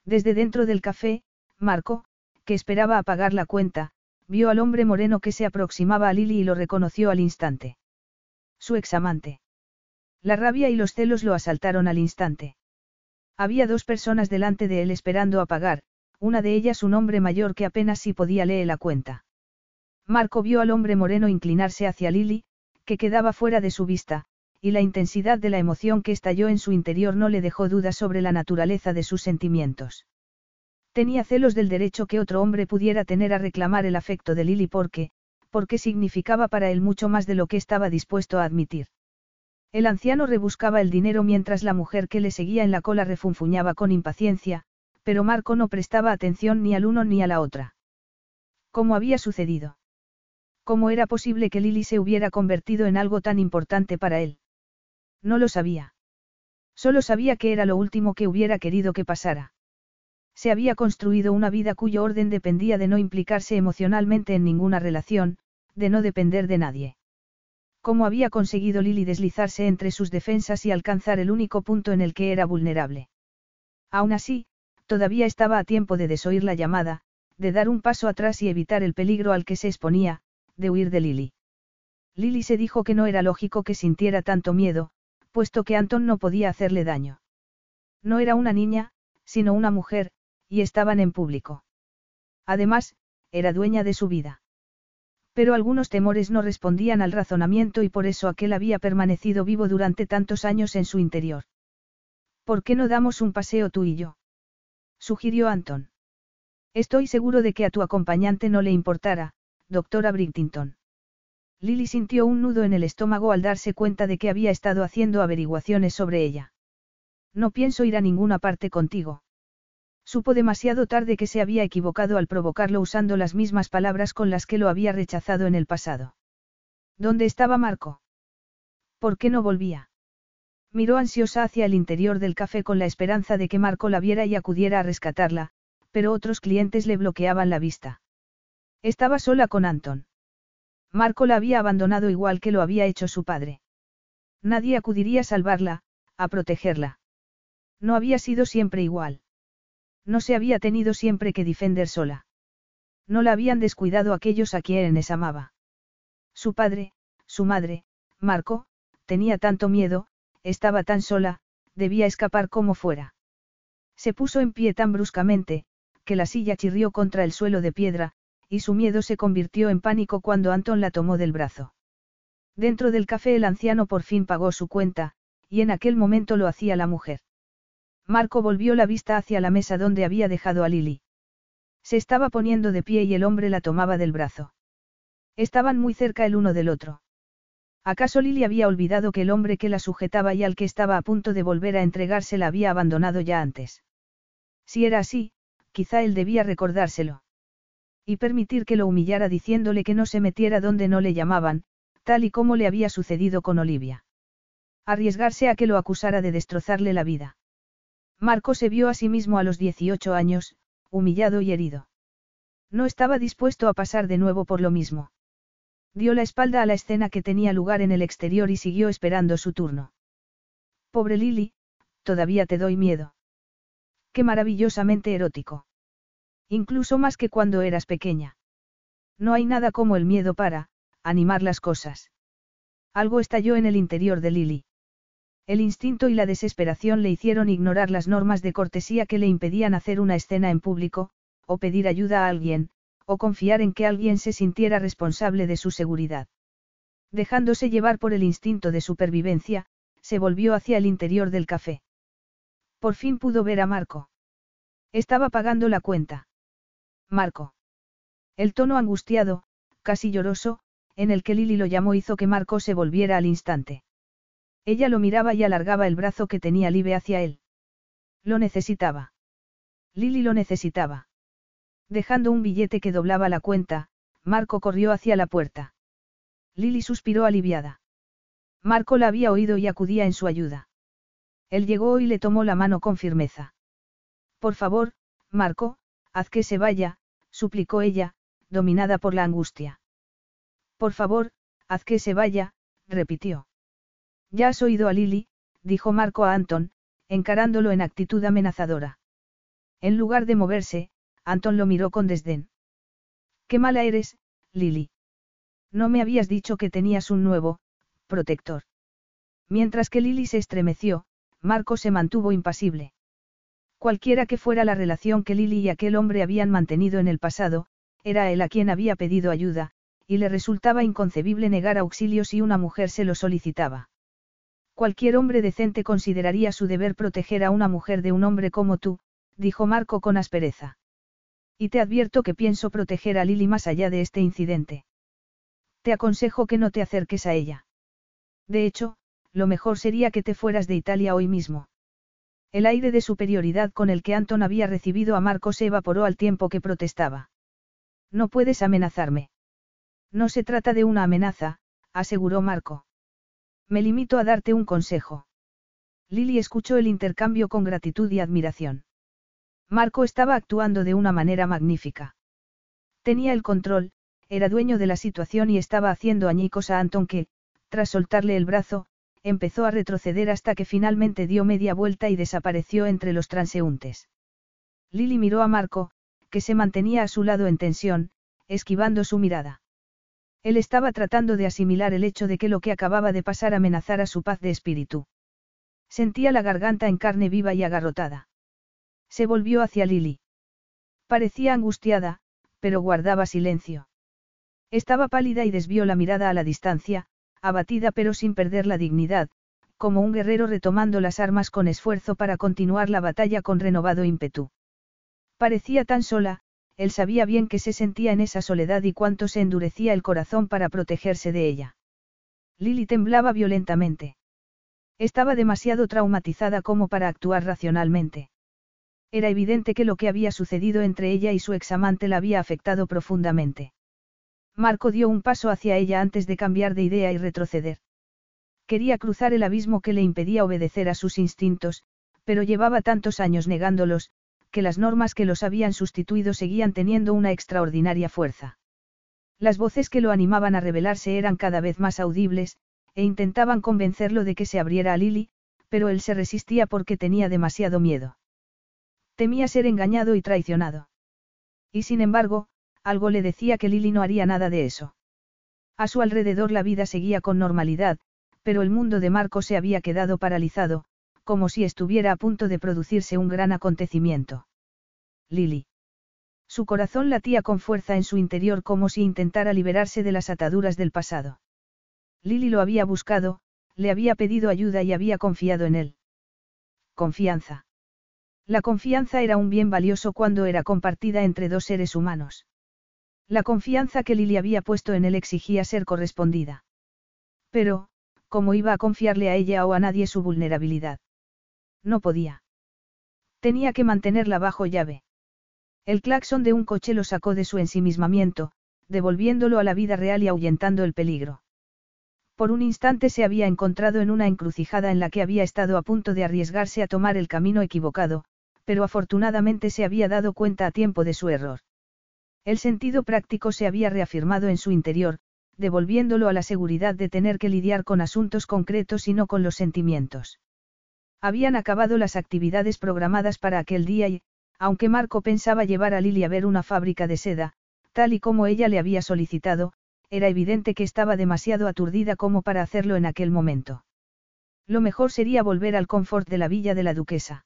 Desde dentro del café, Marco, que esperaba apagar la cuenta, vio al hombre moreno que se aproximaba a Lily y lo reconoció al instante. Su examante. La rabia y los celos lo asaltaron al instante. Había dos personas delante de él esperando a pagar, una de ellas un hombre mayor que apenas si podía leer la cuenta. Marco vio al hombre moreno inclinarse hacia Lily, que quedaba fuera de su vista, y la intensidad de la emoción que estalló en su interior no le dejó dudas sobre la naturaleza de sus sentimientos. Tenía celos del derecho que otro hombre pudiera tener a reclamar el afecto de Lily porque, porque significaba para él mucho más de lo que estaba dispuesto a admitir. El anciano rebuscaba el dinero mientras la mujer que le seguía en la cola refunfuñaba con impaciencia, pero Marco no prestaba atención ni al uno ni a la otra. ¿Cómo había sucedido? ¿Cómo era posible que Lily se hubiera convertido en algo tan importante para él? No lo sabía. Solo sabía que era lo último que hubiera querido que pasara. Se había construido una vida cuyo orden dependía de no implicarse emocionalmente en ninguna relación, de no depender de nadie. ¿Cómo había conseguido Lily deslizarse entre sus defensas y alcanzar el único punto en el que era vulnerable? Aún así, todavía estaba a tiempo de desoír la llamada, de dar un paso atrás y evitar el peligro al que se exponía, de huir de Lily. Lily se dijo que no era lógico que sintiera tanto miedo, puesto que Anton no podía hacerle daño. No era una niña, sino una mujer, y estaban en público. Además, era dueña de su vida. Pero algunos temores no respondían al razonamiento y por eso aquel había permanecido vivo durante tantos años en su interior. ¿Por qué no damos un paseo tú y yo? sugirió Anton. Estoy seguro de que a tu acompañante no le importara, doctora Bridtington. Lily sintió un nudo en el estómago al darse cuenta de que había estado haciendo averiguaciones sobre ella. No pienso ir a ninguna parte contigo. Supo demasiado tarde que se había equivocado al provocarlo usando las mismas palabras con las que lo había rechazado en el pasado. ¿Dónde estaba Marco? ¿Por qué no volvía? Miró ansiosa hacia el interior del café con la esperanza de que Marco la viera y acudiera a rescatarla, pero otros clientes le bloqueaban la vista. Estaba sola con Anton. Marco la había abandonado igual que lo había hecho su padre. Nadie acudiría a salvarla, a protegerla. No había sido siempre igual. No se había tenido siempre que defender sola. No la habían descuidado aquellos a quienes amaba. Su padre, su madre, Marco, tenía tanto miedo, estaba tan sola, debía escapar como fuera. Se puso en pie tan bruscamente, que la silla chirrió contra el suelo de piedra, y su miedo se convirtió en pánico cuando Anton la tomó del brazo. Dentro del café el anciano por fin pagó su cuenta, y en aquel momento lo hacía la mujer. Marco volvió la vista hacia la mesa donde había dejado a Lily. Se estaba poniendo de pie y el hombre la tomaba del brazo. Estaban muy cerca el uno del otro. ¿Acaso Lily había olvidado que el hombre que la sujetaba y al que estaba a punto de volver a entregarse la había abandonado ya antes? Si era así, quizá él debía recordárselo. Y permitir que lo humillara diciéndole que no se metiera donde no le llamaban, tal y como le había sucedido con Olivia. Arriesgarse a que lo acusara de destrozarle la vida. Marco se vio a sí mismo a los 18 años, humillado y herido. No estaba dispuesto a pasar de nuevo por lo mismo. Dio la espalda a la escena que tenía lugar en el exterior y siguió esperando su turno. Pobre Lily, todavía te doy miedo. Qué maravillosamente erótico. Incluso más que cuando eras pequeña. No hay nada como el miedo para, animar las cosas. Algo estalló en el interior de Lily. El instinto y la desesperación le hicieron ignorar las normas de cortesía que le impedían hacer una escena en público, o pedir ayuda a alguien, o confiar en que alguien se sintiera responsable de su seguridad. Dejándose llevar por el instinto de supervivencia, se volvió hacia el interior del café. Por fin pudo ver a Marco. Estaba pagando la cuenta. Marco. El tono angustiado, casi lloroso, en el que Lili lo llamó hizo que Marco se volviera al instante. Ella lo miraba y alargaba el brazo que tenía Libe hacia él. Lo necesitaba. Lili lo necesitaba. Dejando un billete que doblaba la cuenta, Marco corrió hacia la puerta. Lily suspiró aliviada. Marco la había oído y acudía en su ayuda. Él llegó y le tomó la mano con firmeza. Por favor, Marco, haz que se vaya, suplicó ella, dominada por la angustia. Por favor, haz que se vaya, repitió. Ya has oído a Lily, dijo Marco a Anton, encarándolo en actitud amenazadora. En lugar de moverse, Anton lo miró con desdén. Qué mala eres, Lily. No me habías dicho que tenías un nuevo, protector. Mientras que Lily se estremeció, Marco se mantuvo impasible. Cualquiera que fuera la relación que Lily y aquel hombre habían mantenido en el pasado, era él a quien había pedido ayuda, y le resultaba inconcebible negar auxilio si una mujer se lo solicitaba. Cualquier hombre decente consideraría su deber proteger a una mujer de un hombre como tú, dijo Marco con aspereza. Y te advierto que pienso proteger a Lily más allá de este incidente. Te aconsejo que no te acerques a ella. De hecho, lo mejor sería que te fueras de Italia hoy mismo. El aire de superioridad con el que Anton había recibido a Marco se evaporó al tiempo que protestaba. No puedes amenazarme. No se trata de una amenaza, aseguró Marco. Me limito a darte un consejo. Lily escuchó el intercambio con gratitud y admiración. Marco estaba actuando de una manera magnífica. Tenía el control, era dueño de la situación y estaba haciendo añicos a Anton que, tras soltarle el brazo, empezó a retroceder hasta que finalmente dio media vuelta y desapareció entre los transeúntes. Lily miró a Marco, que se mantenía a su lado en tensión, esquivando su mirada. Él estaba tratando de asimilar el hecho de que lo que acababa de pasar amenazara su paz de espíritu. Sentía la garganta en carne viva y agarrotada. Se volvió hacia Lily. Parecía angustiada, pero guardaba silencio. Estaba pálida y desvió la mirada a la distancia, abatida pero sin perder la dignidad, como un guerrero retomando las armas con esfuerzo para continuar la batalla con renovado ímpetu. Parecía tan sola, él sabía bien que se sentía en esa soledad y cuánto se endurecía el corazón para protegerse de ella. Lily temblaba violentamente. Estaba demasiado traumatizada como para actuar racionalmente. Era evidente que lo que había sucedido entre ella y su examante la había afectado profundamente. Marco dio un paso hacia ella antes de cambiar de idea y retroceder. Quería cruzar el abismo que le impedía obedecer a sus instintos, pero llevaba tantos años negándolos, que las normas que los habían sustituido seguían teniendo una extraordinaria fuerza. Las voces que lo animaban a rebelarse eran cada vez más audibles, e intentaban convencerlo de que se abriera a Lily, pero él se resistía porque tenía demasiado miedo. Temía ser engañado y traicionado. Y sin embargo, algo le decía que Lily no haría nada de eso. A su alrededor la vida seguía con normalidad, pero el mundo de Marco se había quedado paralizado, como si estuviera a punto de producirse un gran acontecimiento. Lily. Su corazón latía con fuerza en su interior como si intentara liberarse de las ataduras del pasado. Lily lo había buscado, le había pedido ayuda y había confiado en él. Confianza. La confianza era un bien valioso cuando era compartida entre dos seres humanos. La confianza que Lily había puesto en él exigía ser correspondida. Pero, ¿cómo iba a confiarle a ella o a nadie su vulnerabilidad? No podía. Tenía que mantenerla bajo llave. El claxon de un coche lo sacó de su ensimismamiento, devolviéndolo a la vida real y ahuyentando el peligro. Por un instante se había encontrado en una encrucijada en la que había estado a punto de arriesgarse a tomar el camino equivocado, pero afortunadamente se había dado cuenta a tiempo de su error. El sentido práctico se había reafirmado en su interior, devolviéndolo a la seguridad de tener que lidiar con asuntos concretos y no con los sentimientos. Habían acabado las actividades programadas para aquel día y, aunque Marco pensaba llevar a Lily a ver una fábrica de seda, tal y como ella le había solicitado, era evidente que estaba demasiado aturdida como para hacerlo en aquel momento. Lo mejor sería volver al confort de la villa de la duquesa.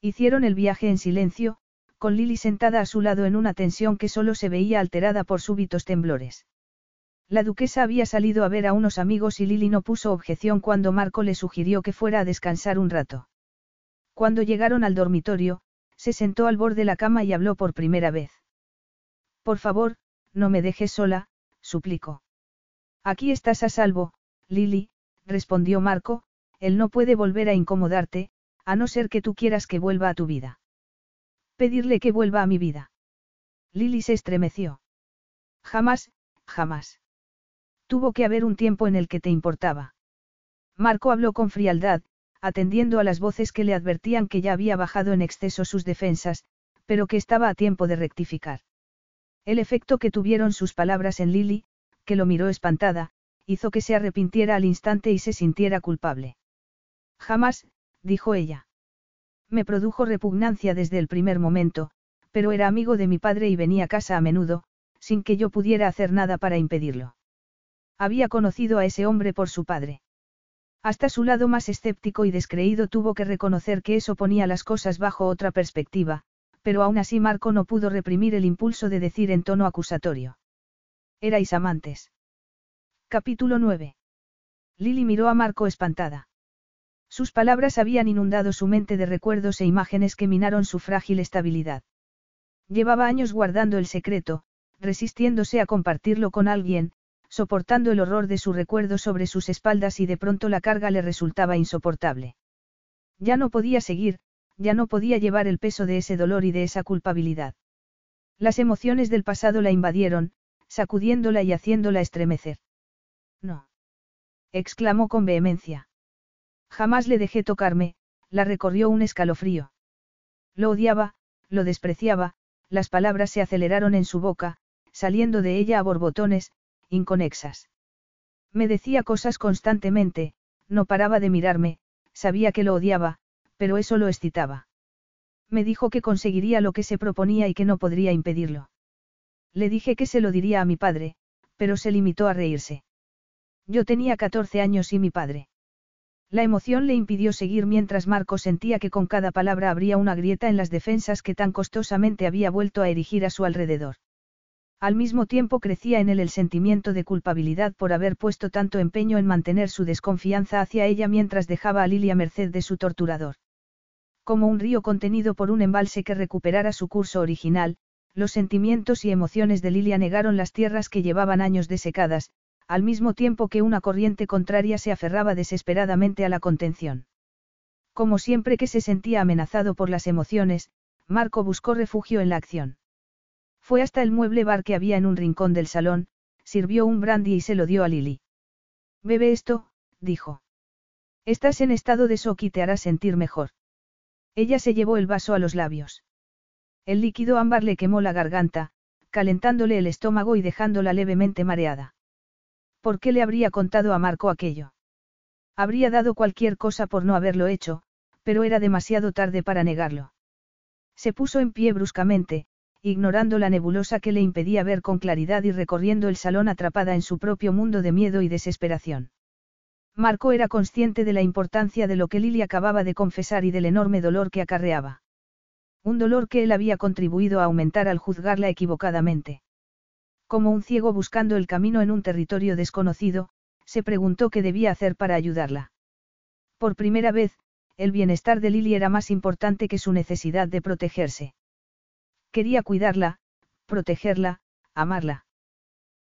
Hicieron el viaje en silencio, con Lily sentada a su lado en una tensión que solo se veía alterada por súbitos temblores. La duquesa había salido a ver a unos amigos y Lily no puso objeción cuando Marco le sugirió que fuera a descansar un rato. Cuando llegaron al dormitorio, se sentó al borde de la cama y habló por primera vez. Por favor, no me dejes sola, suplicó. Aquí estás a salvo, Lily, respondió Marco, él no puede volver a incomodarte, a no ser que tú quieras que vuelva a tu vida. Pedirle que vuelva a mi vida. Lily se estremeció. Jamás, jamás. Tuvo que haber un tiempo en el que te importaba. Marco habló con frialdad, atendiendo a las voces que le advertían que ya había bajado en exceso sus defensas, pero que estaba a tiempo de rectificar. El efecto que tuvieron sus palabras en Lily, que lo miró espantada, hizo que se arrepintiera al instante y se sintiera culpable. Jamás, dijo ella. Me produjo repugnancia desde el primer momento, pero era amigo de mi padre y venía a casa a menudo, sin que yo pudiera hacer nada para impedirlo. Había conocido a ese hombre por su padre. Hasta su lado más escéptico y descreído tuvo que reconocer que eso ponía las cosas bajo otra perspectiva, pero aún así Marco no pudo reprimir el impulso de decir en tono acusatorio. Erais amantes. Capítulo 9. Lily miró a Marco espantada. Sus palabras habían inundado su mente de recuerdos e imágenes que minaron su frágil estabilidad. Llevaba años guardando el secreto, resistiéndose a compartirlo con alguien, soportando el horror de su recuerdo sobre sus espaldas y de pronto la carga le resultaba insoportable. Ya no podía seguir, ya no podía llevar el peso de ese dolor y de esa culpabilidad. Las emociones del pasado la invadieron, sacudiéndola y haciéndola estremecer. No. exclamó con vehemencia. Jamás le dejé tocarme, la recorrió un escalofrío. Lo odiaba, lo despreciaba, las palabras se aceleraron en su boca, saliendo de ella a borbotones, inconexas. Me decía cosas constantemente, no paraba de mirarme, sabía que lo odiaba, pero eso lo excitaba. Me dijo que conseguiría lo que se proponía y que no podría impedirlo. Le dije que se lo diría a mi padre, pero se limitó a reírse. Yo tenía 14 años y mi padre. La emoción le impidió seguir mientras Marco sentía que con cada palabra habría una grieta en las defensas que tan costosamente había vuelto a erigir a su alrededor. Al mismo tiempo crecía en él el sentimiento de culpabilidad por haber puesto tanto empeño en mantener su desconfianza hacia ella mientras dejaba a Lilia merced de su torturador. Como un río contenido por un embalse que recuperara su curso original, los sentimientos y emociones de Lilia negaron las tierras que llevaban años desecadas, al mismo tiempo que una corriente contraria se aferraba desesperadamente a la contención. Como siempre que se sentía amenazado por las emociones, Marco buscó refugio en la acción. Fue hasta el mueble bar que había en un rincón del salón, sirvió un brandy y se lo dio a Lily. Bebe esto, dijo. Estás en estado de shock y te hará sentir mejor. Ella se llevó el vaso a los labios. El líquido ámbar le quemó la garganta, calentándole el estómago y dejándola levemente mareada. ¿Por qué le habría contado a Marco aquello? Habría dado cualquier cosa por no haberlo hecho, pero era demasiado tarde para negarlo. Se puso en pie bruscamente, ignorando la nebulosa que le impedía ver con claridad y recorriendo el salón atrapada en su propio mundo de miedo y desesperación. Marco era consciente de la importancia de lo que Lily acababa de confesar y del enorme dolor que acarreaba. Un dolor que él había contribuido a aumentar al juzgarla equivocadamente. Como un ciego buscando el camino en un territorio desconocido, se preguntó qué debía hacer para ayudarla. Por primera vez, el bienestar de Lily era más importante que su necesidad de protegerse. Quería cuidarla, protegerla, amarla.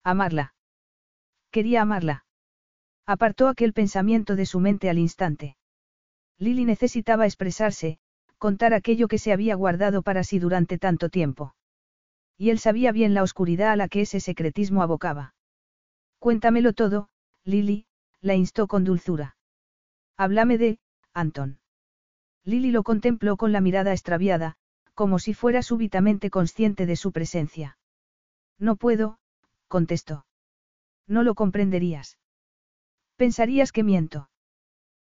Amarla. Quería amarla. Apartó aquel pensamiento de su mente al instante. Lily necesitaba expresarse, contar aquello que se había guardado para sí durante tanto tiempo. Y él sabía bien la oscuridad a la que ese secretismo abocaba. Cuéntamelo todo, Lily, la instó con dulzura. Háblame de, Anton. Lily lo contempló con la mirada extraviada, como si fuera súbitamente consciente de su presencia. No puedo, contestó. No lo comprenderías. Pensarías que miento.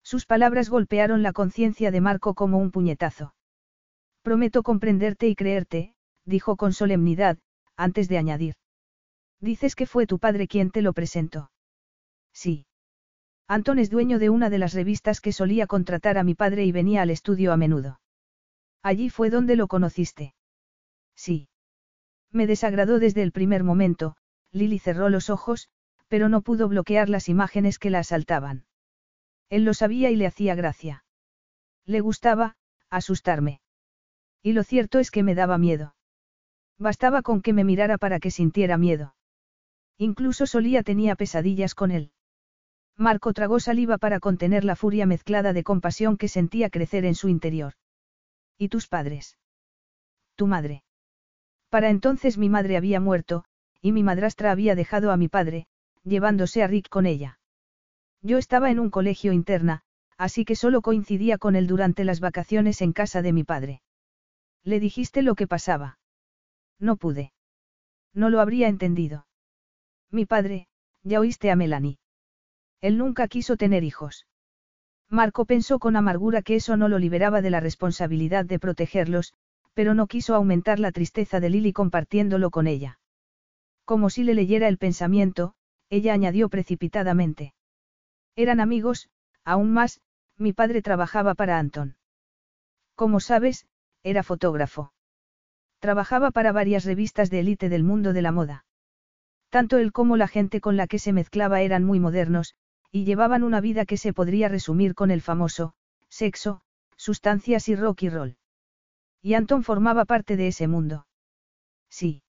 Sus palabras golpearon la conciencia de Marco como un puñetazo. Prometo comprenderte y creerte, dijo con solemnidad, antes de añadir. Dices que fue tu padre quien te lo presentó. Sí. Antón es dueño de una de las revistas que solía contratar a mi padre y venía al estudio a menudo. Allí fue donde lo conociste. Sí. Me desagradó desde el primer momento, Lily cerró los ojos, pero no pudo bloquear las imágenes que la asaltaban. Él lo sabía y le hacía gracia. Le gustaba, asustarme. Y lo cierto es que me daba miedo. Bastaba con que me mirara para que sintiera miedo. Incluso solía tenía pesadillas con él. Marco tragó saliva para contener la furia mezclada de compasión que sentía crecer en su interior. ¿Y tus padres? Tu madre. Para entonces mi madre había muerto, y mi madrastra había dejado a mi padre, llevándose a Rick con ella. Yo estaba en un colegio interna, así que solo coincidía con él durante las vacaciones en casa de mi padre. Le dijiste lo que pasaba. No pude. No lo habría entendido. Mi padre, ya oíste a Melanie. Él nunca quiso tener hijos. Marco pensó con amargura que eso no lo liberaba de la responsabilidad de protegerlos, pero no quiso aumentar la tristeza de Lily compartiéndolo con ella. Como si le leyera el pensamiento, ella añadió precipitadamente. Eran amigos, aún más, mi padre trabajaba para Anton. Como sabes, era fotógrafo. Trabajaba para varias revistas de élite del mundo de la moda. Tanto él como la gente con la que se mezclaba eran muy modernos, y llevaban una vida que se podría resumir con el famoso, sexo, sustancias y rock y roll. Y Anton formaba parte de ese mundo. Sí.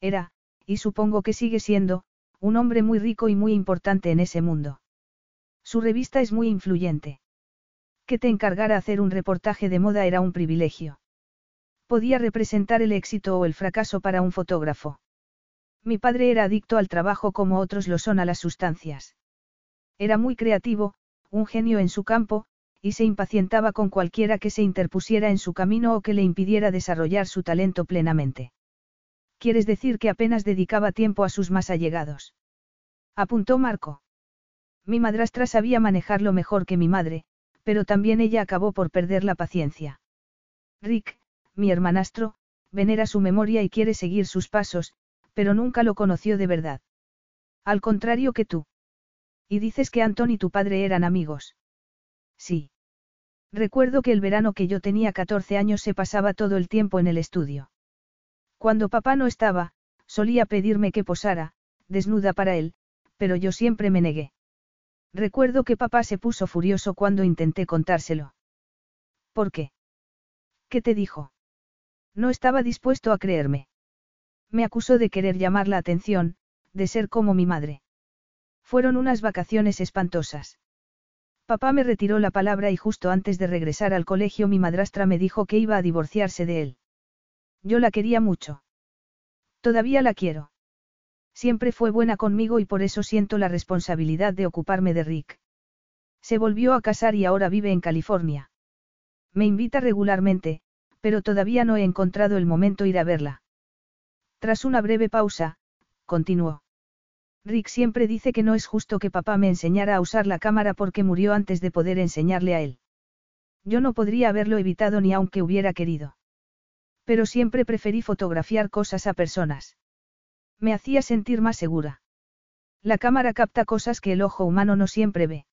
Era, y supongo que sigue siendo, un hombre muy rico y muy importante en ese mundo. Su revista es muy influyente. Que te encargara hacer un reportaje de moda era un privilegio. Podía representar el éxito o el fracaso para un fotógrafo. Mi padre era adicto al trabajo como otros lo son a las sustancias. Era muy creativo, un genio en su campo, y se impacientaba con cualquiera que se interpusiera en su camino o que le impidiera desarrollar su talento plenamente. ¿Quieres decir que apenas dedicaba tiempo a sus más allegados? Apuntó Marco. Mi madrastra sabía manejarlo mejor que mi madre, pero también ella acabó por perder la paciencia. Rick, mi hermanastro, venera su memoria y quiere seguir sus pasos, pero nunca lo conoció de verdad. Al contrario que tú. Y dices que Antón y tu padre eran amigos. Sí. Recuerdo que el verano que yo tenía 14 años se pasaba todo el tiempo en el estudio. Cuando papá no estaba, solía pedirme que posara, desnuda para él, pero yo siempre me negué. Recuerdo que papá se puso furioso cuando intenté contárselo. ¿Por qué? ¿Qué te dijo? No estaba dispuesto a creerme. Me acusó de querer llamar la atención, de ser como mi madre. Fueron unas vacaciones espantosas. Papá me retiró la palabra y justo antes de regresar al colegio mi madrastra me dijo que iba a divorciarse de él. Yo la quería mucho. Todavía la quiero. Siempre fue buena conmigo y por eso siento la responsabilidad de ocuparme de Rick. Se volvió a casar y ahora vive en California. Me invita regularmente, pero todavía no he encontrado el momento ir a verla. Tras una breve pausa, continuó. Rick siempre dice que no es justo que papá me enseñara a usar la cámara porque murió antes de poder enseñarle a él. Yo no podría haberlo evitado ni aunque hubiera querido. Pero siempre preferí fotografiar cosas a personas. Me hacía sentir más segura. La cámara capta cosas que el ojo humano no siempre ve.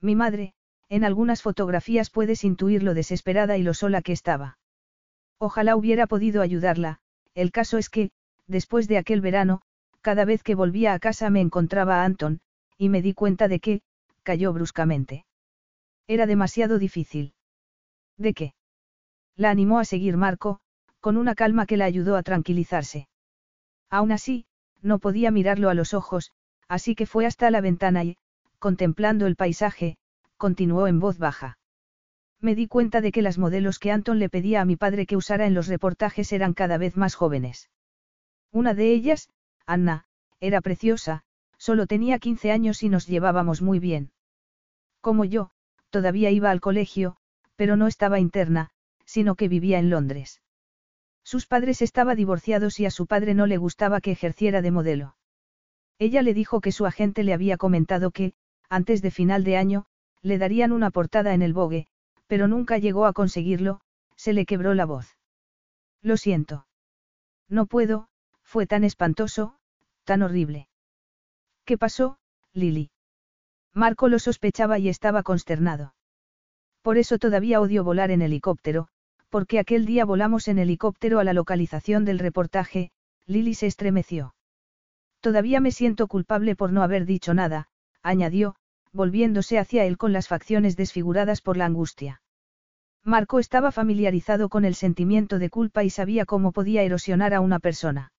Mi madre, en algunas fotografías puedes intuir lo desesperada y lo sola que estaba. Ojalá hubiera podido ayudarla, el caso es que, después de aquel verano, cada vez que volvía a casa me encontraba a Anton, y me di cuenta de que, cayó bruscamente. Era demasiado difícil. ¿De qué? La animó a seguir Marco, con una calma que la ayudó a tranquilizarse. Aún así, no podía mirarlo a los ojos, así que fue hasta la ventana y, contemplando el paisaje, continuó en voz baja. Me di cuenta de que las modelos que Anton le pedía a mi padre que usara en los reportajes eran cada vez más jóvenes. Una de ellas, Anna, era preciosa, solo tenía 15 años y nos llevábamos muy bien. Como yo, todavía iba al colegio, pero no estaba interna, sino que vivía en Londres. Sus padres estaban divorciados y a su padre no le gustaba que ejerciera de modelo. Ella le dijo que su agente le había comentado que, antes de final de año, le darían una portada en el Vogue, pero nunca llegó a conseguirlo, se le quebró la voz. Lo siento. No puedo, fue tan espantoso, tan horrible. ¿Qué pasó, Lily? Marco lo sospechaba y estaba consternado. Por eso todavía odio volar en helicóptero, porque aquel día volamos en helicóptero a la localización del reportaje, Lily se estremeció. Todavía me siento culpable por no haber dicho nada, añadió, volviéndose hacia él con las facciones desfiguradas por la angustia. Marco estaba familiarizado con el sentimiento de culpa y sabía cómo podía erosionar a una persona.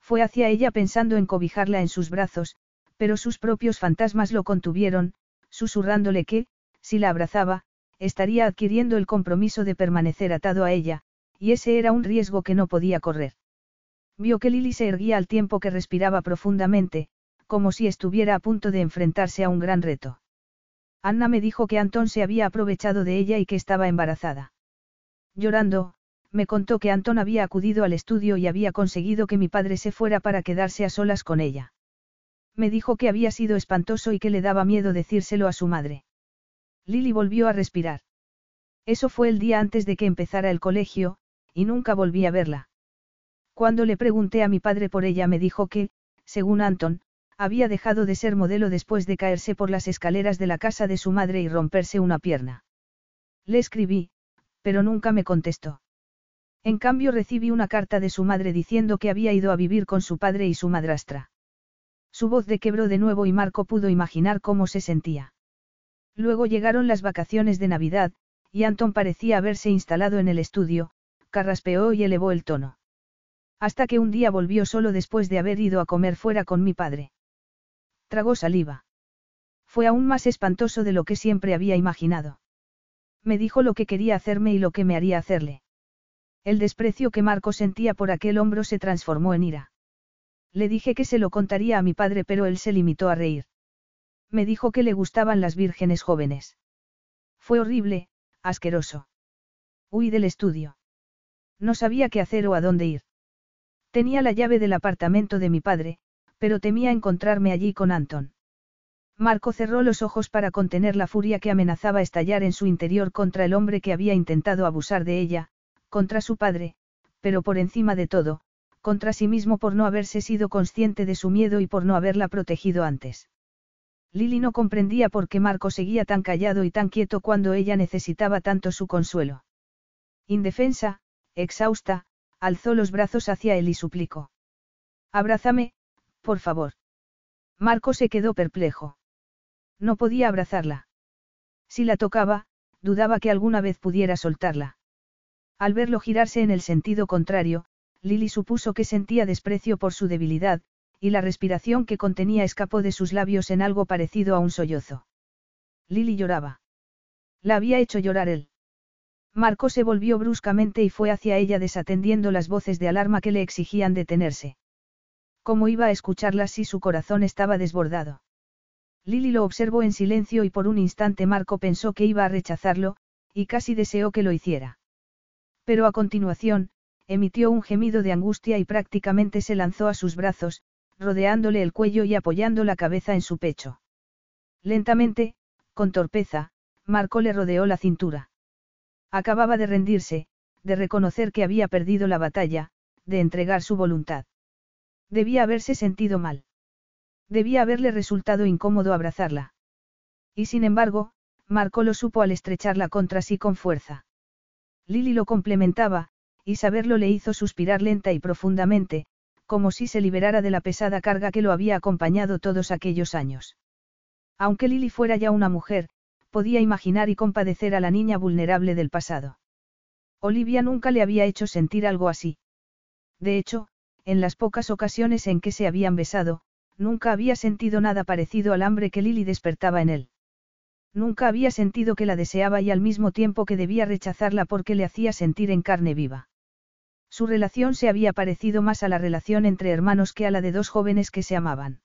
Fue hacia ella pensando en cobijarla en sus brazos, pero sus propios fantasmas lo contuvieron, susurrándole que, si la abrazaba, estaría adquiriendo el compromiso de permanecer atado a ella, y ese era un riesgo que no podía correr. Vio que Lily se erguía al tiempo que respiraba profundamente, como si estuviera a punto de enfrentarse a un gran reto. Anna me dijo que Antón se había aprovechado de ella y que estaba embarazada. Llorando, me contó que Antón había acudido al estudio y había conseguido que mi padre se fuera para quedarse a solas con ella. Me dijo que había sido espantoso y que le daba miedo decírselo a su madre. Lily volvió a respirar. Eso fue el día antes de que empezara el colegio, y nunca volví a verla. Cuando le pregunté a mi padre por ella me dijo que, según Anton, había dejado de ser modelo después de caerse por las escaleras de la casa de su madre y romperse una pierna. Le escribí, pero nunca me contestó. En cambio recibí una carta de su madre diciendo que había ido a vivir con su padre y su madrastra. Su voz de quebró de nuevo y Marco pudo imaginar cómo se sentía. Luego llegaron las vacaciones de Navidad, y Anton parecía haberse instalado en el estudio, carraspeó y elevó el tono. Hasta que un día volvió solo después de haber ido a comer fuera con mi padre. Tragó saliva. Fue aún más espantoso de lo que siempre había imaginado. Me dijo lo que quería hacerme y lo que me haría hacerle. El desprecio que Marco sentía por aquel hombro se transformó en ira. Le dije que se lo contaría a mi padre, pero él se limitó a reír. Me dijo que le gustaban las vírgenes jóvenes. Fue horrible, asqueroso. Huí del estudio. No sabía qué hacer o a dónde ir. Tenía la llave del apartamento de mi padre, pero temía encontrarme allí con Anton. Marco cerró los ojos para contener la furia que amenazaba estallar en su interior contra el hombre que había intentado abusar de ella, contra su padre, pero por encima de todo, contra sí mismo por no haberse sido consciente de su miedo y por no haberla protegido antes. Lily no comprendía por qué Marco seguía tan callado y tan quieto cuando ella necesitaba tanto su consuelo. Indefensa, exhausta, alzó los brazos hacia él y suplicó. Abrázame, por favor. Marco se quedó perplejo. No podía abrazarla. Si la tocaba, dudaba que alguna vez pudiera soltarla. Al verlo girarse en el sentido contrario, Lily supuso que sentía desprecio por su debilidad, y la respiración que contenía escapó de sus labios en algo parecido a un sollozo. Lily lloraba. La había hecho llorar él. Marco se volvió bruscamente y fue hacia ella desatendiendo las voces de alarma que le exigían detenerse. ¿Cómo iba a escucharlas si su corazón estaba desbordado? Lily lo observó en silencio y por un instante Marco pensó que iba a rechazarlo, y casi deseó que lo hiciera. Pero a continuación, emitió un gemido de angustia y prácticamente se lanzó a sus brazos, rodeándole el cuello y apoyando la cabeza en su pecho. Lentamente, con torpeza, Marco le rodeó la cintura. Acababa de rendirse, de reconocer que había perdido la batalla, de entregar su voluntad. Debía haberse sentido mal. Debía haberle resultado incómodo abrazarla. Y sin embargo, Marco lo supo al estrecharla contra sí con fuerza. Lily lo complementaba, y saberlo le hizo suspirar lenta y profundamente, como si se liberara de la pesada carga que lo había acompañado todos aquellos años. Aunque Lily fuera ya una mujer, podía imaginar y compadecer a la niña vulnerable del pasado. Olivia nunca le había hecho sentir algo así. De hecho, en las pocas ocasiones en que se habían besado, nunca había sentido nada parecido al hambre que Lily despertaba en él. Nunca había sentido que la deseaba y al mismo tiempo que debía rechazarla porque le hacía sentir en carne viva. Su relación se había parecido más a la relación entre hermanos que a la de dos jóvenes que se amaban.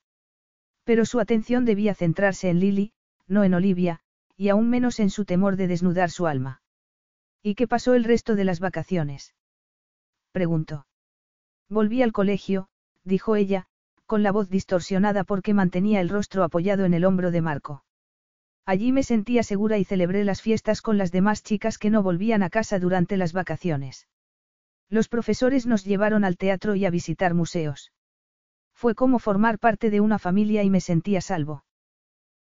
Pero su atención debía centrarse en Lily, no en Olivia, y aún menos en su temor de desnudar su alma. ¿Y qué pasó el resto de las vacaciones? preguntó. Volví al colegio, dijo ella, con la voz distorsionada porque mantenía el rostro apoyado en el hombro de Marco. Allí me sentía segura y celebré las fiestas con las demás chicas que no volvían a casa durante las vacaciones. Los profesores nos llevaron al teatro y a visitar museos. Fue como formar parte de una familia y me sentía salvo.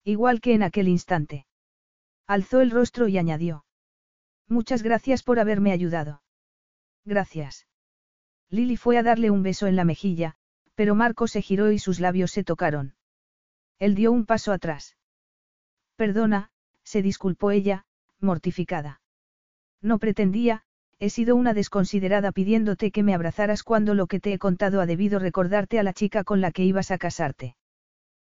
Igual que en aquel instante. Alzó el rostro y añadió. Muchas gracias por haberme ayudado. Gracias. Lily fue a darle un beso en la mejilla, pero Marco se giró y sus labios se tocaron. Él dio un paso atrás. Perdona, se disculpó ella, mortificada. No pretendía, he sido una desconsiderada pidiéndote que me abrazaras cuando lo que te he contado ha debido recordarte a la chica con la que ibas a casarte.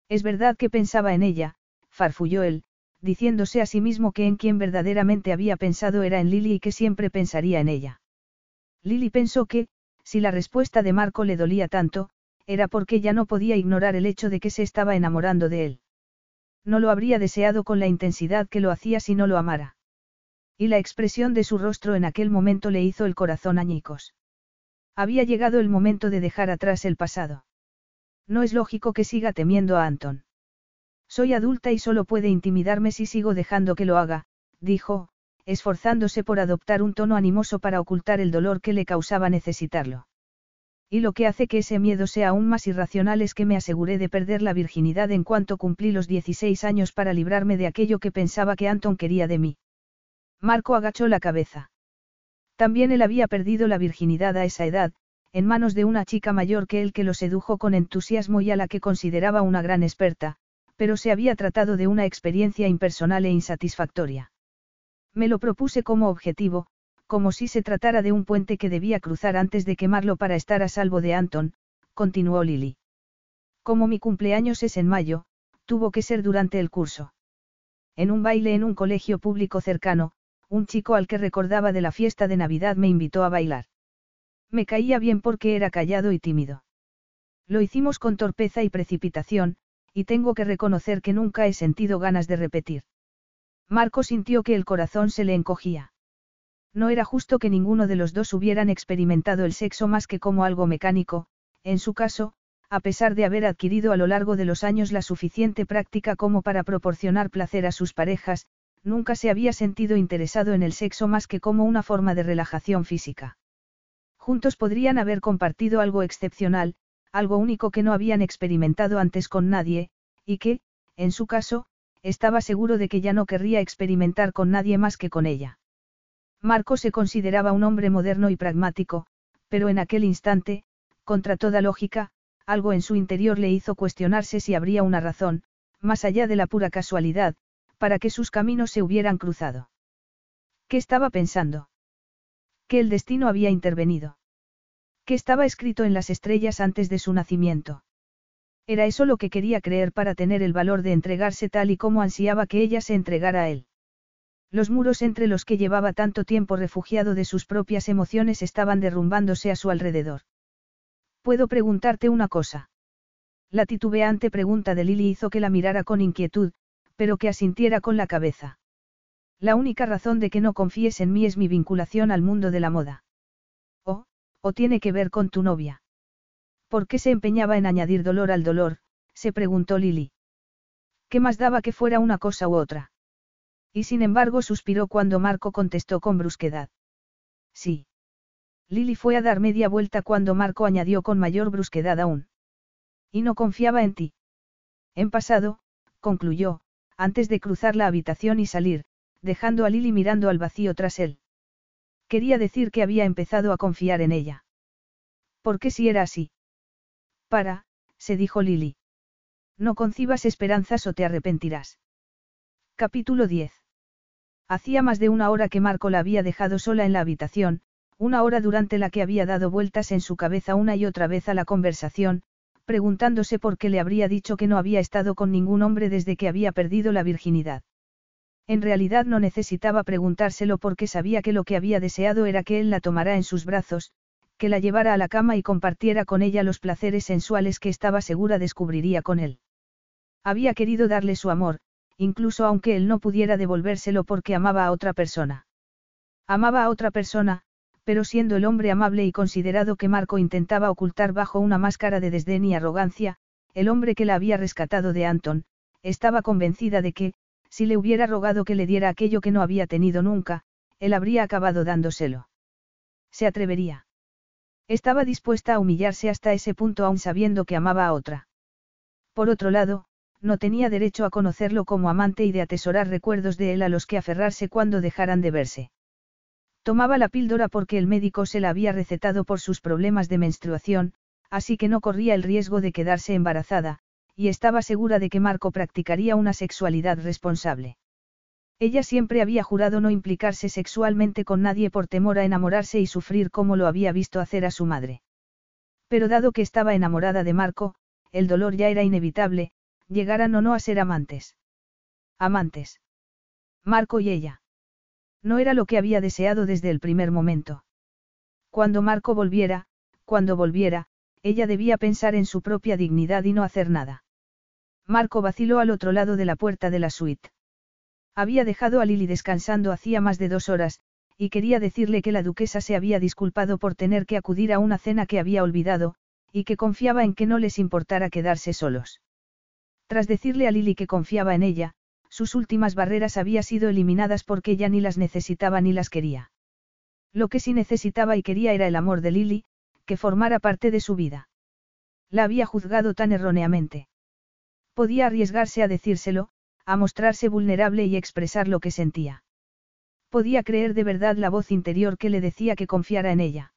Es verdad que pensaba en ella, farfulló él, diciéndose a sí mismo que en quien verdaderamente había pensado era en Lily y que siempre pensaría en ella. Lily pensó que, si la respuesta de Marco le dolía tanto, era porque ya no podía ignorar el hecho de que se estaba enamorando de él. No lo habría deseado con la intensidad que lo hacía si no lo amara. Y la expresión de su rostro en aquel momento le hizo el corazón añicos. Había llegado el momento de dejar atrás el pasado. No es lógico que siga temiendo a Anton. Soy adulta y solo puede intimidarme si sigo dejando que lo haga, dijo, esforzándose por adoptar un tono animoso para ocultar el dolor que le causaba necesitarlo. Y lo que hace que ese miedo sea aún más irracional es que me aseguré de perder la virginidad en cuanto cumplí los 16 años para librarme de aquello que pensaba que Anton quería de mí. Marco agachó la cabeza. También él había perdido la virginidad a esa edad, en manos de una chica mayor que él que lo sedujo con entusiasmo y a la que consideraba una gran experta, pero se había tratado de una experiencia impersonal e insatisfactoria. Me lo propuse como objetivo, como si se tratara de un puente que debía cruzar antes de quemarlo para estar a salvo de Anton, continuó Lily. Como mi cumpleaños es en mayo, tuvo que ser durante el curso. En un baile en un colegio público cercano, un chico al que recordaba de la fiesta de Navidad me invitó a bailar. Me caía bien porque era callado y tímido. Lo hicimos con torpeza y precipitación, y tengo que reconocer que nunca he sentido ganas de repetir. Marco sintió que el corazón se le encogía. No era justo que ninguno de los dos hubieran experimentado el sexo más que como algo mecánico, en su caso, a pesar de haber adquirido a lo largo de los años la suficiente práctica como para proporcionar placer a sus parejas, nunca se había sentido interesado en el sexo más que como una forma de relajación física. Juntos podrían haber compartido algo excepcional, algo único que no habían experimentado antes con nadie, y que, en su caso, estaba seguro de que ya no querría experimentar con nadie más que con ella. Marco se consideraba un hombre moderno y pragmático, pero en aquel instante, contra toda lógica, algo en su interior le hizo cuestionarse si habría una razón, más allá de la pura casualidad, para que sus caminos se hubieran cruzado. ¿Qué estaba pensando? Que el destino había intervenido. Que estaba escrito en las estrellas antes de su nacimiento. Era eso lo que quería creer para tener el valor de entregarse tal y como ansiaba que ella se entregara a él. Los muros entre los que llevaba tanto tiempo refugiado de sus propias emociones estaban derrumbándose a su alrededor. ¿Puedo preguntarte una cosa? La titubeante pregunta de Lily hizo que la mirara con inquietud, pero que asintiera con la cabeza. La única razón de que no confíes en mí es mi vinculación al mundo de la moda. ¿O, o tiene que ver con tu novia? ¿Por qué se empeñaba en añadir dolor al dolor? se preguntó Lily. ¿Qué más daba que fuera una cosa u otra? Y sin embargo suspiró cuando Marco contestó con brusquedad. Sí. Lily fue a dar media vuelta cuando Marco añadió con mayor brusquedad aún. Y no confiaba en ti. En pasado, concluyó, antes de cruzar la habitación y salir, dejando a Lily mirando al vacío tras él. Quería decir que había empezado a confiar en ella. ¿Por qué si era así? Para, se dijo Lily. No concibas esperanzas o te arrepentirás. Capítulo 10. Hacía más de una hora que Marco la había dejado sola en la habitación, una hora durante la que había dado vueltas en su cabeza una y otra vez a la conversación, preguntándose por qué le habría dicho que no había estado con ningún hombre desde que había perdido la virginidad. En realidad no necesitaba preguntárselo porque sabía que lo que había deseado era que él la tomara en sus brazos, que la llevara a la cama y compartiera con ella los placeres sensuales que estaba segura descubriría con él. Había querido darle su amor, incluso aunque él no pudiera devolvérselo porque amaba a otra persona. Amaba a otra persona, pero siendo el hombre amable y considerado que Marco intentaba ocultar bajo una máscara de desdén y arrogancia, el hombre que la había rescatado de Anton, estaba convencida de que, si le hubiera rogado que le diera aquello que no había tenido nunca, él habría acabado dándoselo. Se atrevería. Estaba dispuesta a humillarse hasta ese punto aún sabiendo que amaba a otra. Por otro lado, no tenía derecho a conocerlo como amante y de atesorar recuerdos de él a los que aferrarse cuando dejaran de verse. Tomaba la píldora porque el médico se la había recetado por sus problemas de menstruación, así que no corría el riesgo de quedarse embarazada, y estaba segura de que Marco practicaría una sexualidad responsable. Ella siempre había jurado no implicarse sexualmente con nadie por temor a enamorarse y sufrir como lo había visto hacer a su madre. Pero dado que estaba enamorada de Marco, el dolor ya era inevitable, llegaran o no a ser amantes. Amantes. Marco y ella. No era lo que había deseado desde el primer momento. Cuando Marco volviera, cuando volviera, ella debía pensar en su propia dignidad y no hacer nada. Marco vaciló al otro lado de la puerta de la suite. Había dejado a Lily descansando hacía más de dos horas, y quería decirle que la duquesa se había disculpado por tener que acudir a una cena que había olvidado, y que confiaba en que no les importara quedarse solos. Tras decirle a Lily que confiaba en ella, sus últimas barreras había sido eliminadas porque ella ni las necesitaba ni las quería. Lo que sí necesitaba y quería era el amor de Lily, que formara parte de su vida. La había juzgado tan erróneamente. Podía arriesgarse a decírselo, a mostrarse vulnerable y expresar lo que sentía. Podía creer de verdad la voz interior que le decía que confiara en ella.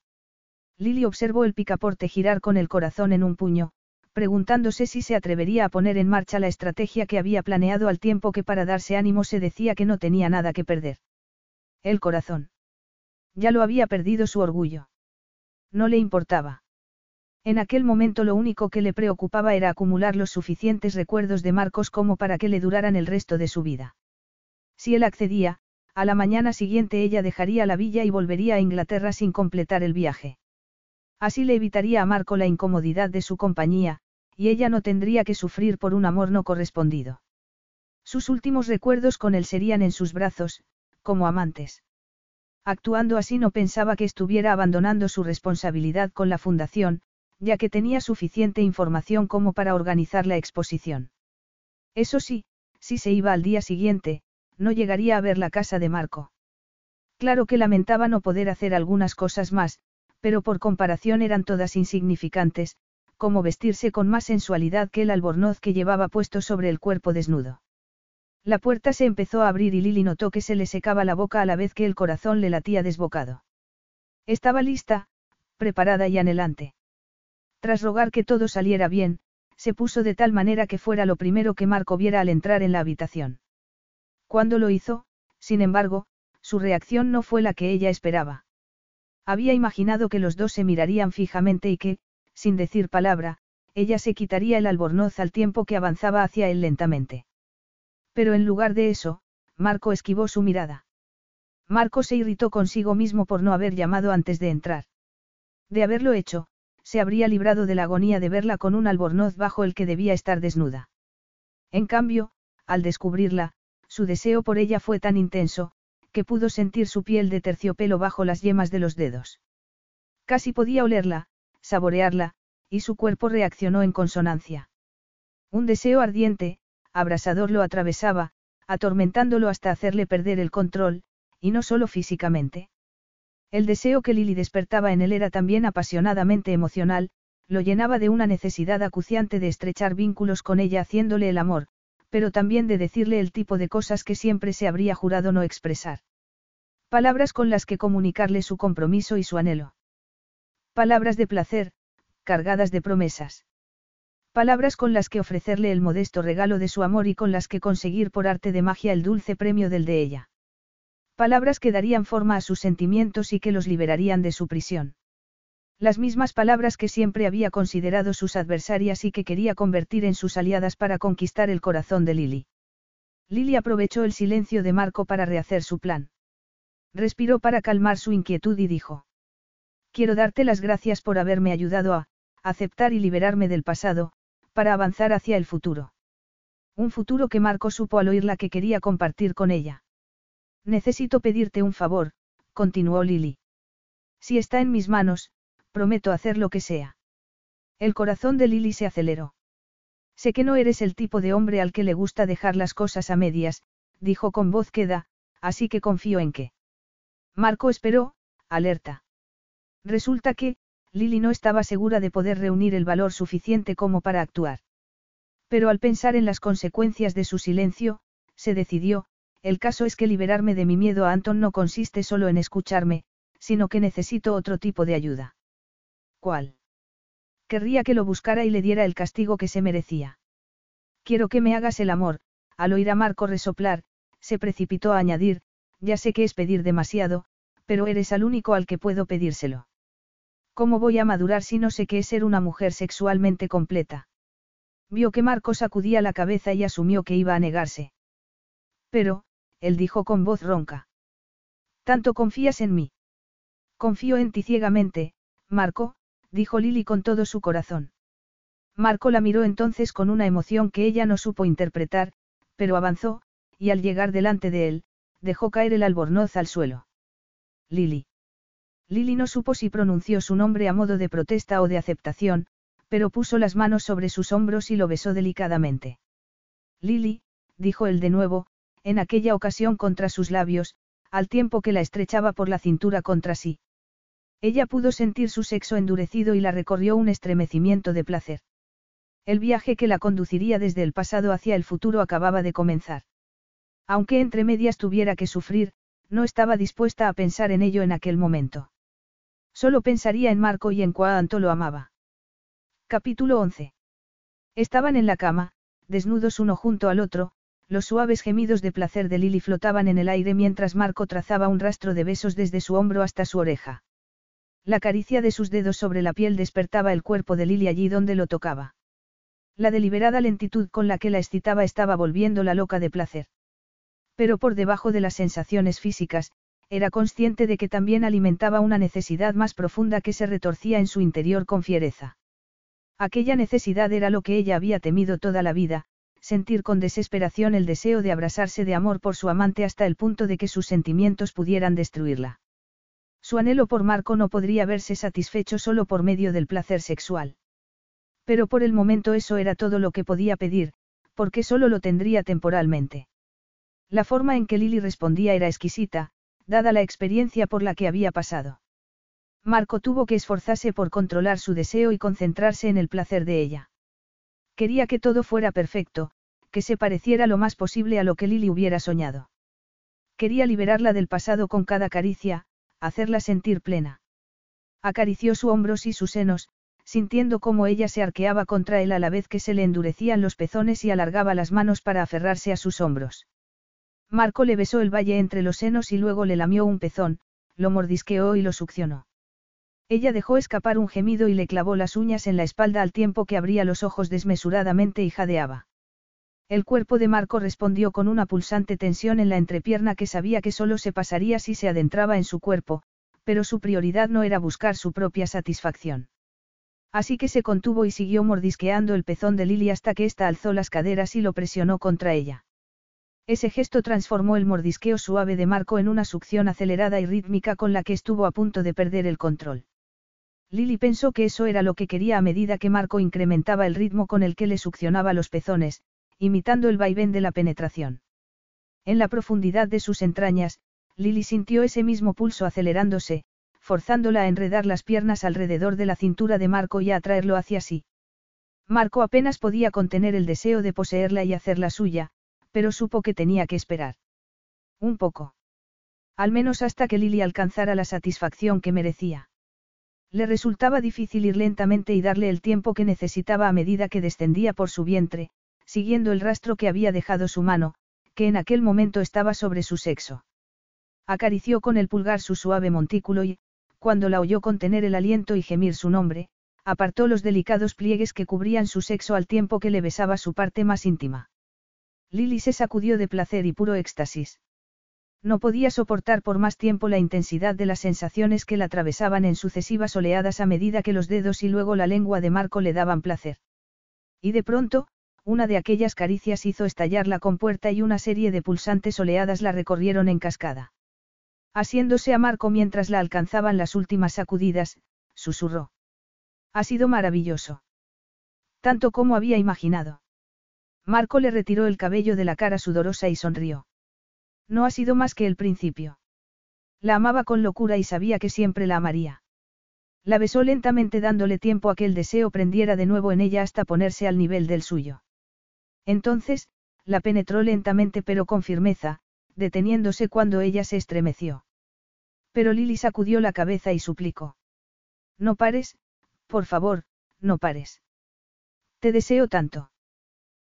Lily observó el picaporte girar con el corazón en un puño, preguntándose si se atrevería a poner en marcha la estrategia que había planeado al tiempo que para darse ánimo se decía que no tenía nada que perder. El corazón. Ya lo había perdido su orgullo. No le importaba. En aquel momento lo único que le preocupaba era acumular los suficientes recuerdos de Marcos como para que le duraran el resto de su vida. Si él accedía, a la mañana siguiente ella dejaría la villa y volvería a Inglaterra sin completar el viaje. Así le evitaría a Marco la incomodidad de su compañía, y ella no tendría que sufrir por un amor no correspondido. Sus últimos recuerdos con él serían en sus brazos, como amantes. Actuando así no pensaba que estuviera abandonando su responsabilidad con la fundación, ya que tenía suficiente información como para organizar la exposición. Eso sí, si se iba al día siguiente, no llegaría a ver la casa de Marco. Claro que lamentaba no poder hacer algunas cosas más, pero por comparación eran todas insignificantes, como vestirse con más sensualidad que el albornoz que llevaba puesto sobre el cuerpo desnudo. La puerta se empezó a abrir y Lily notó que se le secaba la boca a la vez que el corazón le latía desbocado. Estaba lista, preparada y anhelante. Tras rogar que todo saliera bien, se puso de tal manera que fuera lo primero que Marco viera al entrar en la habitación. Cuando lo hizo, sin embargo, su reacción no fue la que ella esperaba. Había imaginado que los dos se mirarían fijamente y que, sin decir palabra, ella se quitaría el albornoz al tiempo que avanzaba hacia él lentamente. Pero en lugar de eso, Marco esquivó su mirada. Marco se irritó consigo mismo por no haber llamado antes de entrar. De haberlo hecho, se habría librado de la agonía de verla con un albornoz bajo el que debía estar desnuda. En cambio, al descubrirla, su deseo por ella fue tan intenso, que pudo sentir su piel de terciopelo bajo las yemas de los dedos. Casi podía olerla, saborearla, y su cuerpo reaccionó en consonancia. Un deseo ardiente, abrasador lo atravesaba, atormentándolo hasta hacerle perder el control, y no solo físicamente. El deseo que Lily despertaba en él era también apasionadamente emocional, lo llenaba de una necesidad acuciante de estrechar vínculos con ella haciéndole el amor, pero también de decirle el tipo de cosas que siempre se habría jurado no expresar. Palabras con las que comunicarle su compromiso y su anhelo. Palabras de placer, cargadas de promesas. Palabras con las que ofrecerle el modesto regalo de su amor y con las que conseguir por arte de magia el dulce premio del de ella. Palabras que darían forma a sus sentimientos y que los liberarían de su prisión. Las mismas palabras que siempre había considerado sus adversarias y que quería convertir en sus aliadas para conquistar el corazón de Lily. Lily aprovechó el silencio de Marco para rehacer su plan. Respiró para calmar su inquietud y dijo. Quiero darte las gracias por haberme ayudado a, aceptar y liberarme del pasado, para avanzar hacia el futuro. Un futuro que Marco supo al oírla que quería compartir con ella. Necesito pedirte un favor, continuó Lily. Si está en mis manos, prometo hacer lo que sea. El corazón de Lily se aceleró. Sé que no eres el tipo de hombre al que le gusta dejar las cosas a medias, dijo con voz queda, así que confío en que. Marco esperó, alerta. Resulta que, Lily no estaba segura de poder reunir el valor suficiente como para actuar. Pero al pensar en las consecuencias de su silencio, se decidió, el caso es que liberarme de mi miedo a Anton no consiste solo en escucharme, sino que necesito otro tipo de ayuda. ¿Cuál? Querría que lo buscara y le diera el castigo que se merecía. Quiero que me hagas el amor, al oír a Marco resoplar, se precipitó a añadir, ya sé que es pedir demasiado, pero eres al único al que puedo pedírselo. ¿Cómo voy a madurar si no sé qué es ser una mujer sexualmente completa? Vio que Marco sacudía la cabeza y asumió que iba a negarse. Pero, él dijo con voz ronca. ¿Tanto confías en mí? Confío en ti ciegamente, Marco, dijo Lily con todo su corazón. Marco la miró entonces con una emoción que ella no supo interpretar, pero avanzó, y al llegar delante de él, dejó caer el albornoz al suelo. Lily. Lily no supo si pronunció su nombre a modo de protesta o de aceptación, pero puso las manos sobre sus hombros y lo besó delicadamente. Lily, dijo él de nuevo, en aquella ocasión contra sus labios, al tiempo que la estrechaba por la cintura contra sí. Ella pudo sentir su sexo endurecido y la recorrió un estremecimiento de placer. El viaje que la conduciría desde el pasado hacia el futuro acababa de comenzar. Aunque entre medias tuviera que sufrir, no estaba dispuesta a pensar en ello en aquel momento. Solo pensaría en Marco y en cuánto lo amaba. Capítulo 11. Estaban en la cama, desnudos uno junto al otro, los suaves gemidos de placer de Lily flotaban en el aire mientras Marco trazaba un rastro de besos desde su hombro hasta su oreja. La caricia de sus dedos sobre la piel despertaba el cuerpo de Lily allí donde lo tocaba. La deliberada lentitud con la que la excitaba estaba volviéndola loca de placer. Pero por debajo de las sensaciones físicas, era consciente de que también alimentaba una necesidad más profunda que se retorcía en su interior con fiereza. Aquella necesidad era lo que ella había temido toda la vida, sentir con desesperación el deseo de abrasarse de amor por su amante hasta el punto de que sus sentimientos pudieran destruirla. Su anhelo por Marco no podría verse satisfecho solo por medio del placer sexual. Pero por el momento eso era todo lo que podía pedir, porque solo lo tendría temporalmente. La forma en que Lily respondía era exquisita, dada la experiencia por la que había pasado. Marco tuvo que esforzarse por controlar su deseo y concentrarse en el placer de ella. Quería que todo fuera perfecto, que se pareciera lo más posible a lo que Lily hubiera soñado. Quería liberarla del pasado con cada caricia, hacerla sentir plena. Acarició su hombros y sus senos, sintiendo cómo ella se arqueaba contra él a la vez que se le endurecían los pezones y alargaba las manos para aferrarse a sus hombros. Marco le besó el valle entre los senos y luego le lamió un pezón, lo mordisqueó y lo succionó. Ella dejó escapar un gemido y le clavó las uñas en la espalda al tiempo que abría los ojos desmesuradamente y jadeaba. El cuerpo de Marco respondió con una pulsante tensión en la entrepierna que sabía que solo se pasaría si se adentraba en su cuerpo, pero su prioridad no era buscar su propia satisfacción. Así que se contuvo y siguió mordisqueando el pezón de Lily hasta que ésta alzó las caderas y lo presionó contra ella. Ese gesto transformó el mordisqueo suave de Marco en una succión acelerada y rítmica con la que estuvo a punto de perder el control. Lily pensó que eso era lo que quería a medida que Marco incrementaba el ritmo con el que le succionaba los pezones, imitando el vaivén de la penetración. En la profundidad de sus entrañas, Lily sintió ese mismo pulso acelerándose, forzándola a enredar las piernas alrededor de la cintura de Marco y a atraerlo hacia sí. Marco apenas podía contener el deseo de poseerla y hacerla suya, pero supo que tenía que esperar. Un poco. Al menos hasta que Lily alcanzara la satisfacción que merecía. Le resultaba difícil ir lentamente y darle el tiempo que necesitaba a medida que descendía por su vientre, siguiendo el rastro que había dejado su mano, que en aquel momento estaba sobre su sexo. Acarició con el pulgar su suave montículo y, cuando la oyó contener el aliento y gemir su nombre, apartó los delicados pliegues que cubrían su sexo al tiempo que le besaba su parte más íntima. Lily se sacudió de placer y puro éxtasis. No podía soportar por más tiempo la intensidad de las sensaciones que la atravesaban en sucesivas oleadas a medida que los dedos y luego la lengua de Marco le daban placer. Y de pronto, una de aquellas caricias hizo estallar la compuerta y una serie de pulsantes oleadas la recorrieron en cascada. Asiéndose a Marco mientras la alcanzaban las últimas sacudidas, susurró. Ha sido maravilloso. Tanto como había imaginado. Marco le retiró el cabello de la cara sudorosa y sonrió. No ha sido más que el principio. La amaba con locura y sabía que siempre la amaría. La besó lentamente dándole tiempo a que el deseo prendiera de nuevo en ella hasta ponerse al nivel del suyo. Entonces, la penetró lentamente pero con firmeza, deteniéndose cuando ella se estremeció. Pero Lily sacudió la cabeza y suplicó. No pares, por favor, no pares. Te deseo tanto.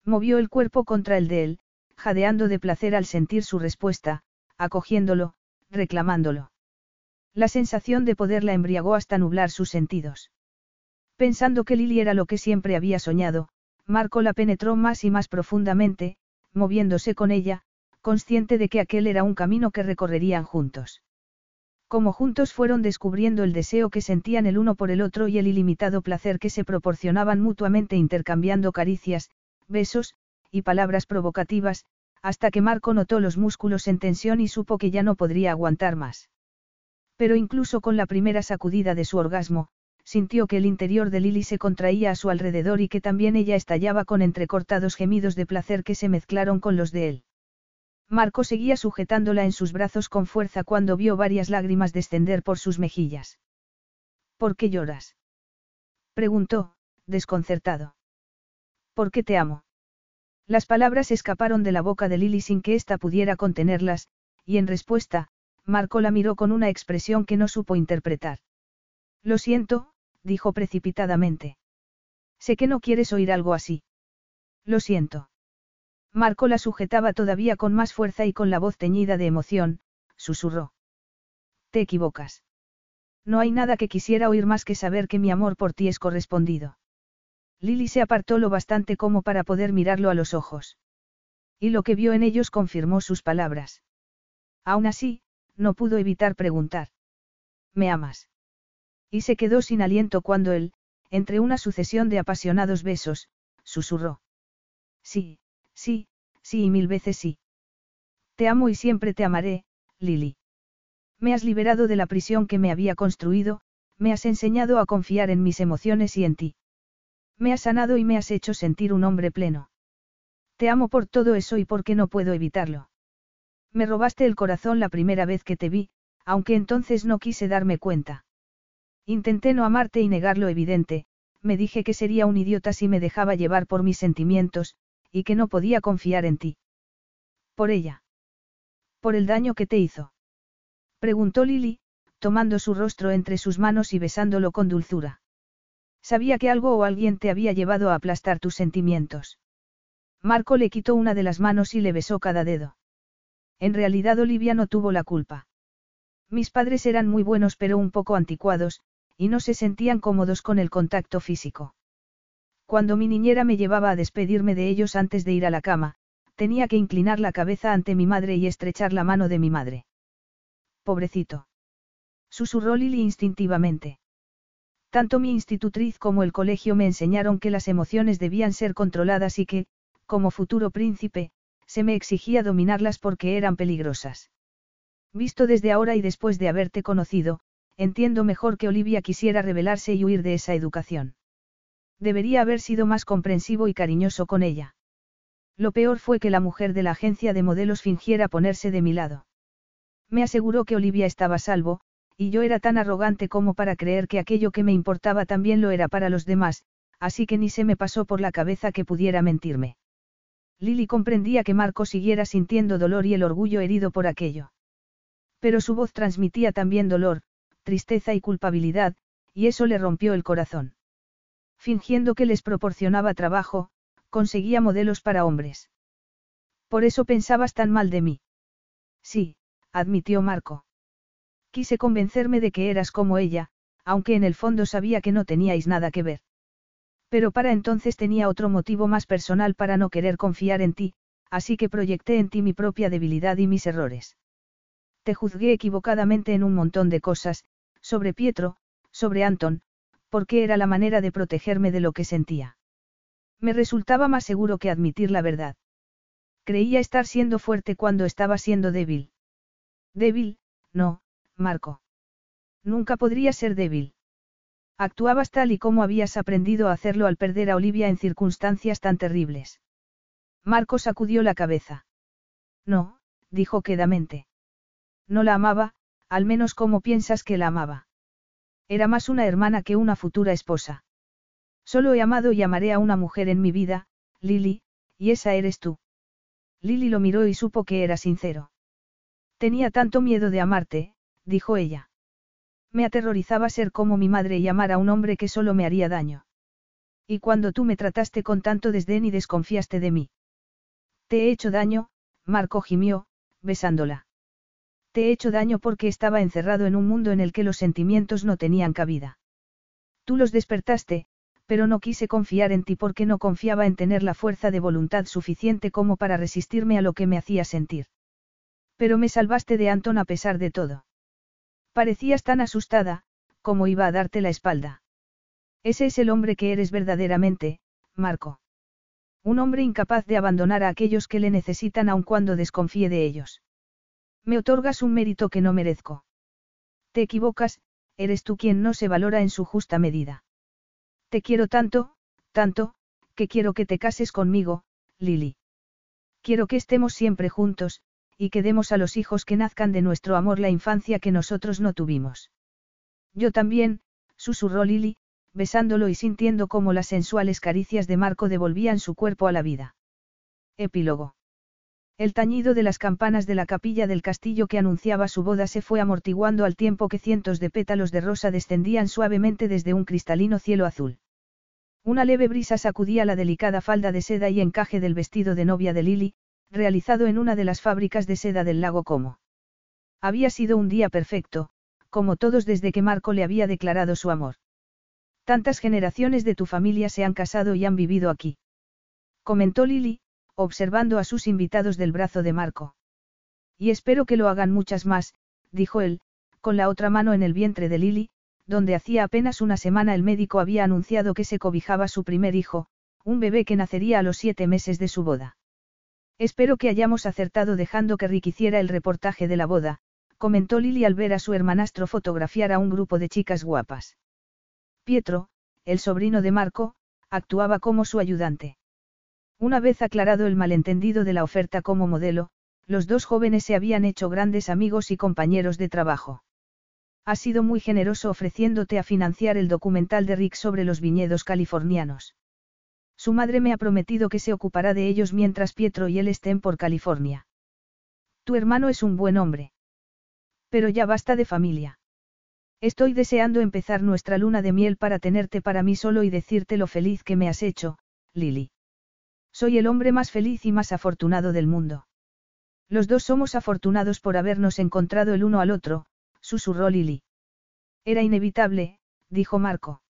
Movió el cuerpo contra el de él, jadeando de placer al sentir su respuesta, acogiéndolo, reclamándolo. La sensación de poder la embriagó hasta nublar sus sentidos. Pensando que Lily era lo que siempre había soñado, Marco la penetró más y más profundamente, moviéndose con ella, consciente de que aquel era un camino que recorrerían juntos. Como juntos fueron descubriendo el deseo que sentían el uno por el otro y el ilimitado placer que se proporcionaban mutuamente intercambiando caricias, besos, y palabras provocativas, hasta que Marco notó los músculos en tensión y supo que ya no podría aguantar más. Pero incluso con la primera sacudida de su orgasmo, sintió que el interior de Lily se contraía a su alrededor y que también ella estallaba con entrecortados gemidos de placer que se mezclaron con los de él. Marco seguía sujetándola en sus brazos con fuerza cuando vio varias lágrimas descender por sus mejillas. ¿Por qué lloras? preguntó, desconcertado. ¿Por qué te amo? Las palabras escaparon de la boca de Lily sin que ésta pudiera contenerlas, y en respuesta, Marco la miró con una expresión que no supo interpretar. Lo siento, dijo precipitadamente. Sé que no quieres oír algo así. Lo siento. Marco la sujetaba todavía con más fuerza y con la voz teñida de emoción, susurró. Te equivocas. No hay nada que quisiera oír más que saber que mi amor por ti es correspondido. Lily se apartó lo bastante como para poder mirarlo a los ojos. Y lo que vio en ellos confirmó sus palabras. Aún así, no pudo evitar preguntar. ¿Me amas? Y se quedó sin aliento cuando él, entre una sucesión de apasionados besos, susurró. Sí, sí, sí y mil veces sí. Te amo y siempre te amaré, Lily. Me has liberado de la prisión que me había construido, me has enseñado a confiar en mis emociones y en ti. Me has sanado y me has hecho sentir un hombre pleno. Te amo por todo eso y porque no puedo evitarlo. Me robaste el corazón la primera vez que te vi, aunque entonces no quise darme cuenta. Intenté no amarte y negar lo evidente, me dije que sería un idiota si me dejaba llevar por mis sentimientos, y que no podía confiar en ti. Por ella. Por el daño que te hizo. Preguntó Lily, tomando su rostro entre sus manos y besándolo con dulzura. Sabía que algo o alguien te había llevado a aplastar tus sentimientos. Marco le quitó una de las manos y le besó cada dedo. En realidad Olivia no tuvo la culpa. Mis padres eran muy buenos pero un poco anticuados, y no se sentían cómodos con el contacto físico. Cuando mi niñera me llevaba a despedirme de ellos antes de ir a la cama, tenía que inclinar la cabeza ante mi madre y estrechar la mano de mi madre. Pobrecito. Susurró Lily instintivamente. Tanto mi institutriz como el colegio me enseñaron que las emociones debían ser controladas y que, como futuro príncipe, se me exigía dominarlas porque eran peligrosas. Visto desde ahora y después de haberte conocido, entiendo mejor que Olivia quisiera rebelarse y huir de esa educación. Debería haber sido más comprensivo y cariñoso con ella. Lo peor fue que la mujer de la agencia de modelos fingiera ponerse de mi lado. Me aseguró que Olivia estaba salvo, y yo era tan arrogante como para creer que aquello que me importaba también lo era para los demás, así que ni se me pasó por la cabeza que pudiera mentirme. Lily comprendía que Marco siguiera sintiendo dolor y el orgullo herido por aquello. Pero su voz transmitía también dolor, tristeza y culpabilidad, y eso le rompió el corazón. Fingiendo que les proporcionaba trabajo, conseguía modelos para hombres. Por eso pensabas tan mal de mí. Sí, admitió Marco. Quise convencerme de que eras como ella, aunque en el fondo sabía que no teníais nada que ver. Pero para entonces tenía otro motivo más personal para no querer confiar en ti, así que proyecté en ti mi propia debilidad y mis errores. Te juzgué equivocadamente en un montón de cosas, sobre Pietro, sobre Anton, porque era la manera de protegerme de lo que sentía. Me resultaba más seguro que admitir la verdad. Creía estar siendo fuerte cuando estaba siendo débil. Débil, no, Marco. Nunca podría ser débil. Actuabas tal y como habías aprendido a hacerlo al perder a Olivia en circunstancias tan terribles. Marco sacudió la cabeza. No, dijo quedamente. No la amaba, al menos como piensas que la amaba. Era más una hermana que una futura esposa. Solo he amado y amaré a una mujer en mi vida, Lily, y esa eres tú. Lily lo miró y supo que era sincero. Tenía tanto miedo de amarte, dijo ella. Me aterrorizaba ser como mi madre y amar a un hombre que solo me haría daño. Y cuando tú me trataste con tanto desdén y desconfiaste de mí. Te he hecho daño, Marco gimió, besándola. Te he hecho daño porque estaba encerrado en un mundo en el que los sentimientos no tenían cabida. Tú los despertaste, pero no quise confiar en ti porque no confiaba en tener la fuerza de voluntad suficiente como para resistirme a lo que me hacía sentir. Pero me salvaste de Anton a pesar de todo. Parecías tan asustada, como iba a darte la espalda. Ese es el hombre que eres verdaderamente, Marco. Un hombre incapaz de abandonar a aquellos que le necesitan aun cuando desconfíe de ellos. Me otorgas un mérito que no merezco. Te equivocas, eres tú quien no se valora en su justa medida. Te quiero tanto, tanto, que quiero que te cases conmigo, Lily. Quiero que estemos siempre juntos, y que demos a los hijos que nazcan de nuestro amor la infancia que nosotros no tuvimos. Yo también, susurró Lily, besándolo y sintiendo cómo las sensuales caricias de Marco devolvían su cuerpo a la vida. Epílogo. El tañido de las campanas de la capilla del castillo que anunciaba su boda se fue amortiguando al tiempo que cientos de pétalos de rosa descendían suavemente desde un cristalino cielo azul. Una leve brisa sacudía la delicada falda de seda y encaje del vestido de novia de Lily, realizado en una de las fábricas de seda del lago Como. Había sido un día perfecto, como todos desde que Marco le había declarado su amor. Tantas generaciones de tu familia se han casado y han vivido aquí. Comentó Lily, observando a sus invitados del brazo de Marco. Y espero que lo hagan muchas más, dijo él, con la otra mano en el vientre de Lily, donde hacía apenas una semana el médico había anunciado que se cobijaba su primer hijo, un bebé que nacería a los siete meses de su boda. Espero que hayamos acertado dejando que Rick hiciera el reportaje de la boda, comentó Lily al ver a su hermanastro fotografiar a un grupo de chicas guapas. Pietro, el sobrino de Marco, actuaba como su ayudante. Una vez aclarado el malentendido de la oferta como modelo, los dos jóvenes se habían hecho grandes amigos y compañeros de trabajo. Ha sido muy generoso ofreciéndote a financiar el documental de Rick sobre los viñedos californianos. Su madre me ha prometido que se ocupará de ellos mientras Pietro y él estén por California. Tu hermano es un buen hombre. Pero ya basta de familia. Estoy deseando empezar nuestra luna de miel para tenerte para mí solo y decirte lo feliz que me has hecho, Lily. Soy el hombre más feliz y más afortunado del mundo. Los dos somos afortunados por habernos encontrado el uno al otro, susurró Lily. Era inevitable, dijo Marco.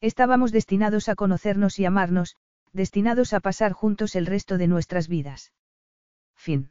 Estábamos destinados a conocernos y amarnos, destinados a pasar juntos el resto de nuestras vidas. Fin.